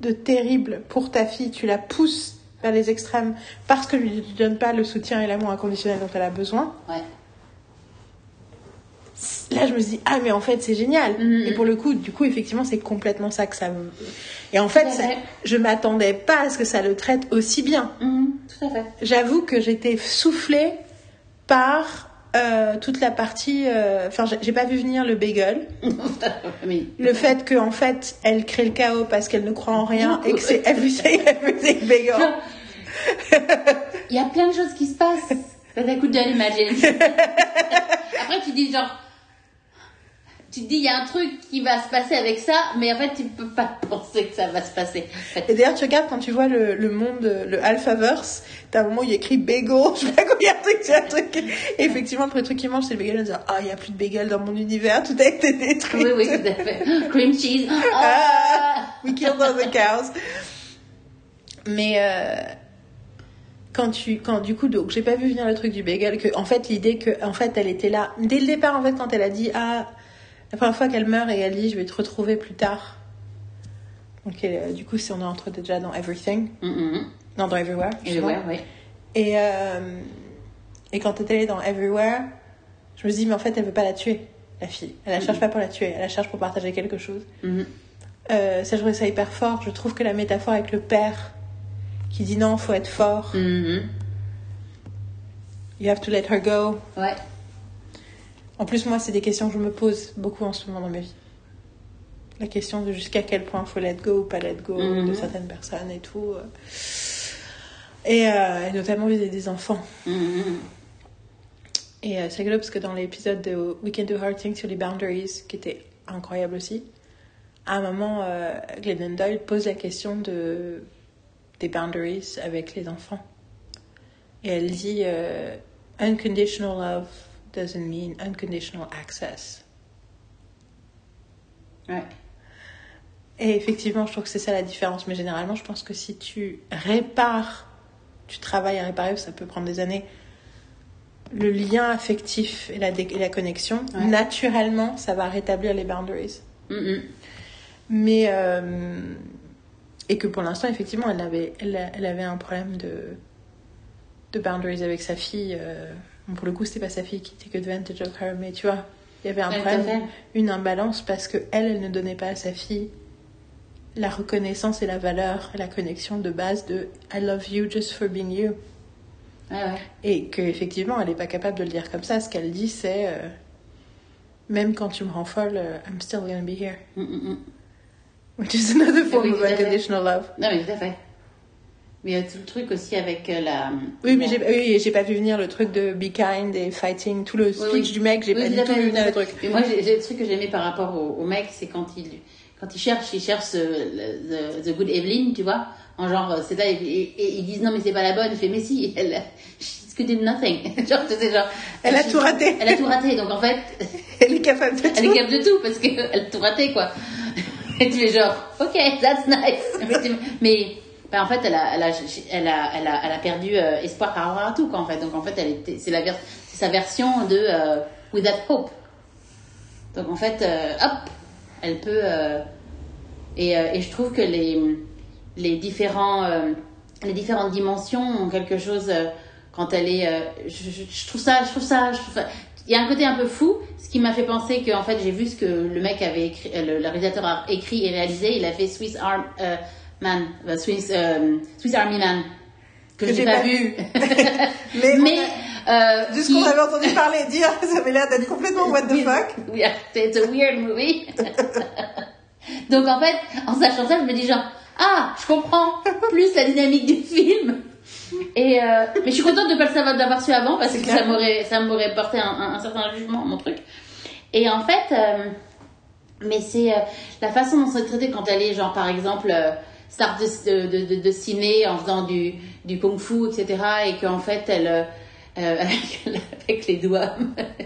de terrible pour ta fille, tu la pousses vers les extrêmes parce que tu lui donnes pas le soutien et l'amour inconditionnel dont elle a besoin. Ouais. Là, je me suis dit, ah, mais en fait, c'est génial. Mhm. Et pour le coup, du coup, effectivement, c'est complètement ça que ça veut. Et en fait, ça- je m'attendais pas à ce que ça le traite aussi bien. Mm, tout à fait. J'avoue que j'étais soufflée par euh, toute la partie. euh, Enfin, j'ai- j'ai pas vu venir le bagel. Le fait qu'en fait, elle crée le chaos parce qu'elle ne croit en rien et que c'est everything, everything bagel. il y a plein de choses qui se passent. Ça t'écoute de l'imagine. Après, tu dis genre. Tu te dis, il y a un truc qui va se passer avec ça, mais en fait, tu peux pas penser que ça va se passer. En fait, Et d'ailleurs, tu regardes quand tu vois le, le monde, le Alphaverse, t'as un moment où il écrit bagel, je sais pas combien de trucs, c'est un truc. Et effectivement, le premier truc qu'ils mangent, c'est le bagel. Ils disent, ah, il y a plus de bagel dans mon univers, tout a été détruit. Oui, oui, tout à fait. Cream cheese. Ah, Ah. we killed all the cows. Mais euh, quand tu, quand du coup, donc j'ai pas vu venir le truc du bagel, que en fait l'idée que, en fait, elle était là dès le départ, en fait, quand elle a dit ah, la première fois qu'elle meurt et elle dit je vais te retrouver plus tard. Donc elle, euh, du coup, si on est entre déjà dans Everything, Mm, mm, mm. non dans Everywhere. Ouais, ouais. Et euh, et quand elle est dans Everywhere, je me dis mais en fait elle veut pas la tuer, la fille. Elle la cherche pas pour la tuer, elle la cherche pour partager quelque chose. Mhm. Euh, ça, je trouvais ça hyper fort. Je trouve que la métaphore avec le père qui dit non, faut être fort. Mhm. You have to let her go. Ouais. En plus, moi, c'est des questions que je me pose beaucoup en ce moment dans ma vie. la question de jusqu'à quel point faut let go ou pas let go Mhm. de certaines personnes et tout. euh. Et, euh, et notamment vis-à-vis des enfants. Mhm. Et euh, c'est rigolo parce que dans l'épisode de We Can Do Hard Things sur les boundaries, qui était incroyable aussi, à un moment, euh, Glennon Doyle pose la question de, des boundaries avec les enfants. Et elle dit Unconditional love doesn't mean unconditional access. Ouais. Et effectivement, je trouve que c'est ça la différence. Mais généralement, je pense que si tu répares, tu travailles à réparer, ça peut prendre des années, le lien affectif et la, dé- et la connexion, Ouais. naturellement, ça va rétablir les boundaries. Mhm. Mais. euh, et que pour l'instant, effectivement, elle avait, elle avait un problème de, de boundaries avec sa fille. euh, bon, pour le coup, c'était pas sa fille qui take advantage of her, mais tu vois, il y avait un Ouais, problème, une imbalance parce que elle, elle ne donnait pas à sa fille la reconnaissance et la valeur la connexion de base de I love you just for being you. Ouais, ouais. Et qu'effectivement, elle n'est pas capable de le dire comme ça. Ce qu'elle dit, c'est euh, même quand tu me rends folle, euh, I'm still gonna be here. Mhm, mhm. Which is another form Oui, of unconditional love. Non, mais tout à fait. Mais il y a tout le truc aussi avec euh, la. Oui, mais j'ai oui, j'ai pas vu venir le truc de be kind et fighting, tout le speech oui. du mec, j'ai Oui, pas tout du tout vu tout venir le truc. Mais moi, j'ai le truc que j'aimais par rapport au, au mec, c'est quand il, quand il cherche, il cherche euh, the, the good Evelyn, tu vois. En genre, euh, c'est là, et, et- et ils disent non, mais c'est pas la bonne. Il fait, mais si, elle, she's good in nothing. genre, tu sais, genre. Elle a tout raté. Elle a tout raté. Donc en fait, Elle est capable de elle est tout. capable de tout parce qu'elle a tout raté, quoi. Et tu fais genre, ok, that's nice. Mais, en fait, elle a, elle a, elle a, elle a, perdu euh, espoir par rapport à tout, quoi, en fait. Donc, en fait, c'est sa version de euh, Without Hope. Donc, en fait, euh, hop, elle peut. euh, et, je trouve que les, les, différents, les différentes dimensions ont quelque chose quand elle est. je, trouve ça, je trouve ça, je trouve ça- Il y a un côté un peu fou, ce qui m'a fait penser que en fait j'ai vu ce que le mec avait écrit, le, le réalisateur a écrit et réalisé. Il a fait Swiss Arm Man, euh, Swiss, euh, Swiss Army Man que, Que j'ai pas, pas vu. Mais, Mais euh, de ce qu'on avait entendu parler et dire, ça avait l'air d'être complètement what the fuck. oui, it's a weird movie. Donc en fait, en sachant ça, je me dis genre, ah, je comprends plus la dynamique du film. Et euh, mais je suis contente de pas le savoir d'avoir su avant parce que clair. ça m'aurait ça m'aurait porté un, un- un certain jugement mon truc. Et en fait, euh, mais c'est euh, la façon dont c'est traité quand elle est genre par exemple euh, star de, de, de, de ciné en faisant du, du kung fu etc et qu'en fait elle euh, euh, avec, avec les doigts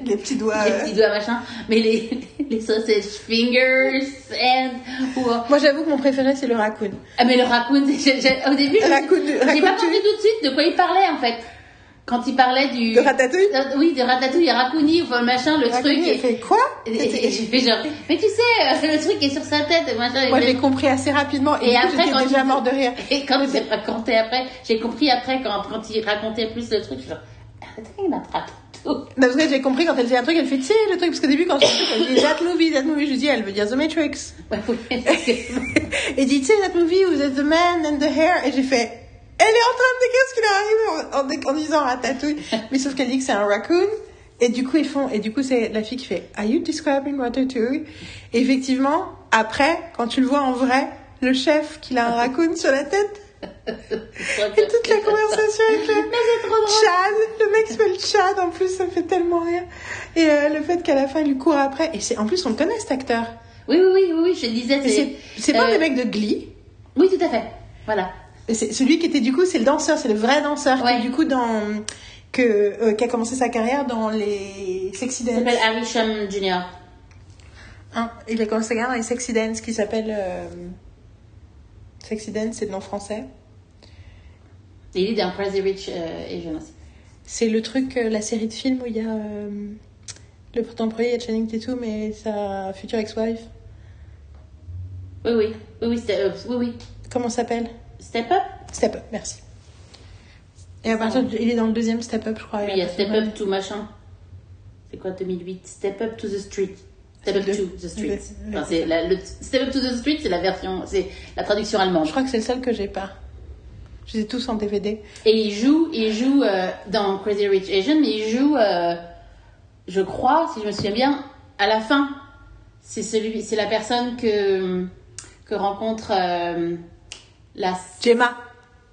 Les petits doigts. les euh. petits doigts machin mais les, les sausage fingers and ou, Moi, j'avoue que mon préféré, c'est le raccoon. ah mais le raccoon j'ai- j'ai- au début je- Raccoon de- j'ai pas compris tout de suite de quoi il parlait en fait quand il parlait du De ratatouille. Euh, oui de ratatouille raccouni ou le machin le truc il et, fait quoi et, et- et j'ai fait genre mais tu sais euh, le truc est sur sa tête machin Moi, j'ai- compris assez rapidement et, après, j'étais quand déjà mort de rire. Et quand il s'est raconté après, j'ai compris après quand, quand il racontait plus le truc, je suis genre, arrêtez, il. Non, parce que j'ai compris quand elle dit un truc, elle fait, tu sais, le truc, parce qu'au début, quand je elle dit that movie, that movie, je dis, elle veut dire The Matrix. Et dit, tu sais, that movie où there's the man and the hair. Et j'ai fait, elle est en train de décrire ce qui lui arrive en, en, en disant ratatouille. Mais sauf qu'elle dit que c'est un raccoon. Et du coup, ils font, et du coup, c'est la fille qui fait, Are you describing ratatouille? Et effectivement, après, quand tu le vois en vrai, le chef, qu'il a un raccoon sur la tête, et toute la conversation avec le. Chad, le mec s'appelle Chad en plus, ça me fait tellement rire. Et euh, le fait qu'à la fin il lui court après, et c'est en plus on le connaît cet acteur. Oui, oui, oui, oui, je disais, C'est pas euh, le mec de Glee. Oui, tout à fait. Voilà. Celui qui était du coup, c'est le danseur, c'est le vrai danseur qui Ouais. est du coup dans que euh, qui a commencé sa carrière dans les Sexy Il Dance. s'appelle Harry Shum Jr. Hein, il a commencé sa carrière dans les Sexy Dance qui s'appelle euh, Sexy Dance, c'est le nom français. Et il est dans Crazy Rich euh, Asian aussi. C'est le truc, euh, la série de films où il y a euh, le premier il y a Channing Tatum et sa future ex-wife. Oui, oui, oui, oui, oui, oui. Comment s'appelle? Step Up? Step Up, merci. Et à partir de- il est dans le deuxième Step Up, je crois. Oui, il y a Step Up to machin. C'est quoi 2008 Step Up to the Street. Step Up to the Street. le- Enfin, c'est la, Step Up to the Street, c'est la version, c'est la traduction allemande. Je crois que c'est le seul que j'ai pas. Je les ai tous en DVD. Et il joue, il joue euh, dans Crazy Rich Asian, mais il joue, euh, je crois, si je me souviens bien, à la fin. C'est celui, c'est la personne que que rencontre euh, la Gemma.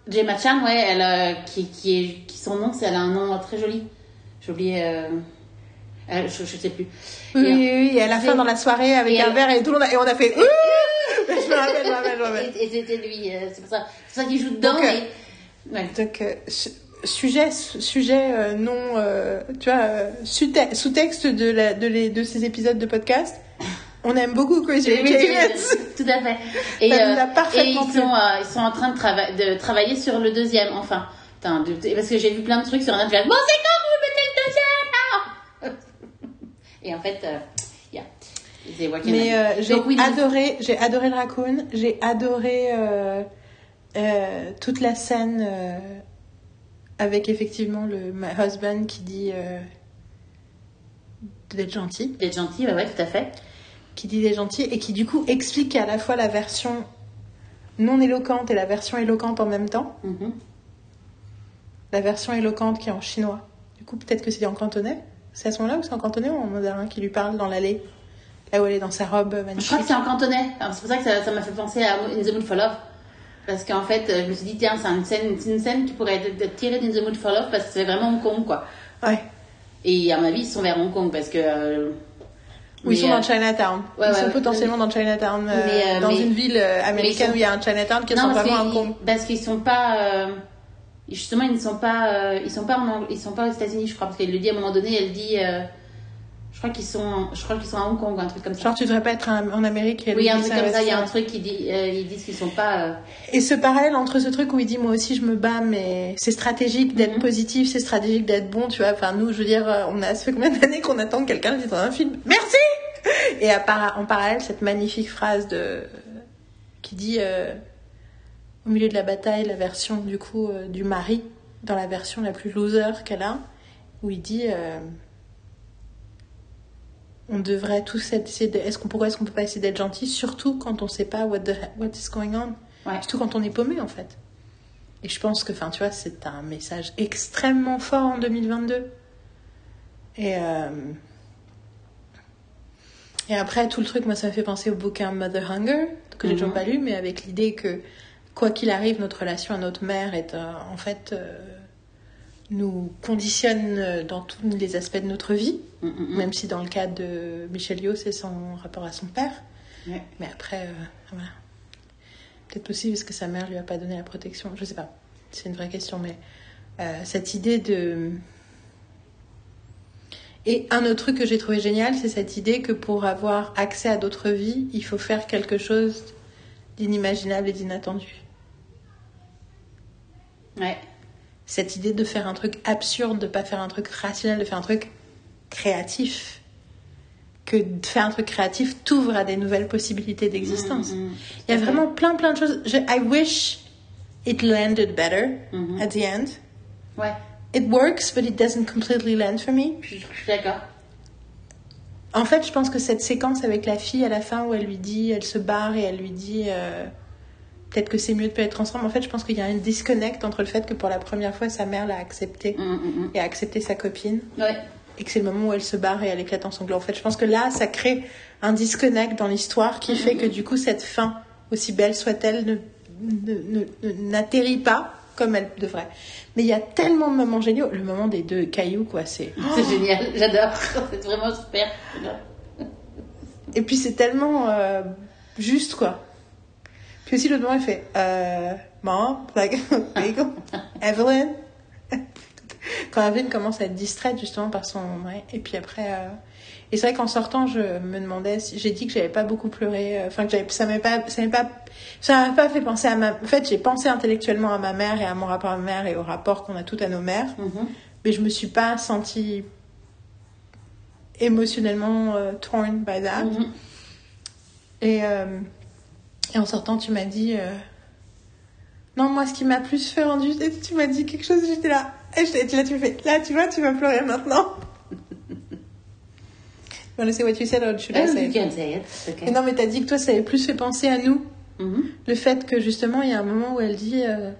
Gemma Chan, ouais, elle euh, qui qui est qui son nom, c'est elle a un nom très joli. J'ai oublié. euh, elle- je, je sais plus. Oui, Et- oui, oui, et à la fin dans la soirée avec un elle- verre et tout le monde a, et on a fait je me rappelle, je me rappelle, je me rappelle. Et, et c'était lui, euh, c'est pour ça, c'est ça qu'il joue dedans. Donc, et... ouais. Donc, su- sujet, su- sujet non, tu vois, sous-te- sous-texte de, la, de, les, de ces épisodes de podcast. On aime beaucoup Crazy Rich Aliens. tout à fait. Et, Ça nous euh, a parfaitement et ils plu. sont, euh, ils sont en train de, trava- de travailler sur le deuxième, enfin. Putain, de- parce que j'ai vu plein de trucs sur Internet, bon, c'est quand vous mettez le deuxième ah Et en fait, euh, yeah. Mais euh, j'ai oui, adoré, j'ai adoré le raccoon, j'ai adoré euh, euh, toute la scène avec effectivement le my husband qui dit d'être gentil, d'être gentil, ouais, ouais, tout à fait. Qui dit d'être gentil et qui du coup explique à la fois la version non éloquente et la version éloquente en même temps. Mhm. La version éloquente qui est en chinois. Du coup, peut-être que c'est en cantonais. C'est à ce moment-là ou c'est en cantonais ou en mandarin qui lui parle dans l'allée Là où elle est dans sa robe Je magnifique. crois que c'est en cantonais. C'est pour ça que ça m'a fait penser à In the Mood for Love. Parce qu'en fait, euh, je me suis dit, tiens, c'est une scène, une scène qui pourrait être, tirée d'In the Mood for Love parce que c'est vraiment Hong Kong, quoi. Ouais. Et à mon avis, ils sont vers Hong Kong parce que. euh, Ou ils sont euh, dans Chinatown. ouais, ils sont ouais. potentiellement dans Chinatown, euh, Mais, euh, dans mais- une ville euh, américaine sont- où il y a un Chinatown qui non, ressemble vraiment à Hong qu'ils, Kong. parce qu'ils sont pas. euh, justement, ils ne sont pas. euh, ils sont pas en Ang- ils sont pas aux États-Unis, je crois, parce qu'elle le dit à un moment donné. Elle dit. euh, je crois qu'ils sont. Je crois qu'ils sont à Hong Kong ou un truc comme ça. Genre, tu devrais pas être en Amérique. et oui, un truc comme ça. Il y a un truc qui dit. euh, ils disent qu'ils sont pas. euh, Et ce parallèle entre ce truc où il dit moi aussi je me bats mais c'est stratégique d'être Mhm. positif, c'est stratégique d'être bon, tu vois. Enfin nous je veux dire euh, on a ça fait combien d'années qu'on attend que quelqu'un dise dans un film? Merci. Et à en parallèle cette magnifique phrase de qui dit euh, au milieu de la bataille la version du coup euh, du mari dans la version la plus loser qu'elle a où il dit euh, on devrait tous essayer de est-ce qu'on pourquoi est-ce qu'on peut pas essayer d'être gentil surtout quand on sait pas what the what is going on? Ouais. Surtout quand on est paumé, en fait. Et je pense que, enfin, tu vois, c'est un message extrêmement fort en 2022. Et, euh, et après, tout le truc, moi, ça me fait penser au bouquin Mother Hunger, que j'ai Mhm. toujours pas lu, mais avec l'idée que, quoi qu'il arrive, notre relation à notre mère est, euh, en fait, euh, nous conditionne dans tous les aspects de notre vie, même si dans le cas de Michel Yeoh, c'est son rapport à son père. Ouais. Mais après, euh, voilà. Peut-être aussi parce que sa mère lui a pas donné la protection. Je sais pas. C'est une vraie question, mais euh, cette idée de. Et un autre truc que j'ai trouvé génial, c'est cette idée que pour avoir accès à d'autres vies, il faut faire quelque chose d'inimaginable et d'inattendu. Ouais. Cette idée de faire un truc absurde, de pas faire un truc rationnel, de faire un truc créatif. Que de faire un truc créatif t'ouvre à des nouvelles possibilités d'existence. Mm, mm, Il y a vraiment plein plein de choses. Je, I wish it landed better Mhm. at the end. Ouais. It works, but it doesn't completely land for me. Je, je suis d'accord. En fait, je pense que cette séquence avec la fille à la fin où elle lui dit, elle se barre et elle lui dit euh, peut-être que c'est mieux de pas être ensemble. En fait, je pense qu'il y a un disconnect entre le fait que pour la première fois sa mère l'a accepté Mm, mm, mm. et a accepté sa copine Ouais. Et que c'est le moment où elle se barre et elle éclate en sanglots. En fait, je pense que là, ça crée un disconnect dans l'histoire qui fait que du coup, cette fin, aussi belle soit-elle, n'atterrit pas comme elle devrait. Mais il y a tellement de moments géniaux. Le moment des deux cailloux, quoi, c'est... C'est génial, j'adore. C'est vraiment super. Et puis c'est tellement euh, juste, quoi. Puis aussi, l'autre moment, il fait euh, Mom, like, Evelyn. Quand Evelyn commence à être distraite justement par son. Ouais. Et puis après. euh, Et c'est vrai qu'en sortant, je me demandais si. J'ai dit que j'avais pas beaucoup pleuré. euh, Enfin, que j'avais. Ça m'avait pas. Ça m'avait pas. Ça m'a pas fait penser à ma. En fait, j'ai pensé intellectuellement à ma mère et à mon rapport à ma mère et au rapport qu'on a toutes à nos mères. Mhm. Mais je me suis pas sentie émotionnellement euh, torn by that. Mhm. Et, euh, et en sortant, tu m'as dit. Non, moi, ce qui m'a plus fait rendu, tu m'as dit quelque chose, j'étais là. Et là, tu me fais. Là, tu vois, tu vas pleurer maintenant. Wanna say what you said or should I say it? say okay. Et non, mais t'as dit que toi, ça avait plus fait penser à nous. Mhm. Le fait que justement, il y a un moment où elle dit euh,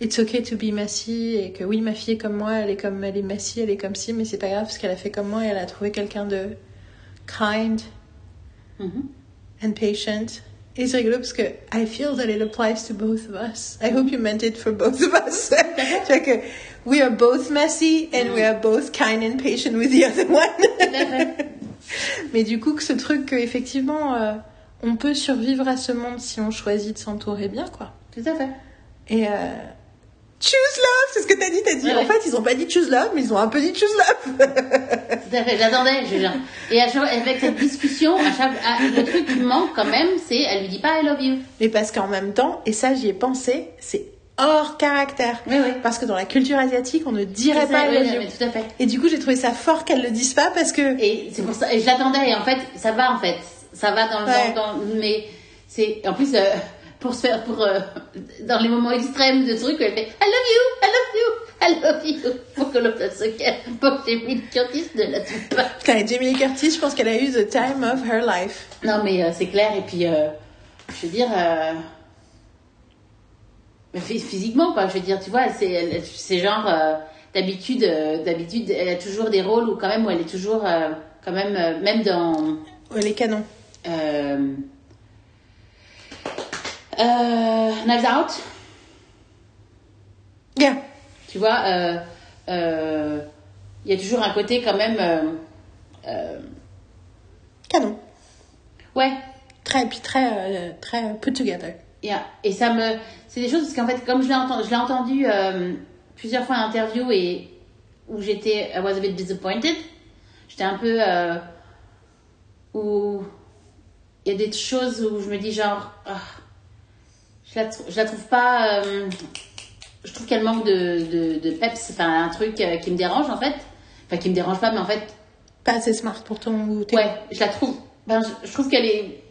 It's okay to be messy et que oui, ma fille est comme moi, elle est comme elle est messy, elle est comme ci, mais c'est pas grave parce qu'elle a fait comme moi et elle a trouvé quelqu'un de kind Mhm. and patient. Et c'est rigolo parce que I feel that it applies to both of us. I hope you meant it for both of us. tu vois que we are both messy and we are both kind and patient with the other one. Mais du coup, que ce truc que effectivement, euh, on peut survivre à ce monde si on choisit de s'entourer bien, quoi. Tout à fait. Et euh, choose love, c'est ce que t'as dit. T'as dit. Ouais, en ouais. fait, ils ont pas dit choose love, mais ils ont un peu dit choose love. Tout à fait, j'attendais, je. Et à chaque- avec cette discussion, à chaque, à- le truc qui manque quand même, c'est elle lui dit pas I love you. mais parce qu'en même temps, et ça j'y ai pensé, c'est hors caractère. Oui, oui. Parce que dans la culture asiatique, on ne dirait pas ça, I oui, you. mais tout à fait. Et du coup, j'ai trouvé ça fort qu'elle le dise pas parce que. Et c'est pour ça, et je l'attendais, et en fait, ça va en fait. Ça va dans le Ouais. dans, dans- mais c'est, en plus, euh, pour se faire, pour, euh, dans les moments extrêmes de trucs, elle fait I love you, I love you, I love you. Pour que l'autre se calme, pour que Jamie Curtis ne la tue pas. Putain, Jamie Curtis, je pense qu'elle a eu the time of her life. Non, mais euh, c'est clair, et puis, je veux dire, physiquement, quoi, je veux dire, tu vois, c'est, c'est genre, euh, d'habitude, euh, d'habitude, elle a toujours des rôles où quand même, où elle est toujours, euh, quand même, même dans, les canons. euh, Knives Out, Yeah. tu vois, il y a toujours un côté quand même, Canon. ouais, Très, puis très, très put together. Yeah. Et ça me. C'est des choses parce qu'en fait, comme je l'ai entendu, je l'ai entendu euh, plusieurs fois en interview et où j'étais. I was a bit disappointed. J'étais un peu. Euh, où. Il y a des choses où je me dis genre. ah, je, la, je la trouve pas. euh, je trouve qu'elle manque de, de, de peps. Enfin, un truc qui me dérange en fait. Enfin, qui me dérange pas, mais en fait, Pas assez smart pour ton goût. Ouais, je la trouve. Ben, je, je trouve qu'elle est.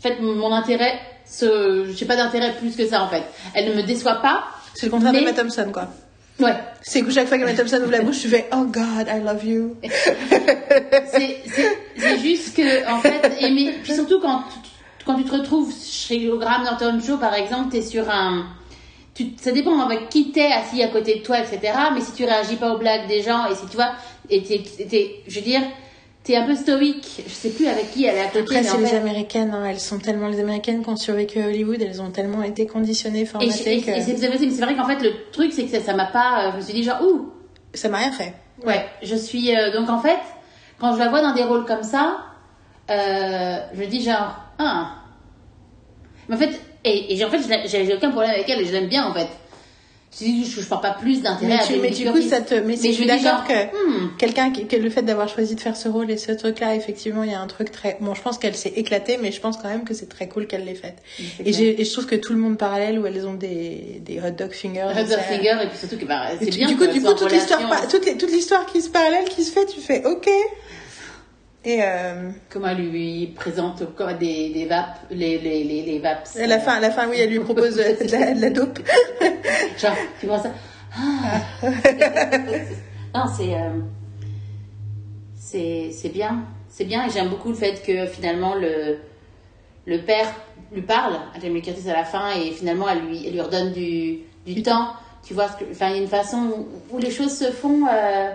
En fait, mon intérêt, ce... j'ai pas d'intérêt plus que ça en fait. Elle ne me déçoit pas. C'est le contraire Mais- d'Emma Thompson, quoi. Ouais, C'est que chaque fois qu'Emma Thompson ouvre la bouche, tu fais Oh God, I love you. c'est juste que en fait, et mais, puis surtout quand tu, quand tu te retrouves chez au Graham Norton Show par exemple, t'es sur un. Tu, ça dépend avec qui t'es assis à côté de toi, etc. Mais si tu réagis pas aux blagues des gens et si tu vois, et t'es, t'es- je veux dire, t'es un peu stoïque. Je sais plus avec qui elle est à côté. Après, c'est les fait- Américaines, hein, elles sont tellement, les Américaines qui ont survécu à Hollywood, elles ont tellement été conditionnées, Et, formatées et- que et c'est vrai qu'en fait, le truc, c'est que ça, m'a pas. euh, Je me suis dit, genre, ouh, ça m'a rien fait. ouais, je suis. euh, donc, en fait, quand je la vois dans des rôles comme ça, euh, je me dis, genre, ah. Mais en fait, et, et en fait, j'ai aucun problème avec elle et je l'aime bien, en fait. Je dis, je, je porte pas plus d'intérêt Mais, à tu, mais du coup, ça te, mais, c'est- Mais je suis d'accord que hmm, quelqu'un que le fait d'avoir choisi de faire ce rôle et ce truc-là, effectivement, il y a un truc très, bon, je pense qu'elle s'est éclatée, mais je pense quand même que c'est très cool qu'elle l'ait faite. Et, et je trouve que tout le monde parallèle où elles ont des, des hot dog fingers. Hot Dog Finger, et puis surtout que bah, c'est bien du coup, du coup, toute l'histoire, toute, toute l'histoire qui se parallèle, qui se fait, tu fais OK. Et euh, Comment elle lui présente des, des vapes, les, les, les, les vapes? à la fin, à la fin, oui, elle lui propose de, de la, de la dope. Genre, tu vois ça? Ah. Non, c'est. euh, c'est c'est bien. C'est bien et j'aime beaucoup le fait que finalement le, le père lui parle à Jamie Curtis à la fin et finalement elle lui, elle lui redonne du, du temps. Tu vois, enfin, il y a une façon où, où les choses se font. euh,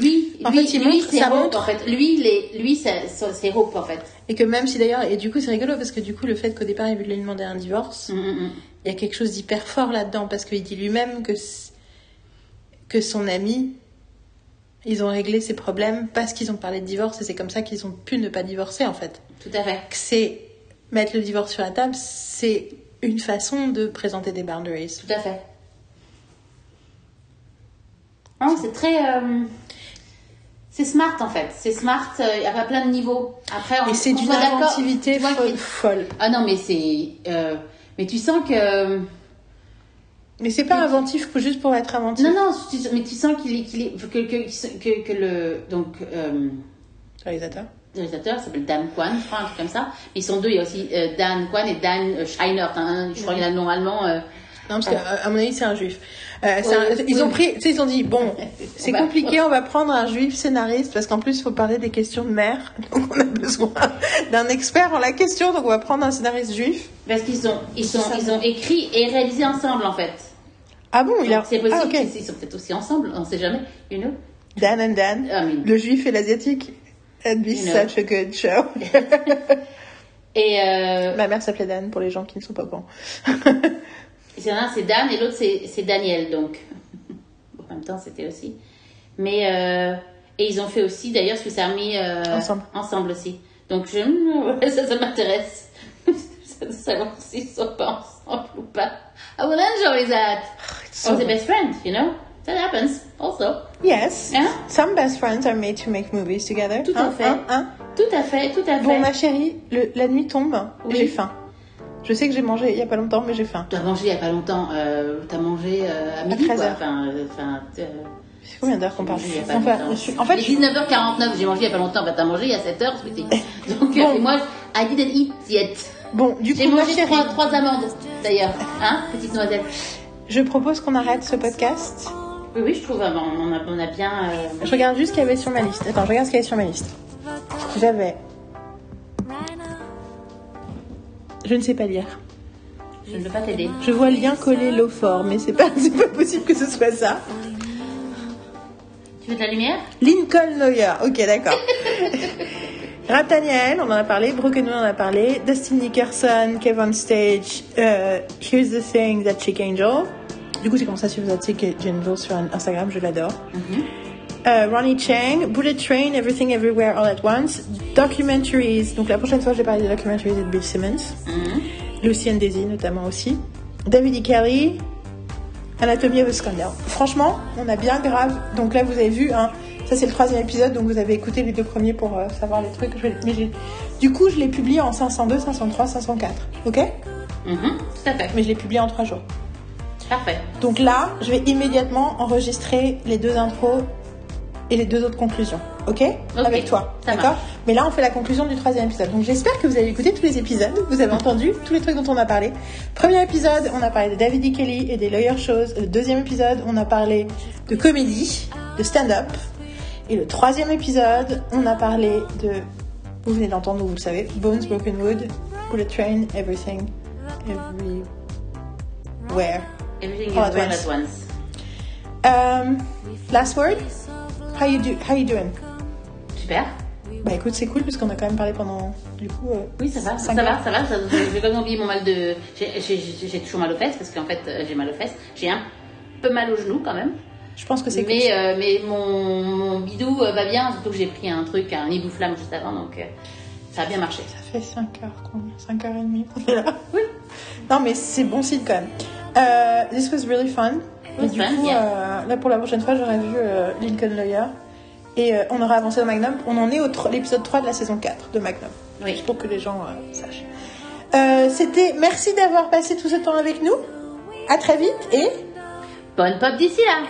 lui, En lui, fait, il lui, montre- c'est ça Hope, montre- en fait. Lui, les, lui c'est Hope en fait. Et que même si d'ailleurs, et du coup, c'est rigolo parce que du coup, le fait qu'au départ, il lui demander un divorce, Mm, mm, mm. il y a quelque chose d'hyper fort là-dedans parce qu'il dit lui-même que, que son ami, ils ont réglé ses problèmes parce qu'ils ont parlé de divorce et c'est comme ça qu'ils ont pu ne pas divorcer en fait. Tout à fait. C'est mettre le divorce sur la table, c'est une façon de présenter des boundaries. Tout à fait. Non, c'est très. euh, c'est smart en fait. C'est smart euh, à plein de niveaux. Après, on, Et c'est d'une inventivité folle. folle. Ah non, mais c'est. euh, mais tu sens que. Mais c'est pas inventif juste pour être inventif. Non, non, tu- mais tu sens qu'il est. qu'il est que, que, que, que le. Donc. Euh, Réalisateur. le réalisateur s'appelle Dan Kwan, je crois, un truc comme ça. Mais ils sont deux, il y a aussi euh, Dan Kwan et Dan euh, Scheinert. hein, je crois qu'il y a le nom allemand. euh, Non, parce qu'à mon avis, c'est un juif. Euh, c'est Oui, un- ils ont pris, tu sais, ils ont dit, bon, c'est compliqué, on va prendre un juif scénariste, parce qu'en plus, il faut parler des questions de mer. Donc, on a besoin d'un expert en la question, donc on va prendre un scénariste juif. Parce qu'ils ont, ils sont, ils ont écrit et réalisé ensemble en fait. Ah bon, il a. C'est possible Ah, qu'ils sont peut-être aussi ensemble, on sait jamais, you know. Dan and Dan, le juif et l'asiatique. That'd be You know. such a good show. Et euh, Ma mère s'appelait Dan pour les gens qui ne sont pas au courant. c'est un, c'est Dan et l'autre c'est Daniel donc. Bon, en même temps c'était aussi. Mais euh, et ils ont fait aussi d'ailleurs Swiss Army euh, Ensemble. ensemble aussi. Donc je, ça, ça m'intéresse de savoir s'ils sont pas ensemble ou pas. I will enjoy that. so- Or the best friend, you know? That happens also. Yes. Hein? Some best friends are made to make movies together. Tout à Hein, fait. hein, hein? Tout à fait, tout à fait. Bon, ma chérie, le- la nuit tombe Oui. j'ai faim. Je sais que j'ai mangé il y a pas longtemps, mais j'ai faim. T'as mangé il y a pas longtemps. Euh, T'as mangé euh, à midi 13 quoi. Enfin, euh, enfin. euh, C'est combien d'heures qu'on parle J'ai il y a pas Enfin, longtemps. je suis- En fait, il je est suis- 19h49, j'ai mangé il y a pas longtemps. Bah, t'as mangé il y a 7h, sweetie. Donc, euh, Bon. et moi, I didn't eat yet. bon, du J'ai coup, ma mangé trois, trois amandes, d'ailleurs. Hein, petite noisette? je propose qu'on arrête ce podcast. Oui, oui, je trouve, euh, on a, on a bien. euh, Je regarde juste ce qu'il y avait sur ma liste. Attends, je regarde ce qu'il y avait sur ma liste. J'avais. Je ne sais pas lire. je ne peux pas t'aider. Je vois lien collé l'eau fort, mais c'est pas, c'est pas possible que ce soit ça. Tu veux de la lumière? Lincoln Lawyer, ok d'accord. Nathaniel, on en a parlé, Broken on en a parlé, Dustin Nickerson, Kevin Stage, euh, Here's the Thing, That Chick Angel. Du coup, j'ai commencé à suivre That Chick Angel sur Instagram, je l'adore. Euh, Ronnie Chang, Bullet Train, Everything Everywhere All at Once, Documentaries. Donc la prochaine fois, je vais parler des documentaries de Bill Simmons. Mhm. Lucy and Daisy notamment aussi. David E. Kelly, Anatomy of a Scandal. Franchement, on a bien grave. Donc là, vous avez vu, hein, ça c'est le troisième épisode, donc vous avez écouté les deux premiers pour euh, savoir les trucs. Je vais- mais j'ai- du coup, je l'ai publié en 502, 503, 504. Ok? Mhm, Tout à fait. Mais je l'ai publié en trois jours. Parfait. Donc là, je vais immédiatement enregistrer les deux intros et les deux autres conclusions. Ok, Avec toi. D'accord. Mais là, on fait la conclusion du troisième épisode. Donc j'espère que vous avez écouté tous les épisodes. Vous avez entendu tous les trucs dont on a parlé. Premier épisode, on a parlé de David E. Kelly et des lawyer shows. Le deuxième épisode, on a parlé de comédie, de stand-up. Et le troisième épisode, on a parlé de. Vous venez d'entendre, vous le savez. Bones, Broken Wood, Bullet Train, Everything, Everywhere. Everything All is at once. at once. Um, last word? How you do? How you doing? Super. Bah écoute, c'est cool parce qu'on a quand même parlé pendant du coup. euh, Oui, ça va, ça va, ça va. ça- J'ai pas oublié mon mal de. j'ai- toujours mal aux fesses parce qu'en fait, euh, j'ai mal aux fesses. J'ai un peu mal aux genoux quand même. Je pense que c'est cool. Mais, euh, mais mon, mon bidou euh, va bien, surtout que j'ai pris un truc, un ibouflamme juste avant, donc ça a bien marché. Ça fait 5 heures combien 5 heures et demie. Oui. Non mais c'est bon signe quand même. This was really fun. Et du coup, euh, là pour la prochaine fois, j'aurais vu euh, Lincoln Lawyer. Et euh, on aura avancé dans Magnum. On en est au l'épisode 3 de la saison 4 de Magnum. Oui. Juste pour que les gens sachent. Euh, C'était. Merci d'avoir passé tout ce temps avec nous. À très vite et. Bonne pop d'ici là